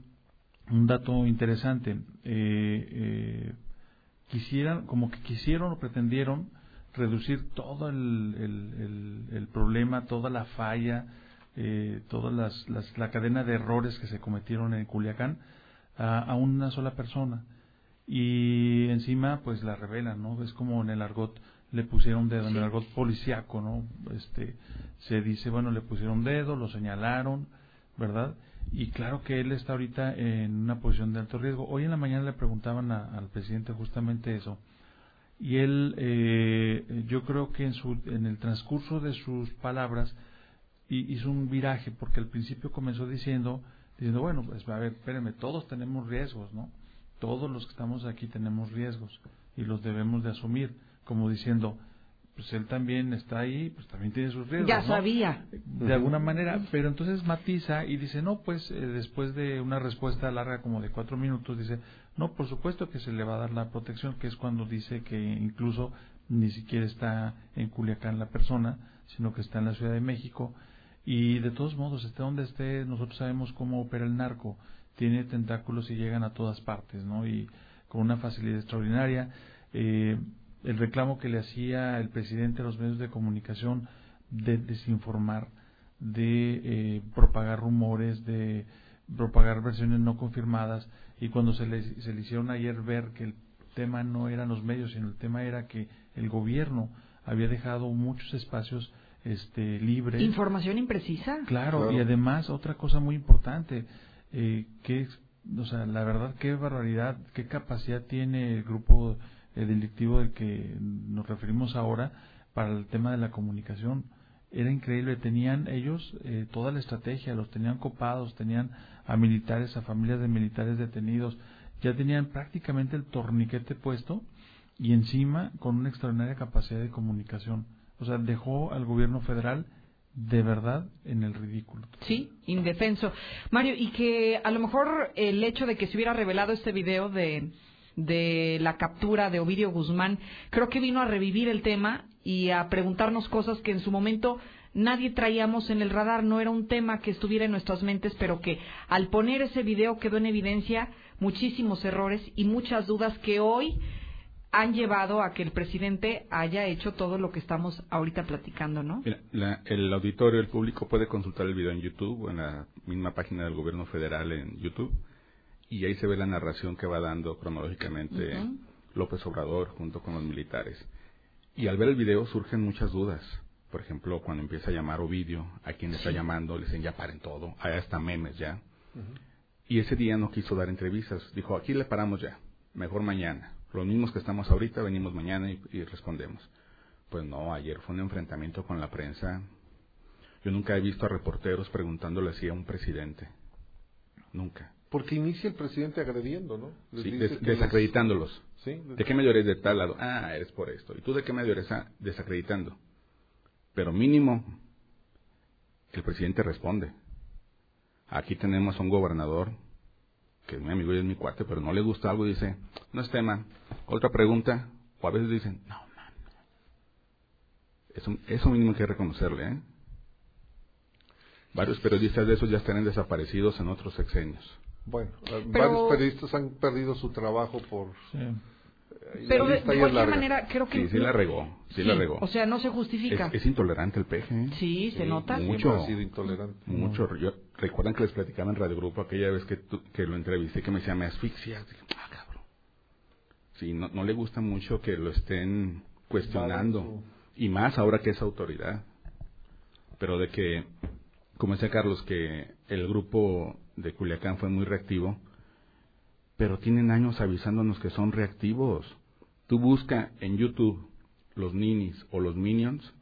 un dato interesante. Eh, eh, quisieran, como que quisieron o pretendieron reducir todo el, el, el- el problema, toda la falla, eh, toda las, las- la cadena de errores que se cometieron en Culiacán a, a una sola persona. Y encima, pues la revelan, ¿no? Es como en el argot le pusieron dedo, en el argot policiaco, ¿no? Este, se dice, bueno, le pusieron dedo, lo señalaron, ¿verdad? Y claro que él está ahorita en una posición de alto riesgo. Hoy en la mañana le preguntaban a- al presidente justamente eso. Y él, eh, yo creo que en, su, en el transcurso de sus palabras hi- hizo un viraje, porque al principio comenzó diciendo, diciendo, bueno, pues a ver, espérenme, todos tenemos riesgos, ¿no? Todos los que estamos aquí tenemos riesgos y los debemos de asumir, como diciendo, pues él también está ahí, pues también tiene sus riesgos. Ya ¿no? sabía. De alguna manera, pero entonces matiza y dice, no, pues eh, después de una respuesta larga como de cuatro minutos, dice, no, por supuesto que se le va a dar la protección, que es cuando dice que incluso ni siquiera está en Culiacán la persona, sino que está en la Ciudad de México. Y de todos modos, esté donde esté, nosotros sabemos cómo opera el narco. Tiene tentáculos y llegan a todas partes, ¿no? Y con una facilidad extraordinaria. Eh, el reclamo que le hacía el presidente a los medios de comunicación de desinformar, de eh, propagar rumores, de propagar versiones no confirmadas y cuando se le, se le hicieron ayer ver que el tema no eran los medios, sino el tema era que el gobierno había dejado muchos espacios este, libres. Información imprecisa. Claro, y además otra cosa muy importante, eh, que o sea, la verdad, qué barbaridad, qué capacidad tiene el grupo eh, delictivo del que nos referimos ahora para el tema de la comunicación. Era increíble, tenían ellos eh, toda la estrategia, los tenían copados, tenían a militares, a familias de militares detenidos, ya tenían prácticamente el torniquete puesto y encima con una extraordinaria capacidad de comunicación. O sea, dejó al gobierno federal de verdad en el ridículo. Sí, indefenso. Mario, y que a lo mejor el hecho de que se hubiera revelado este video de, de la captura de Ovidio Guzmán, creo que vino a revivir el tema y a preguntarnos cosas que en su momento nadie traíamos en el radar, no era un tema que estuviera en nuestras mentes, pero que al poner ese video quedó en evidencia muchísimos errores y muchas dudas que hoy han llevado a que el presidente haya hecho todo lo que estamos ahorita platicando, ¿no? Mira, el auditorio, el público puede consultar el video en YouTube en la misma página del gobierno federal en YouTube y ahí se ve la narración que va dando cronológicamente López Obrador junto con los militares. Y al ver el video surgen muchas dudas. Por ejemplo, cuando empieza a llamar Ovidio, a quien le está llamando, le dicen ya paren todo, hay hasta memes ya. Y ese día no quiso dar entrevistas, dijo aquí le paramos ya, mejor mañana. Los mismos que estamos ahorita venimos mañana y, respondemos. Pues no, ayer fue un enfrentamiento con la prensa. Yo nunca he visto a reporteros preguntándole así a un presidente. Nunca. Porque inicia el presidente agrediendo, ¿no? sí, desacreditándolos. ¿De qué medio eres de tal lado? Ah, eres por esto. ¿Y tú de qué medio eres? Ah, desacreditando. Pero mínimo, el presidente responde. Aquí tenemos a un gobernador que es mi amigo y es mi cuate, pero no le gusta algo y dice, no es tema. Otra pregunta, o a veces dicen, no, no. Eso, eso mínimo hay que reconocerle, ¿eh? Varios periodistas de esos ya están desaparecidos en otros sexenios. Bueno, varios periodistas han perdido su trabajo por... Pero de, cualquier manera, creo que... Sí, sí la regó, sí, la regó. O sea, no se justifica. Es, intolerante el peje. ¿eh? Sí, se nota. Mucho, ha sido intolerante. Mucho. ¿Recuerdan que les platicaba en Radio Grupo aquella vez que, que lo entrevisté que me decía, me asfixia? Ah, cabrón. Sí, no, no le gusta mucho que lo estén cuestionando. Y más ahora que es autoridad. Pero de que, como decía Carlos, que el grupo de Culiacán fue muy reactivo pero tienen años avisándonos que son reactivos. Tú busca en YouTube los ninis o los minions,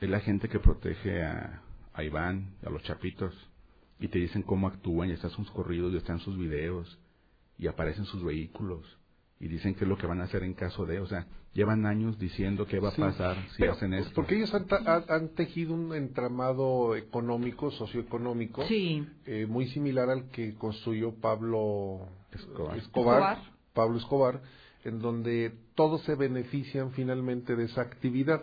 es la gente que protege a, a Iván, a los chapitos, y te dicen cómo actúan, y están sus corridos, y están sus videos, y aparecen sus vehículos, y dicen qué es lo que van a hacer en caso de, o sea, llevan años diciendo qué va a pasar si hacen esto. Porque ellos han, tejido un entramado económico, socioeconómico, eh, muy similar al que construyó Pablo Escobar, Pablo Escobar, en donde todos se benefician finalmente de esa actividad.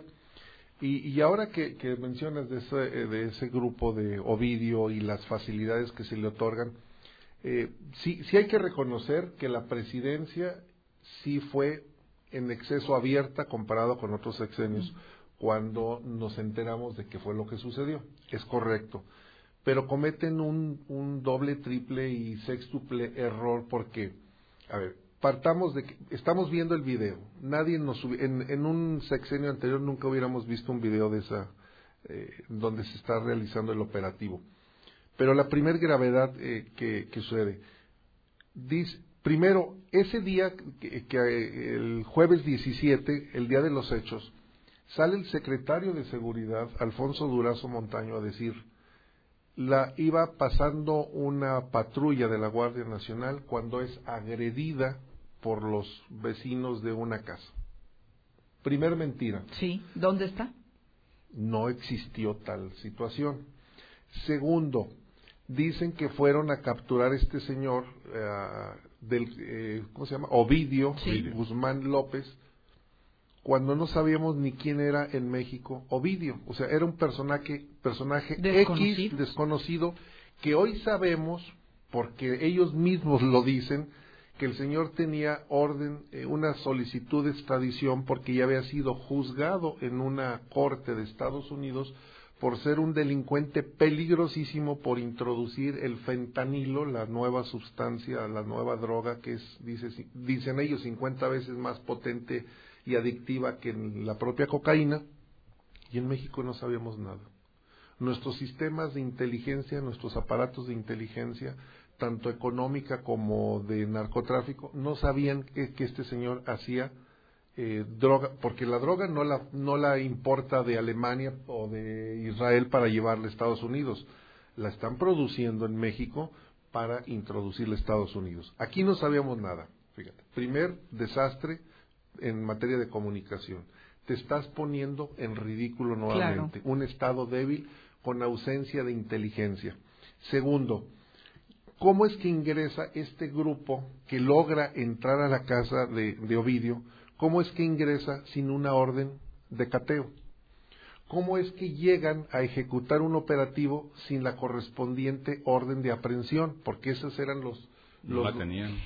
Y, y ahora que, que, mencionas de ese, de ese grupo de Ovidio y las facilidades que se le otorgan, eh, sí, sí hay que reconocer que la presidencia sí fue en exceso abierta comparado con otros sexenios cuando nos enteramos de qué fue lo que sucedió. Es correcto pero cometen un, un doble, triple y sextuple error porque, a ver, partamos de que estamos viendo el video. Nadie nos en, en un sexenio anterior nunca hubiéramos visto un video de esa eh, donde se está realizando el operativo. Pero la primer gravedad eh, que, que, sucede, dice, primero, ese día, que, que, eh, el jueves 17, el día de los hechos, sale el secretario de Seguridad, Alfonso Durazo Montaño, a decir, la iba pasando una patrulla de la Guardia Nacional cuando es agredida por los vecinos de una casa. Primer mentira. Sí, ¿dónde está? No existió tal situación. Segundo, dicen que fueron a capturar este señor eh, del, eh, ¿cómo se llama? Ovidio Guzmán López, cuando no sabíamos ni quién era en México Ovidio. O sea, era un personaje, personaje X desconocido que hoy sabemos, porque ellos mismos lo dicen, que el señor tenía orden, eh, una solicitud de extradición porque ya había sido juzgado en una corte de Estados Unidos por ser un delincuente peligrosísimo por introducir el fentanilo, la nueva sustancia, la nueva droga que es, dice, dicen ellos, 50 veces más potente y adictiva que la propia cocaína, y en México no sabíamos nada. Nuestros sistemas de inteligencia, nuestros aparatos de inteligencia, tanto económica como de narcotráfico, no sabían que, que este señor hacía eh, droga, porque la droga no la, no la importa de Alemania o de Israel para llevarla a Estados Unidos, la están produciendo en México para introducirla a Estados Unidos. Aquí no sabíamos nada, fíjate. Primer desastre en materia de comunicación. Te estás poniendo en ridículo nuevamente. Un Estado débil con ausencia de inteligencia. Segundo, ¿cómo es que ingresa este grupo que logra entrar a la casa de, de Ovidio? ¿Cómo es que ingresa sin una orden de cateo? ¿Cómo es que llegan a ejecutar un operativo sin la correspondiente orden de aprehensión? Porque esos eran los... No la tenían.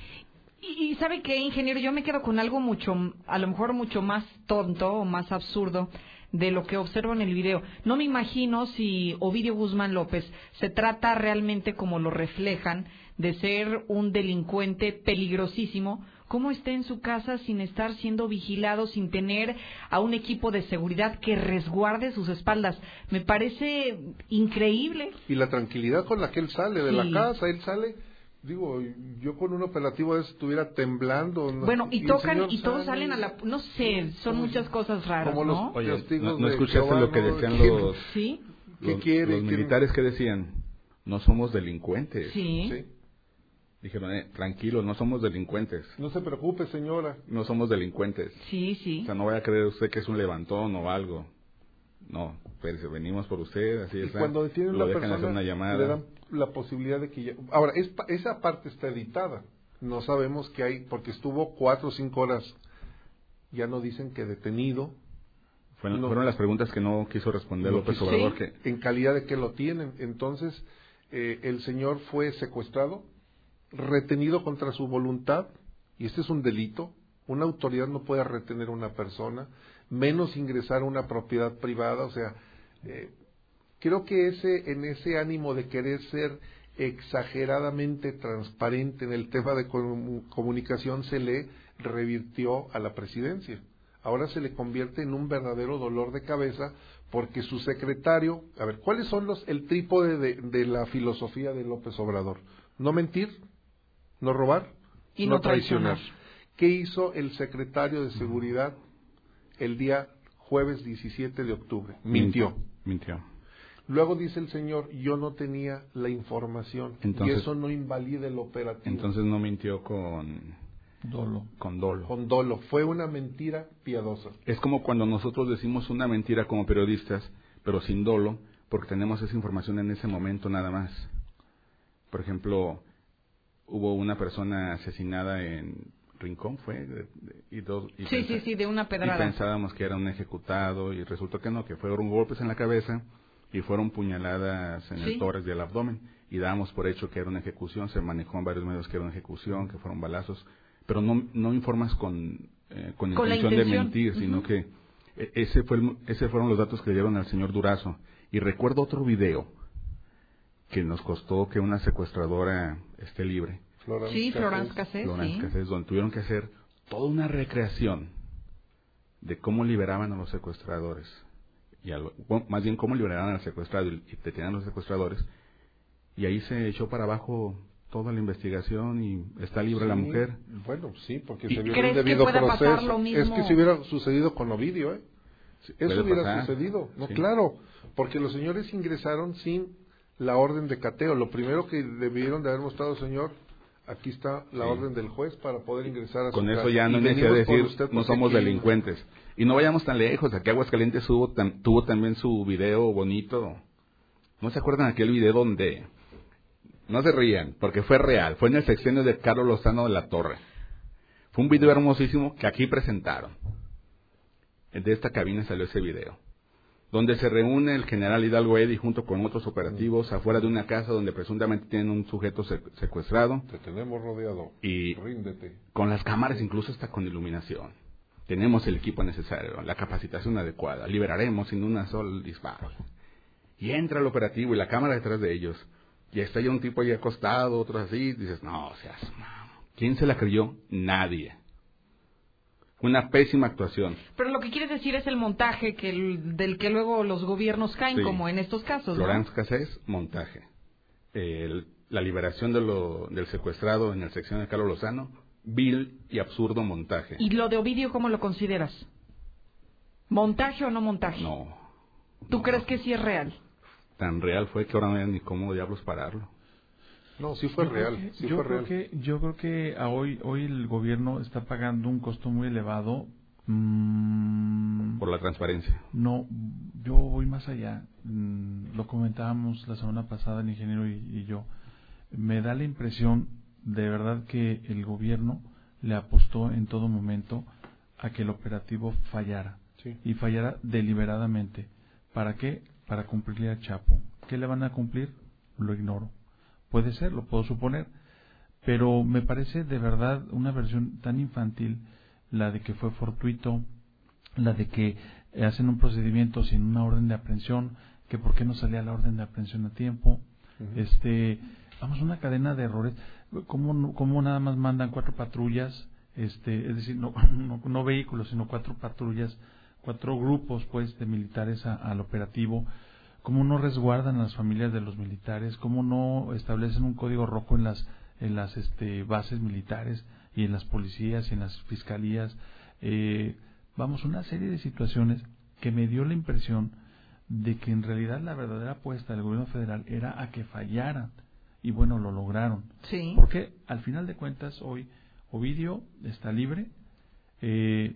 Y, y sabe qué, ingeniero, yo me quedo con algo mucho, a lo mejor mucho más tonto o más absurdo de lo que observo en el video. No me imagino si Ovidio Guzmán López se trata realmente como lo reflejan de ser un delincuente peligrosísimo cómo está en su casa sin estar siendo vigilado, sin tener a un equipo de seguridad que resguarde sus espaldas. Me parece increíble. Y la tranquilidad con la que él sale de la casa, él sale digo, yo con un operativo de estuviera temblando. Bueno, y, tocan y todos salen a la... No sé, son muchas cosas raras, ¿no? Oye, ¿no, escuchaste lo que decían los... ¿Sí? ¿Qué quiere? Los militares que decían, no somos delincuentes. Sí. ¿Sí? Dijeron, eh, tranquilo, no somos delincuentes. No se preocupe, señora. No somos delincuentes. Sí, sí. O sea, no vaya a creer usted que es un levantón o algo. No, pero venimos por usted, así es. Cuando detienen lo dejan hacer una llamada. le dan la posibilidad de que ya... Ahora, esa parte está editada. No sabemos qué hay, porque estuvo cuatro o cinco horas. Ya no dicen que detenido. Fueron, fueron las preguntas que no quiso responder López Obrador. Que... En calidad de que lo tienen. Entonces, eh, el señor fue secuestrado retenido contra su voluntad, y este es un delito, una autoridad no puede retener a una persona, menos ingresar a una propiedad privada, o sea, eh, creo que ese, en ese ánimo de querer ser exageradamente transparente en el tema de comunicación se le revirtió a la presidencia. Ahora se le convierte en un verdadero dolor de cabeza porque su secretario, a ver, ¿cuáles son los el trípode de la filosofía de López Obrador? No mentir, no robar, y no, traicionar. ¿Qué hizo el secretario de Seguridad el día jueves 17 de octubre? Mintió. Mintió. Luego dice el señor, yo no tenía la información y eso no invalida el operativo. Entonces no mintió con dolo. Con dolo. Con dolo. Fue una mentira piadosa. Es como cuando nosotros decimos una mentira como periodistas, pero sin dolo, porque tenemos esa información en ese momento nada más. Por ejemplo, hubo una persona asesinada en Rincón, ¿fue? y dos, sí, sí, sí, de una pedrada. Y pensábamos que era un ejecutado y resultó que no, que fueron golpes en la cabeza y fueron puñaladas en el tórax y el abdomen. Y dábamos por hecho que era una ejecución, se manejó en varios medios que era una ejecución, que fueron balazos, pero no, no informas con, eh, con, intención, de mentir, sino que e, ese, fue ese fueron los datos que dieron al señor Durazo. Y recuerdo otro video que nos costó que una secuestradora esté libre. sí, Florence Cassés. Florence donde tuvieron que hacer toda una recreación de cómo liberaban a los secuestradores. Y más bien cómo liberaban al secuestrado y detenían a los secuestradores. Y ahí se echó para abajo toda la investigación y está libre la mujer. Bueno, sí, porque se vio un debido proceso. Es que si hubiera sucedido con Ovidio, ¿eh? Eso hubiera sucedido. No, claro, porque los señores ingresaron sin la orden de cateo. Lo primero que debieron de haber mostrado, señor, aquí está la orden del juez para poder ingresar a Con eso ya no necesita decir no somos delincuentes. Y no vayamos tan lejos, aquí Aguascalientes tuvo, tuvo también su video bonito. ¿No se acuerdan aquel video donde... No se rían, porque fue real, fue en el sexenio de Carlos Lozano de la Torre. Fue un video hermosísimo que aquí presentaron. De esta cabina salió ese video donde se reúne el general Hidalgo Eddy junto con otros operativos afuera de una casa donde presuntamente tienen un sujeto secuestrado. Te tenemos rodeado. Y con las cámaras, incluso está con iluminación. Tenemos el equipo necesario, la capacitación adecuada. Liberaremos sin una sola disparo. Y entra el operativo y la cámara detrás de ellos. Y está ya un tipo ahí acostado, otro así. Dices, no, o sea, ¿quién se la creyó? Nadie. Una pésima actuación. Pero lo que quieres decir es el montaje que el- del que luego los gobiernos caen, Sí. como en estos casos, ¿no? Florence Cassés, montaje. El- la liberación de lo- del secuestrado en el sección de Carlos Lozano, vil y absurdo montaje. ¿Y lo de Ovidio cómo lo consideras? ¿Montaje o no montaje? No, ¿Tú crees que sí es real? tan real fue que ahora no hay ni cómo diablos pararlo. No, sí fue Yo creo real, que- sí yo fue creo real. Que, yo creo que a hoy, hoy el gobierno está pagando un costo muy elevado. mm, Por la transparencia. No, yo voy más allá. Mm, Lo comentábamos la semana pasada el ingeniero y, y yo. Me da la impresión de verdad que el gobierno le apostó en todo momento a que el operativo fallara. Sí. Y fallara deliberadamente. ¿Para qué? Para cumplirle a Chapo. ¿Qué le van a cumplir? Lo ignoro. Puede ser, lo puedo suponer. Pero me parece de verdad una versión tan infantil la de que fue fortuito, la de que hacen un procedimiento sin una orden de aprehensión, que por qué no salía la orden de aprehensión a tiempo. Este, vamos, una cadena de errores. ¿Cómo, cómo nada más mandan cuatro patrullas? Este, es decir, no, no, no vehículos, sino cuatro patrullas, cuatro grupos, pues, de militares a- al operativo. ¿Cómo no resguardan a las familias de los militares? ¿Cómo no establecen un código rojo en las, en las este, bases militares y en las policías y en las fiscalías? Eh, vamos, una serie de situaciones que me dio la impresión de que en realidad la verdadera apuesta del gobierno federal era a que fallaran. Y bueno, lo lograron. Sí. Porque al final de cuentas, hoy Ovidio está libre. Eh,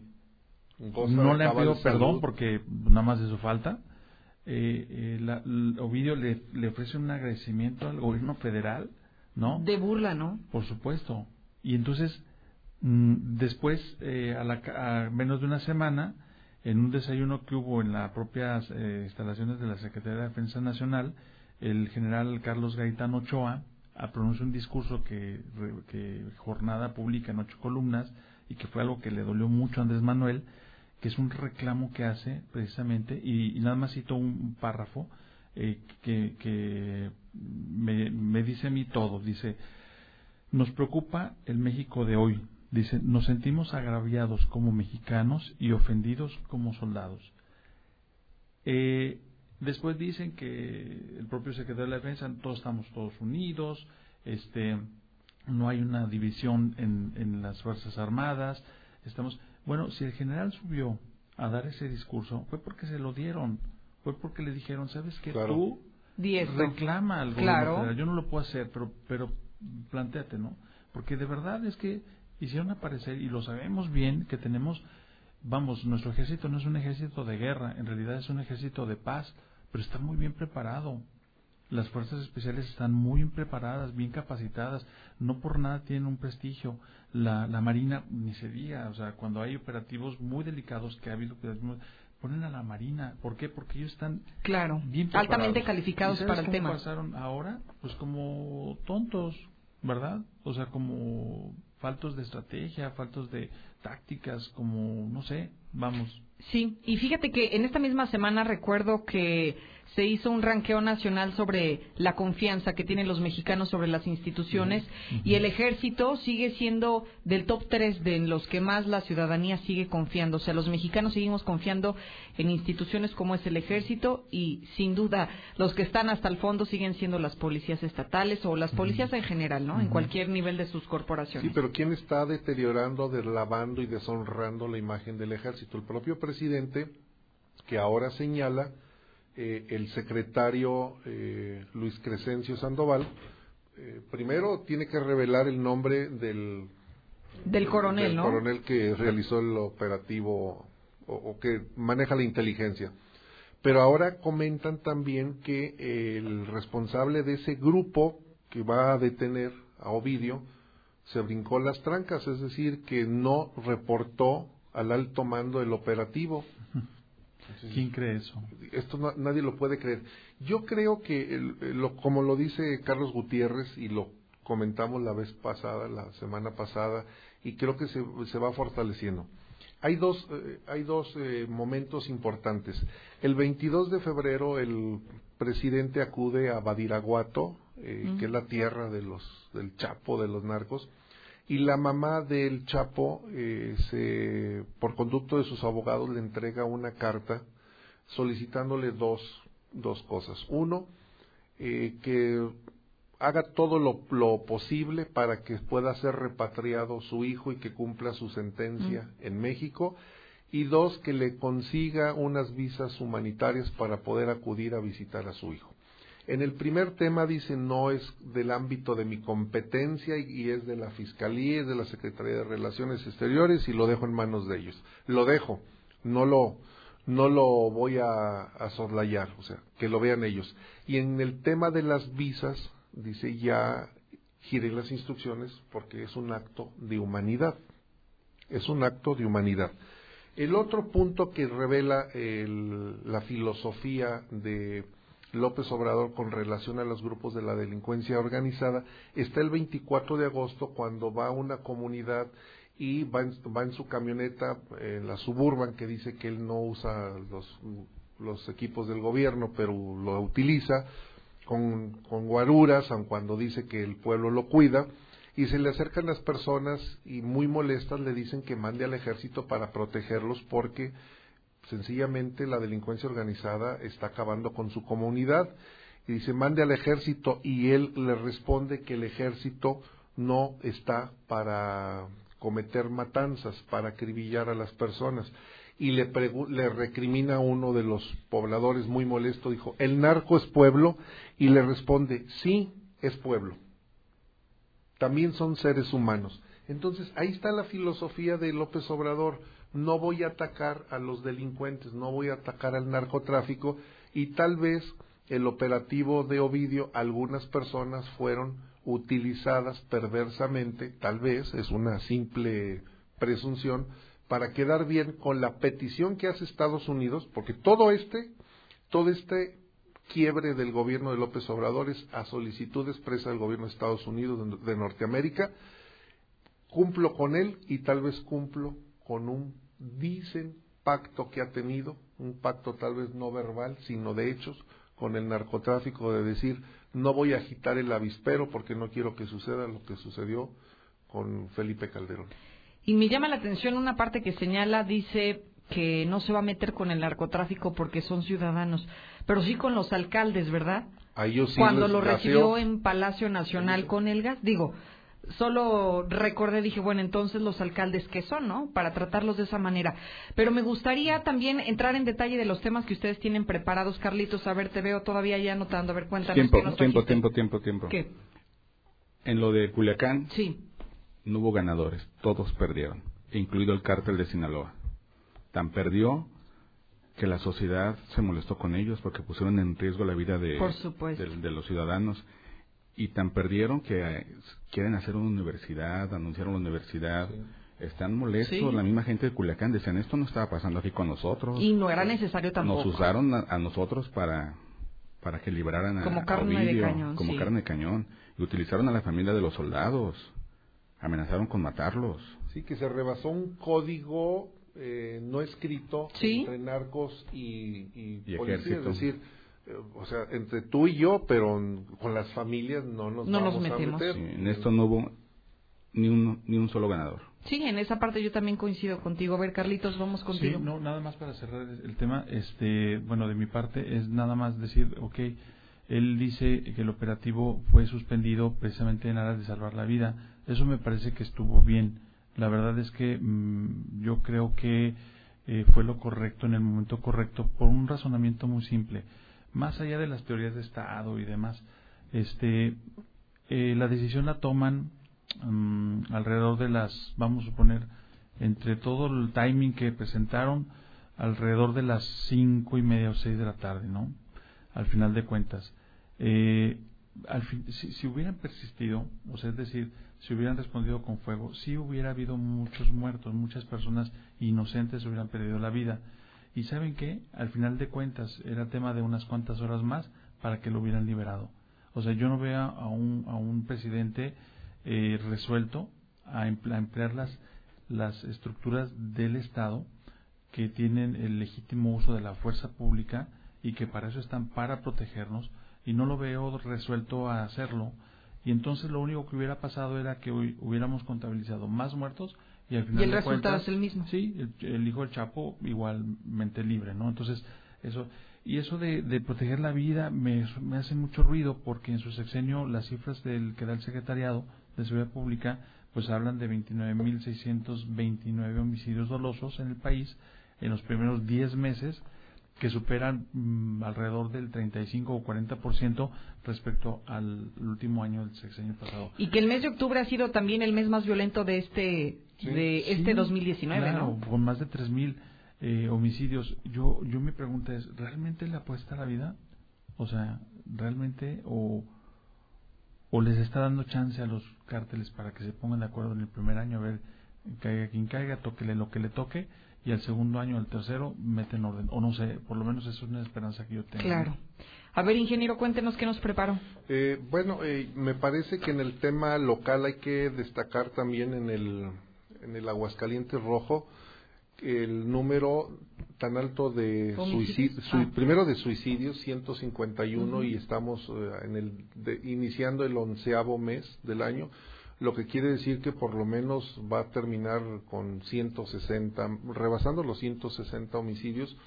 no le han pedido perdón porque nada más de eso falta. Eh, eh, la- Ovidio le, le ofrece un agradecimiento al gobierno federal, ¿no? De burla, ¿no? Por supuesto. Y entonces, mm, después, eh, a, la a menos de una semana, en un desayuno que hubo en las propias eh, instalaciones de la Secretaría de Defensa Nacional, el general Carlos Gaitán Ochoa ah, pronunció un discurso que, que Jornada publica en ocho columnas y que fue algo que le dolió mucho a Andrés Manuel, que es un reclamo que hace precisamente, y, nada más cito un, un párrafo eh, que, que me, me dice a mí todo, dice, nos preocupa el México de hoy. Dice, nos sentimos agraviados como mexicanos y ofendidos como soldados. Eh, después dicen que el propio secretario de la Defensa, todos estamos todos unidos, este, no hay una división en, en las Fuerzas Armadas. Estamos, bueno, si el general subió a dar ese discurso, fue porque se lo dieron, fue porque le dijeron, ¿sabes qué? Claro. Tú reclama al gobierno Claro. federal. Yo no lo puedo hacer, pero, pero planteate, ¿no? Porque de verdad es que hicieron aparecer, y lo sabemos bien, que tenemos, vamos, nuestro ejército no es un ejército de guerra, en realidad es un ejército de paz, pero está muy bien preparado. Las fuerzas especiales están muy bien preparadas, bien capacitadas, no por nada tienen un prestigio. La, la Marina, ni se diga, o sea, cuando hay operativos muy delicados que ha habido, ponen a la Marina. ¿Por qué? Porque ellos están Claro. bien Altamente calificados ¿Y sabes para el cómo tema. pasaron ahora? Pues como tontos, ¿verdad? O sea, como faltos de estrategia, faltos de tácticas, como, no sé, vamos. Sí, y fíjate que en esta misma semana recuerdo que se hizo un ranqueo nacional sobre la confianza que tienen los mexicanos sobre las instituciones y el ejército sigue siendo del top 3 de los que más la ciudadanía sigue confiando. O sea, los mexicanos seguimos confiando en instituciones como es el ejército y sin duda los que están hasta el fondo siguen siendo las policías estatales o las policías en general, ¿no? En cualquier nivel de sus corporaciones. Sí, pero ¿quién está deteriorando, deslavando y deshonrando la imagen del ejército? El propio presidente, que ahora señala eh, el secretario eh, Luis Crescencio Sandoval, eh, primero tiene que revelar el nombre del, Del coronel, del ¿no? coronel que realizó el operativo o, o que maneja la inteligencia. Pero ahora comentan también que el responsable de ese grupo que va a detener a Ovidio se brincó las trancas, es decir, que no reportó al alto mando el operativo. ¿Quién cree eso? Esto no- nadie lo puede creer. Yo creo que, el- lo, como lo dice Carlos Gutiérrez y lo comentamos la vez pasada, la semana pasada, y creo que se, se va fortaleciendo. Hay dos, eh, hay dos eh, momentos importantes. El 22 de febrero, el presidente acude a Badiraguato, eh, que es la tierra de los, del Chapo, de los narcos, y la mamá del Chapo, eh, se, por conducto de sus abogados, le entrega una carta solicitándole dos, dos cosas. Uno, eh, que haga todo lo, lo posible para que pueda ser repatriado su hijo y que cumpla su sentencia en México. Y dos, que le consiga unas visas humanitarias para poder acudir a visitar a su hijo. En el primer tema dice no es del ámbito de mi competencia y, es de la Fiscalía, es de la Secretaría de Relaciones Exteriores y lo dejo en manos de ellos. Lo dejo, no lo, no lo voy a, a soslayar, o sea, que lo vean ellos. Y en el tema de las visas, dice ya giré las instrucciones porque es un acto de humanidad. Es un acto de humanidad. El otro punto que revela el- la filosofía de López Obrador con relación a los grupos de la delincuencia organizada está el 24 de agosto cuando va a una comunidad y va en, su camioneta, en la Suburban, que dice que él no usa los, los equipos del gobierno, pero lo utiliza con, con guaruras, aun cuando dice que el pueblo lo cuida, y se le acercan las personas y muy molestas le dicen que mande al ejército para protegerlos porque sencillamente la delincuencia organizada está acabando con su comunidad y dice mande al ejército y él le responde que el ejército no está para cometer matanzas, para acribillar a las personas y le, le recrimina a uno de los pobladores muy molesto, dijo, ¿el narco es pueblo? Y le responde, sí, es pueblo. También son seres humanos. Entonces, ahí está la filosofía de López Obrador. No voy a atacar a los delincuentes, no voy a atacar al narcotráfico y tal vez el operativo de Ovidio, algunas personas fueron utilizadas perversamente, tal vez, es una simple presunción, para quedar bien con la petición que hace Estados Unidos, porque todo este, todo este quiebre del gobierno de López Obrador es a solicitud expresa del gobierno de Estados Unidos de, Norteamérica, cumplo con él y tal vez cumplo con un, dicen, pacto que ha tenido, un pacto tal vez no verbal, sino de hechos, con el narcotráfico, de decir, no voy a agitar el avispero porque no quiero que suceda lo que sucedió con Felipe Calderón. Y me llama la atención una parte que señala, dice que no se va a meter con el narcotráfico porque son ciudadanos, pero sí con los alcaldes, ¿verdad? A ellos sí Cuando lo gaseó. recibió en Palacio Nacional con el gas, digo, solo recordé, dije, bueno, entonces los alcaldes qué son, ¿no? Para tratarlos de esa manera. Pero me gustaría también entrar en detalle de los temas que ustedes tienen preparados, Carlitos. A ver, te veo todavía ya anotando. A ver, cuéntanos. Tiempo, qué nos tiempo, tiempo, tiempo, tiempo. ¿Qué? En lo de Culiacán, Sí. no hubo ganadores, todos perdieron, incluido el cártel de Sinaloa. Tan perdió que la sociedad se molestó con ellos porque pusieron en riesgo la vida de, Por supuesto. de, de los ciudadanos. Y tan perdieron que eh, quieren hacer una universidad, anunciaron la universidad. Están molestos, Sí. la misma gente de Culiacán decían, esto no estaba pasando aquí con nosotros. Y no era necesario tampoco. Nos usaron a, a nosotros para, para que libraran a, Como a carne de cañón, Como sí. carne de cañón. Y utilizaron a la familia de los soldados. Amenazaron con matarlos. Sí, que se rebasó un código eh, no escrito Sí. entre narcos y, y, Y policía, ejército. es decir, o sea, entre tú y yo, pero con las familias no nos No nos metemos. a meter. Sí, en esto no hubo ni un, ni un solo ganador. Sí, en esa parte yo también coincido contigo. A ver, Carlitos, vamos contigo. Sí, no, nada más para cerrar el tema, este, bueno, de mi parte es nada más decir, ok, él dice que el operativo fue suspendido precisamente en aras de salvar la vida. Eso me parece que estuvo bien. La verdad es que mm, yo creo que eh, fue lo correcto en el momento correcto por un razonamiento muy simple. Más allá de las teorías de Estado y demás, este, eh, la decisión la toman mm, alrededor de las, vamos a suponer, entre todo el timing que presentaron, alrededor de las cinco y media o seis de la tarde, ¿no? Al final de cuentas. Eh, al fin- si, si hubieran persistido, o sea, es decir, si hubieran respondido con fuego, sí hubiera habido muchos muertos, muchas personas inocentes hubieran perdido la vida. Y saben qué, al final de cuentas era tema de unas cuantas horas más para que lo hubieran liberado. O sea, yo no veo a un, a un presidente eh, resuelto a emplear las, las estructuras del Estado que tienen el legítimo uso de la fuerza pública y que para eso están, para protegernos, y no lo veo resuelto a hacerlo. Y entonces lo único que hubiera pasado era que hubiéramos contabilizado más muertos y al final el resultado cuentas, es el mismo. Sí, el, el hijo del Chapo igualmente libre, ¿no? Entonces, eso y eso de, de proteger la vida me, me, hace mucho ruido porque en su sexenio las cifras del que da el secretariado de seguridad pública pues hablan de 29.629 homicidios dolosos en el país en los primeros 10 meses que superan mm, alrededor del 35 o 40% respecto al último año del sexenio pasado. Y que el mes de octubre ha sido también el mes más violento de este de este 2019, claro, ¿no? Con más de 3000 eh, homicidios. Yo yo mi pregunta es, ¿realmente le apuesta a la vida? O sea, ¿realmente o o les está dando chance a los cárteles para que se pongan de acuerdo en el primer año a ver caiga quien caiga, toquele lo que le toque y al segundo año, al tercero, meten orden. O no sé, por lo menos eso es una esperanza que yo tengo. Claro. A ver, ingeniero, cuéntenos qué nos preparó. Eh, bueno, eh, me parece que en el tema local hay que destacar también en el, en el Aguascalientes Rojo el número tan alto de suicidios, ah. primero de suicidios, 151, y estamos eh, en el, iniciando el onceavo mes del año lo que quiere decir que por lo menos va a terminar con 160, rebasando los 160 homicidios.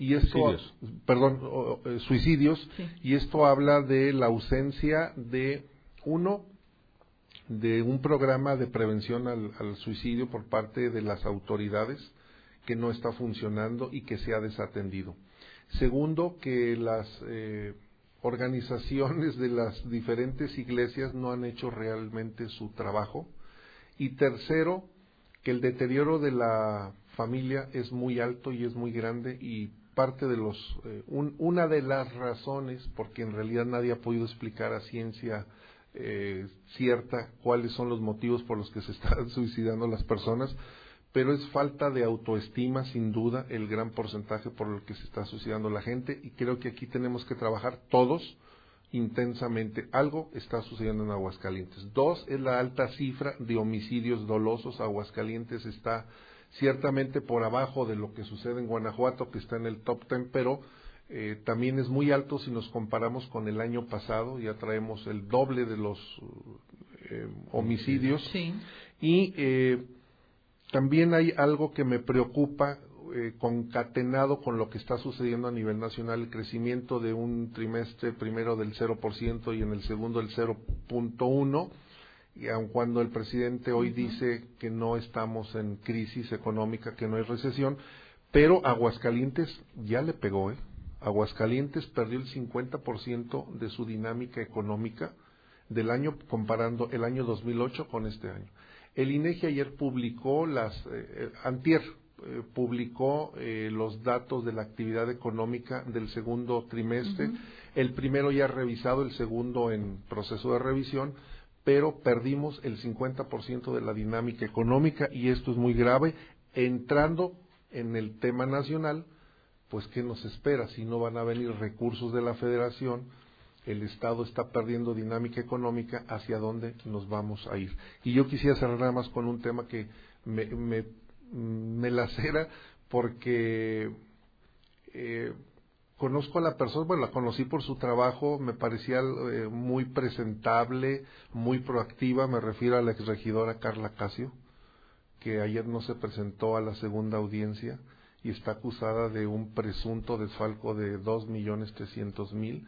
Y esto, suicidios. perdón, eh, suicidios, y esto habla de la ausencia de, uno, de un programa de prevención al, suicidio por parte de las autoridades que no está funcionando y que se ha desatendido. Segundo, que las eh, organizaciones de las diferentes iglesias no han hecho realmente su trabajo. Y tercero, que el deterioro de la familia es muy alto y es muy grande y parte de los eh, una de las razones porque en realidad nadie ha podido explicar a ciencia eh, cierta cuáles son los motivos por los que se están suicidando las personas pero es falta de autoestima, sin duda, el gran porcentaje por el que se está suicidando la gente y creo que aquí tenemos que trabajar todos intensamente. Algo está sucediendo en Aguascalientes. Dos, es la alta cifra de homicidios dolosos. Aguascalientes está ciertamente por abajo de lo que sucede en Guanajuato, que está en el top ten, pero eh, también es muy alto si nos comparamos con el año pasado. Ya traemos el doble de los eh, homicidios. Sí. Y eh, también hay algo que me preocupa eh, concatenado con lo que está sucediendo a nivel nacional, el crecimiento de un trimestre primero del 0% y en el segundo del 0.1%, y aun cuando el presidente hoy dice que no estamos en crisis económica, que no hay recesión, pero Aguascalientes ya le pegó, ¿eh? Aguascalientes perdió el 50% de su dinámica económica del año comparando el año 2008 con este año. El INEGI ayer publicó las, eh, eh, antier, eh, publicó los datos de la actividad económica del segundo trimestre. El primero ya revisado, el segundo en proceso de revisión, pero perdimos el 50% de la dinámica económica y esto es muy grave. Entrando en el tema nacional, pues ¿qué nos espera si no van a venir recursos de la federación? el Estado está perdiendo dinámica económica, hacia dónde nos vamos a ir. Y yo quisiera cerrar nada más con un tema que me, me, me lacera porque eh, conozco a la persona, bueno, la conocí por su trabajo, me parecía eh, muy presentable, muy proactiva, me refiero a la exregidora Carla Casio, que ayer no se presentó a la segunda audiencia y está acusada de un presunto desfalco de dos millones trescientos mil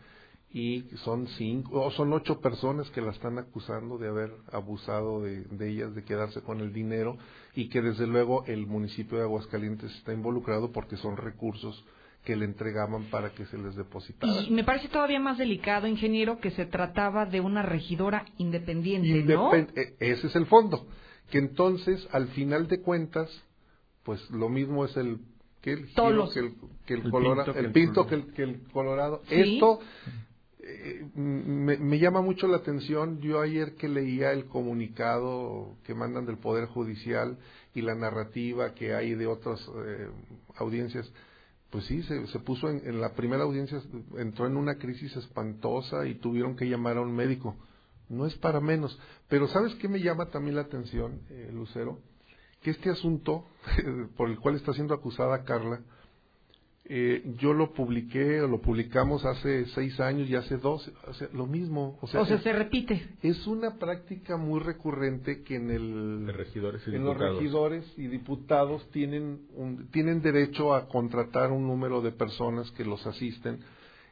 y son cinco o son ocho personas que la están acusando de haber abusado de, ellas, de quedarse con el dinero y que desde luego el municipio de Aguascalientes está involucrado porque son recursos que le entregaban para que se les depositara. Y me parece todavía más delicado, ingeniero, que se trataba de una regidora independiente, ¿no? E, ese es el fondo. Que entonces, al final de cuentas, pues lo mismo es el que el giro, que el, que el, colorado, el pinto que el, que el colorado. Esto eh, me, llama mucho la atención, yo ayer que leía el comunicado que mandan del Poder Judicial y la narrativa que hay de otras eh, audiencias, pues sí, se, se puso en, la primera audiencia, entró en una crisis espantosa y tuvieron que llamar a un médico. No es para menos. Pero ¿sabes qué me llama también la atención, eh, Lucero? Que este asunto por el cual está siendo acusada Carla, Eh, yo lo publiqué, o lo publicamos hace seis años y hace dos, o sea, lo mismo. O sea, es, se repite. Es una práctica muy recurrente que en el De regidores y en los regidores y diputados tienen un- tienen derecho a contratar un número de personas que los asisten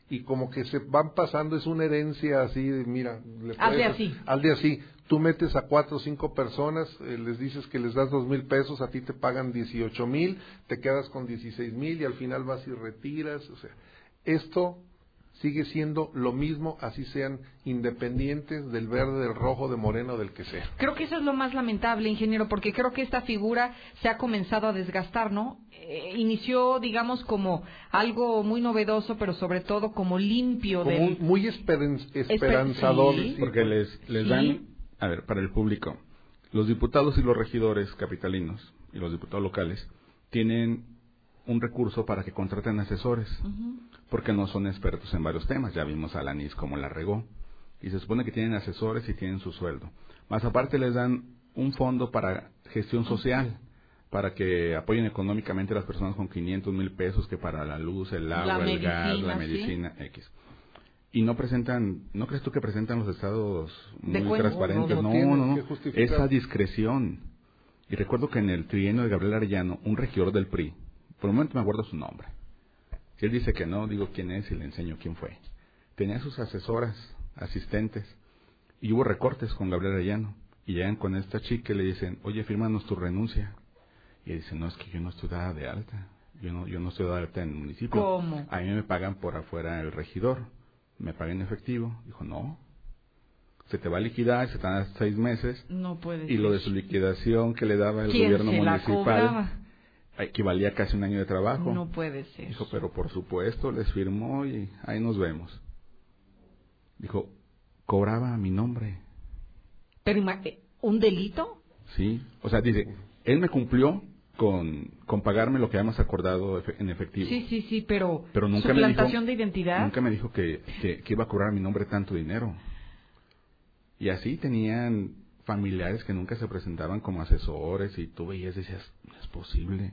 y como que se van pasando es una herencia así de mira le Hazle así. hazle así tú metes a cuatro o cinco personas eh, les dices que les das dos mil pesos a ti te pagan dieciocho mil te quedas con dieciséis mil y al final vas y retiras o sea esto sigue siendo lo mismo así sean independientes del verde del rojo de moreno del que sea Creo que eso es lo más lamentable, ingeniero, porque creo que esta figura se ha comenzado a desgastar, ¿no? Eh, inició, digamos, como algo muy novedoso, pero sobre todo como limpio como del... un- muy esperen- esperanzador. sí. Porque les, les Sí. dan, a ver, para el público, los diputados y los regidores capitalinos y los diputados locales tienen un recurso para que contraten asesores, porque no son expertos en varios temas. Ya vimos a Lanis cómo la regó. Y se supone que tienen asesores y tienen su sueldo. Más aparte les dan un fondo para gestión social, para que apoyen económicamente a las personas con 500 mil pesos, que para la luz, el agua, el gas, la medicina, X. Y no presentan, ¿no crees tú que presentan los estados muy transparentes? No, No, no esa discreción. Y recuerdo que en el trienio de Gabriel Arellano, un regidor del PRI, por un momento me acuerdo su nombre. Él dice que no, digo quién es y le enseño quién fue. Tenía sus asesoras, asistentes, y hubo recortes con Gabriel Arellano. Y llegan con esta chica y le dicen, oye, fírmanos tu renuncia. Y él dice, no, es que yo no estoy dada de alta. Yo no, yo no estoy dada de alta en el municipio. ¿Cómo? A mí me pagan por afuera el regidor. Me pagan en efectivo. Dijo, no. Se te va a liquidar, se te dan seis meses. No puede Y lo de su liquidación que le daba el ¿Quién gobierno municipal? Equivalía a casi un año de trabajo. No puede ser. Dijo, pero por supuesto, les firmó y ahí nos vemos. Dijo, cobraba a mi nombre. Pero eh, ¿un delito? Sí. O sea, dice, él me cumplió con, con pagarme lo que habíamos acordado en efectivo. Sí, sí, sí, pero, Pero nunca me dijo, de identidad. nunca me dijo que, que, que iba a cobrar a mi nombre tanto dinero. Y así tenían familiares que nunca se presentaban como asesores y tú veías y decías, no es posible.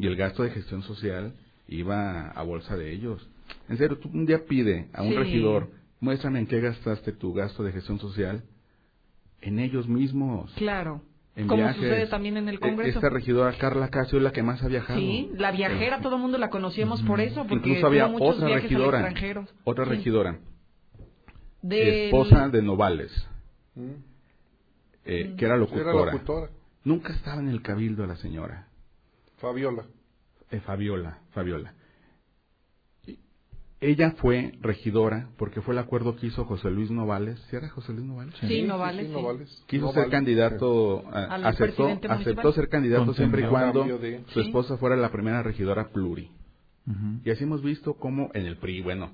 Y el gasto de gestión social iba a bolsa de ellos. En serio, tú un día pide a un Sí. regidor, muéstrame en qué gastaste tu gasto de gestión social. En ellos mismos. Claro. En Como viajes. sucede también en el E- Congreso. Esta regidora Carla Casio es la que más ha viajado. Sí, la viajera, todo el mundo la conocíamos por eso, porque Incluso había tuvo muchos otra viajes regidora, otra Sí. regidora, Del- esposa de Novales, Mm. eh, que era Era locutora. locutora. Nunca estaba en el cabildo la señora, Fabiola. eh, Fabiola, Fabiola. Ella fue regidora porque fue el acuerdo que hizo José Luis Novales. ¿Sí era José Luis Novales? Sí, Novales, sí. Novales. Quiso Novales. ser candidato, a- aceptó, ser candidato siempre y cuando de- su Sí. esposa fuera la primera regidora pluri. Y así hemos visto cómo en el PRI, bueno,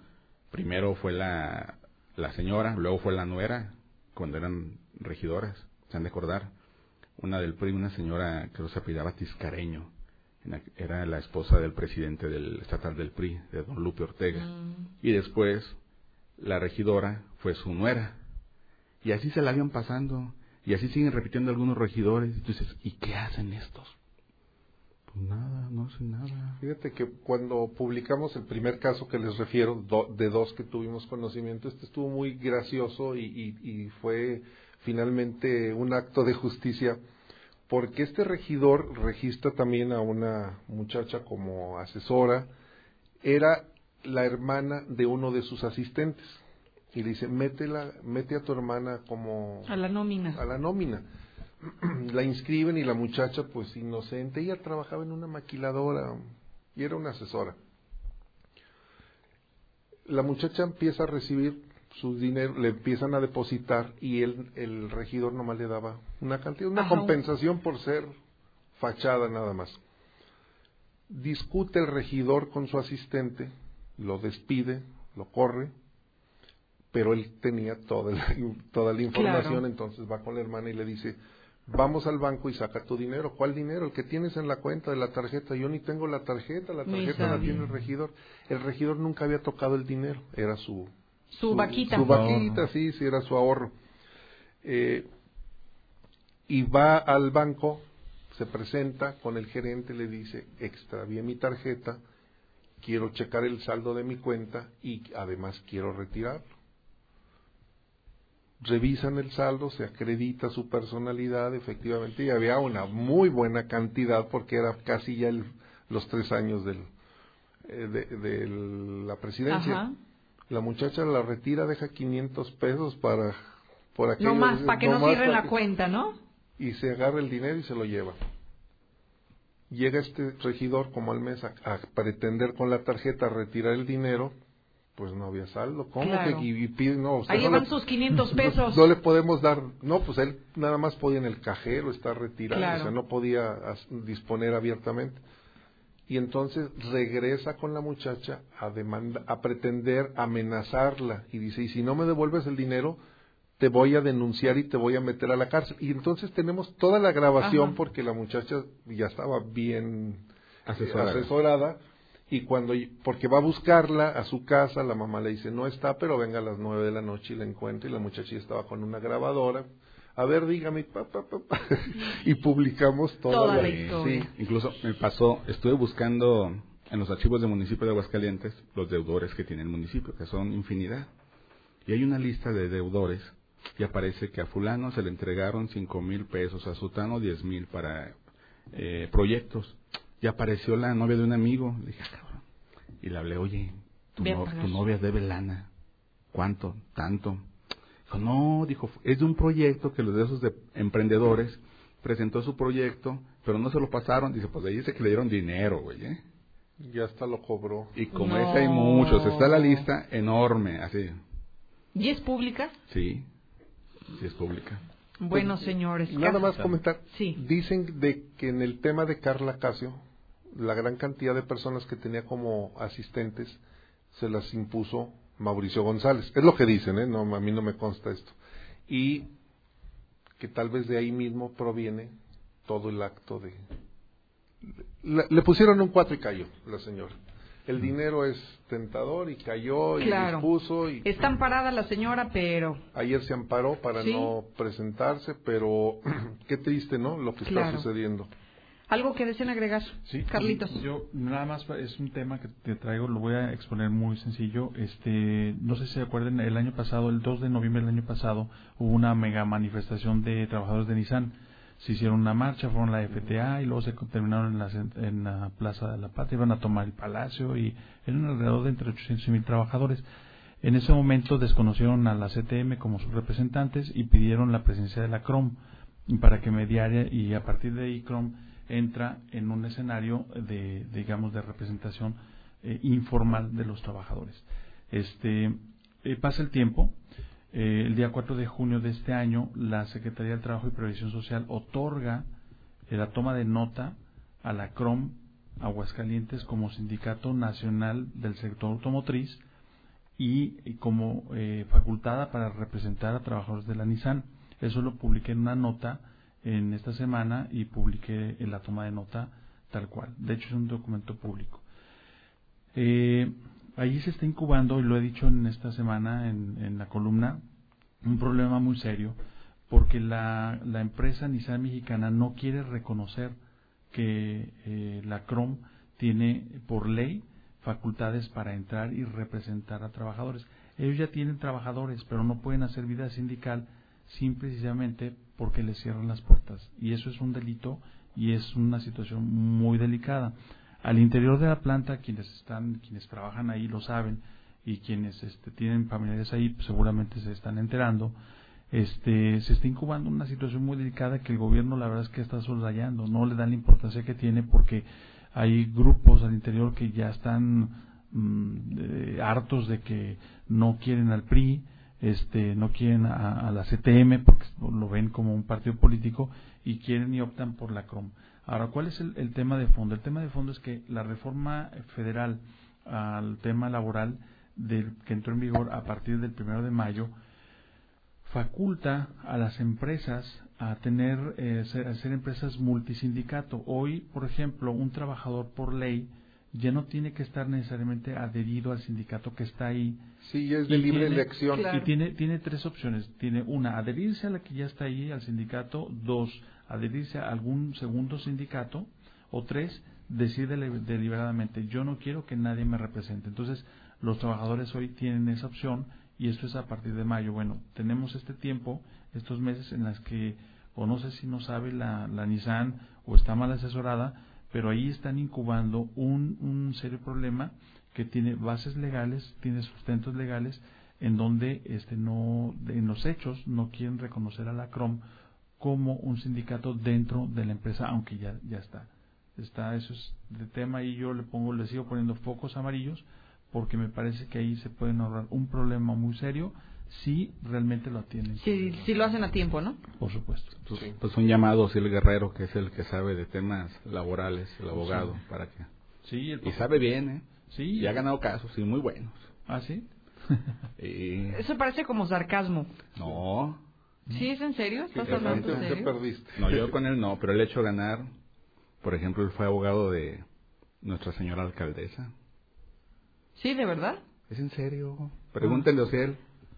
primero fue la, la señora, luego fue la nuera, cuando eran regidoras, se han de acordar. Una del PRI, una señora que se apellidaba Tiscareño, era la esposa del presidente del estatal del PRI, de don Lupe Ortega. Mm. Y después, la regidora fue su nuera. Y así se la habían pasando. Y así siguen repitiendo algunos regidores. Y tú dices, ¿y qué hacen estos? Pues nada, no hacen nada. Fíjate que cuando publicamos el primer caso que les refiero, do- de dos que tuvimos conocimiento, este estuvo muy gracioso y, y- y fue finalmente un acto de justicia, porque este regidor registra también a una muchacha como asesora, era la hermana de uno de sus asistentes, y le dice, métela, mete a tu hermana como A la nómina. a la nómina. la inscriben y la muchacha, pues inocente, ella trabajaba en una maquiladora y era una asesora. La muchacha empieza a recibir su dinero, le empiezan a depositar y él, el regidor nomás le daba una cantidad, una Ajá. compensación por ser fachada nada más. Discute el regidor con su asistente, lo despide, lo corre, pero él tenía toda la, toda la información, Claro. entonces va con la hermana y le dice, vamos al banco y saca tu dinero. ¿Cuál dinero? El que tienes en la cuenta de la tarjeta. Yo ni tengo la tarjeta, la tarjeta la tiene el regidor. El regidor nunca había tocado el dinero, era su... Su vaquita. Su vaquita, sí, sí, era su ahorro. Eh, y va al banco, se presenta con el gerente, le dice, extravié mi tarjeta quiero checar el saldo de mi cuenta y además quiero retirarlo. Revisan el saldo, se acredita su personalidad, efectivamente, y había una muy buena cantidad porque era casi ya el, los tres años del, eh, de, de la presidencia. Ajá. La muchacha la retira, deja 500 pesos para por aquello, No más, para que no más cierren la que- cuenta, ¿no? y se agarra el dinero y se lo lleva. Llega este regidor como al mes a, a pretender con la tarjeta retirar el dinero, pues no había saldo. ¿Cómo Claro. que y, pide- no, usted Ahí no van le- sus 500 no- pesos. No, le podemos dar, no, pues él nada más podía en el cajero estar retirado, Claro. o sea, no podía disponer abiertamente. Y entonces regresa con la muchacha a demanda, a pretender amenazarla y dice, y si no me devuelves el dinero, te voy a denunciar y te voy a meter a la cárcel. Y entonces tenemos toda la grabación Ajá. porque la muchacha ya estaba bien Asesorada. asesorada y cuando porque va a buscarla a su casa, la mamá le dice no está, pero venga a las nueve de la noche y la encuentra y la muchacha ya estaba con una grabadora. A ver, dígame, pa, pa, pa, pa. y publicamos toda, Toda la, la historia. sí. Incluso me pasó, estuve buscando en los archivos del municipio de Aguascalientes los deudores que tiene el municipio, que son infinidad. Y hay una lista de deudores y aparece que a fulano se le entregaron cinco mil pesos, a sutano diez mil para eh, proyectos. Y apareció la novia de un amigo. Le dije, "Ah, cabrón. Y le hablé, oye, no- tu novia debe lana. ¿Cuánto? Tanto. Dijo, no, dijo, es de un proyecto que los de esos de emprendedores presentó su proyecto, pero no se lo pasaron. Dice, pues ahí dice que le dieron dinero, güey, ¿eh? Ya hasta lo cobró. Y como No. ese hay muchos, está la lista enorme, así. ¿Y es pública? Sí, sí es pública. Bueno, señores. Nada Car- más comentar. Sí. Dicen de que en el tema de Carla Casio, la gran cantidad de personas que tenía como asistentes se las impuso Mauricio González. Es lo que dicen, ¿eh? No, a mí no me consta esto. Y que tal vez de ahí mismo proviene todo el acto de... Le, le pusieron un cuatro y cayó la señora. El dinero es tentador y cayó y Claro. dispuso y Está amparada la señora, pero... Ayer se amparó para Sí. no presentarse, pero qué triste, ¿no? Lo que Claro. está sucediendo. ¿Algo que deseen agregar? Sí, Carlitos. Yo nada más es un tema que te traigo, lo voy a exponer muy sencillo. Este, no sé si se acuerdan, el año pasado, el 2 de noviembre del año pasado, hubo una mega manifestación de trabajadores de Nissan. Se hicieron una marcha, fueron a la FTA y luego se terminaron en la, en la Plaza de la Patria, iban a tomar el palacio y eran alrededor de entre 800 y 1000 trabajadores. En ese momento desconocieron a la CTM como sus representantes y pidieron la presencia de la CROM para que mediara y a partir de ahí CROM entra en un escenario de digamos de representación eh, informal de los trabajadores. Este eh, pasa el tiempo, eh, el día 4 de junio de este año la Secretaría del Trabajo y Previsión Social otorga la toma de nota a la CROM Aguascalientes como Sindicato Nacional del Sector Automotriz y, como facultada para representar a trabajadores de la Nissan. Eso lo publiqué en una nota en esta semana y publiqué en la toma de nota tal cual. De hecho, es un documento público. Eh, allí se está incubando, y lo he dicho en esta semana en, la columna, un problema muy serio, porque la, la empresa Nissan mexicana no quiere reconocer que eh, la CROM tiene por ley facultades para entrar y representar a trabajadores. Ellos ya tienen trabajadores, pero no pueden hacer vida sindical simple y sencillamente porque les cierran las puertas. Y eso es un delito y es una situación muy delicada. Al interior de la planta, quienes están, quienes trabajan ahí lo saben y quienes este, tienen familiares ahí pues, seguramente se están enterando. Este, se está incubando una situación muy delicada que el gobierno la verdad es que está soslayando, no le dan la importancia que tiene porque hay grupos al interior que ya están mm, eh, hartos de que no quieren al PRI, este, no quieren a, a la CTM porque lo ven como un partido político y quieren y optan por la CROM. Ahora, ¿cuál es el, el tema de fondo? El tema de fondo es que la reforma federal al tema laboral del, que entró en vigor a partir del primero de mayo faculta a las empresas a tener eh, ser, a ser empresas multisindicato. Hoy, por ejemplo, un trabajador por ley ya no tiene que estar necesariamente adherido al sindicato que está ahí. Sí, es de Y libre tiene- elección. Y tiene, tiene tres opciones. Tiene una, adherirse a la que ya está ahí, al sindicato. Dos, adherirse a algún segundo sindicato. O tres, decir deli- deliberadamente, yo no quiero que nadie me represente. Entonces, los trabajadores hoy tienen esa opción y esto es a partir de mayo. Bueno, tenemos este tiempo, estos meses en las que, o no sé si no sabe la, la Nissan o está mal asesorada, pero ahí están incubando un, un serio problema que tiene bases legales, tiene sustentos legales, en donde este no, en los hechos no quieren reconocer a la CROM como un sindicato dentro de la empresa, aunque ya, ya está. Está, eso es de tema y yo le pongo, le sigo poniendo focos amarillos porque me parece que ahí se pueden ahorrar un problema muy serio si realmente lo atienden. Si, si lo hacen a tiempo, ¿no? Por supuesto. Pues, pues un llamado, si el guerrero, que es el que sabe de temas laborales, el abogado, Sí. para que... Sí, el y sabe bien, ¿eh? Sí. Y ha ganado casos, sí, muy buenos. ¿Ah, sí? Y- Eso parece como sarcasmo. No. ¿Sí es en serio? ¿Estás Sí, hablando en ¿qué serio? perdiste? No, yo con él no, pero el hecho de ganar, por ejemplo, él fue abogado de Nuestra Señora Alcaldesa. Sí, ¿de verdad? ¿Es en serio? Pregúntenle a él.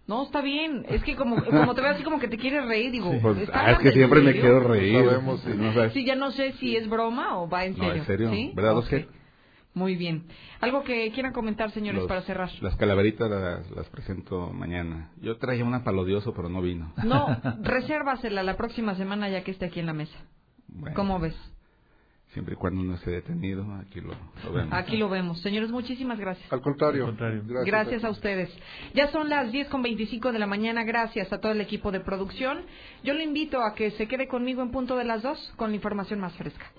No, está bien. Es que como, como te veo así como que te quieres reír, digo, Pues, ¿está ah, es que siempre me quiero reír. No sabemos si- No sabes. Sí, ya no sé si es broma o va en No, serio. en serio. ¿Sí? ¿Verdad? Muy bien. ¿Algo que quieran comentar, señores, Los- para cerrar? Las calaveritas las, las presento mañana. Yo traía una palodioso, pero no vino. No, resérvasela la próxima semana ya que esté aquí en la mesa. Bueno, ¿Cómo ves? Siempre y cuando no esté detenido, aquí lo, lo vemos. Aquí lo vemos. Señores, muchísimas gracias. Al contrario. contrario. Gracias, Gracias a ustedes. Ya son las 10 con 25 de la mañana. Gracias a todo el equipo de producción. Yo le invito a que se quede conmigo en punto de las 2 con la información más fresca.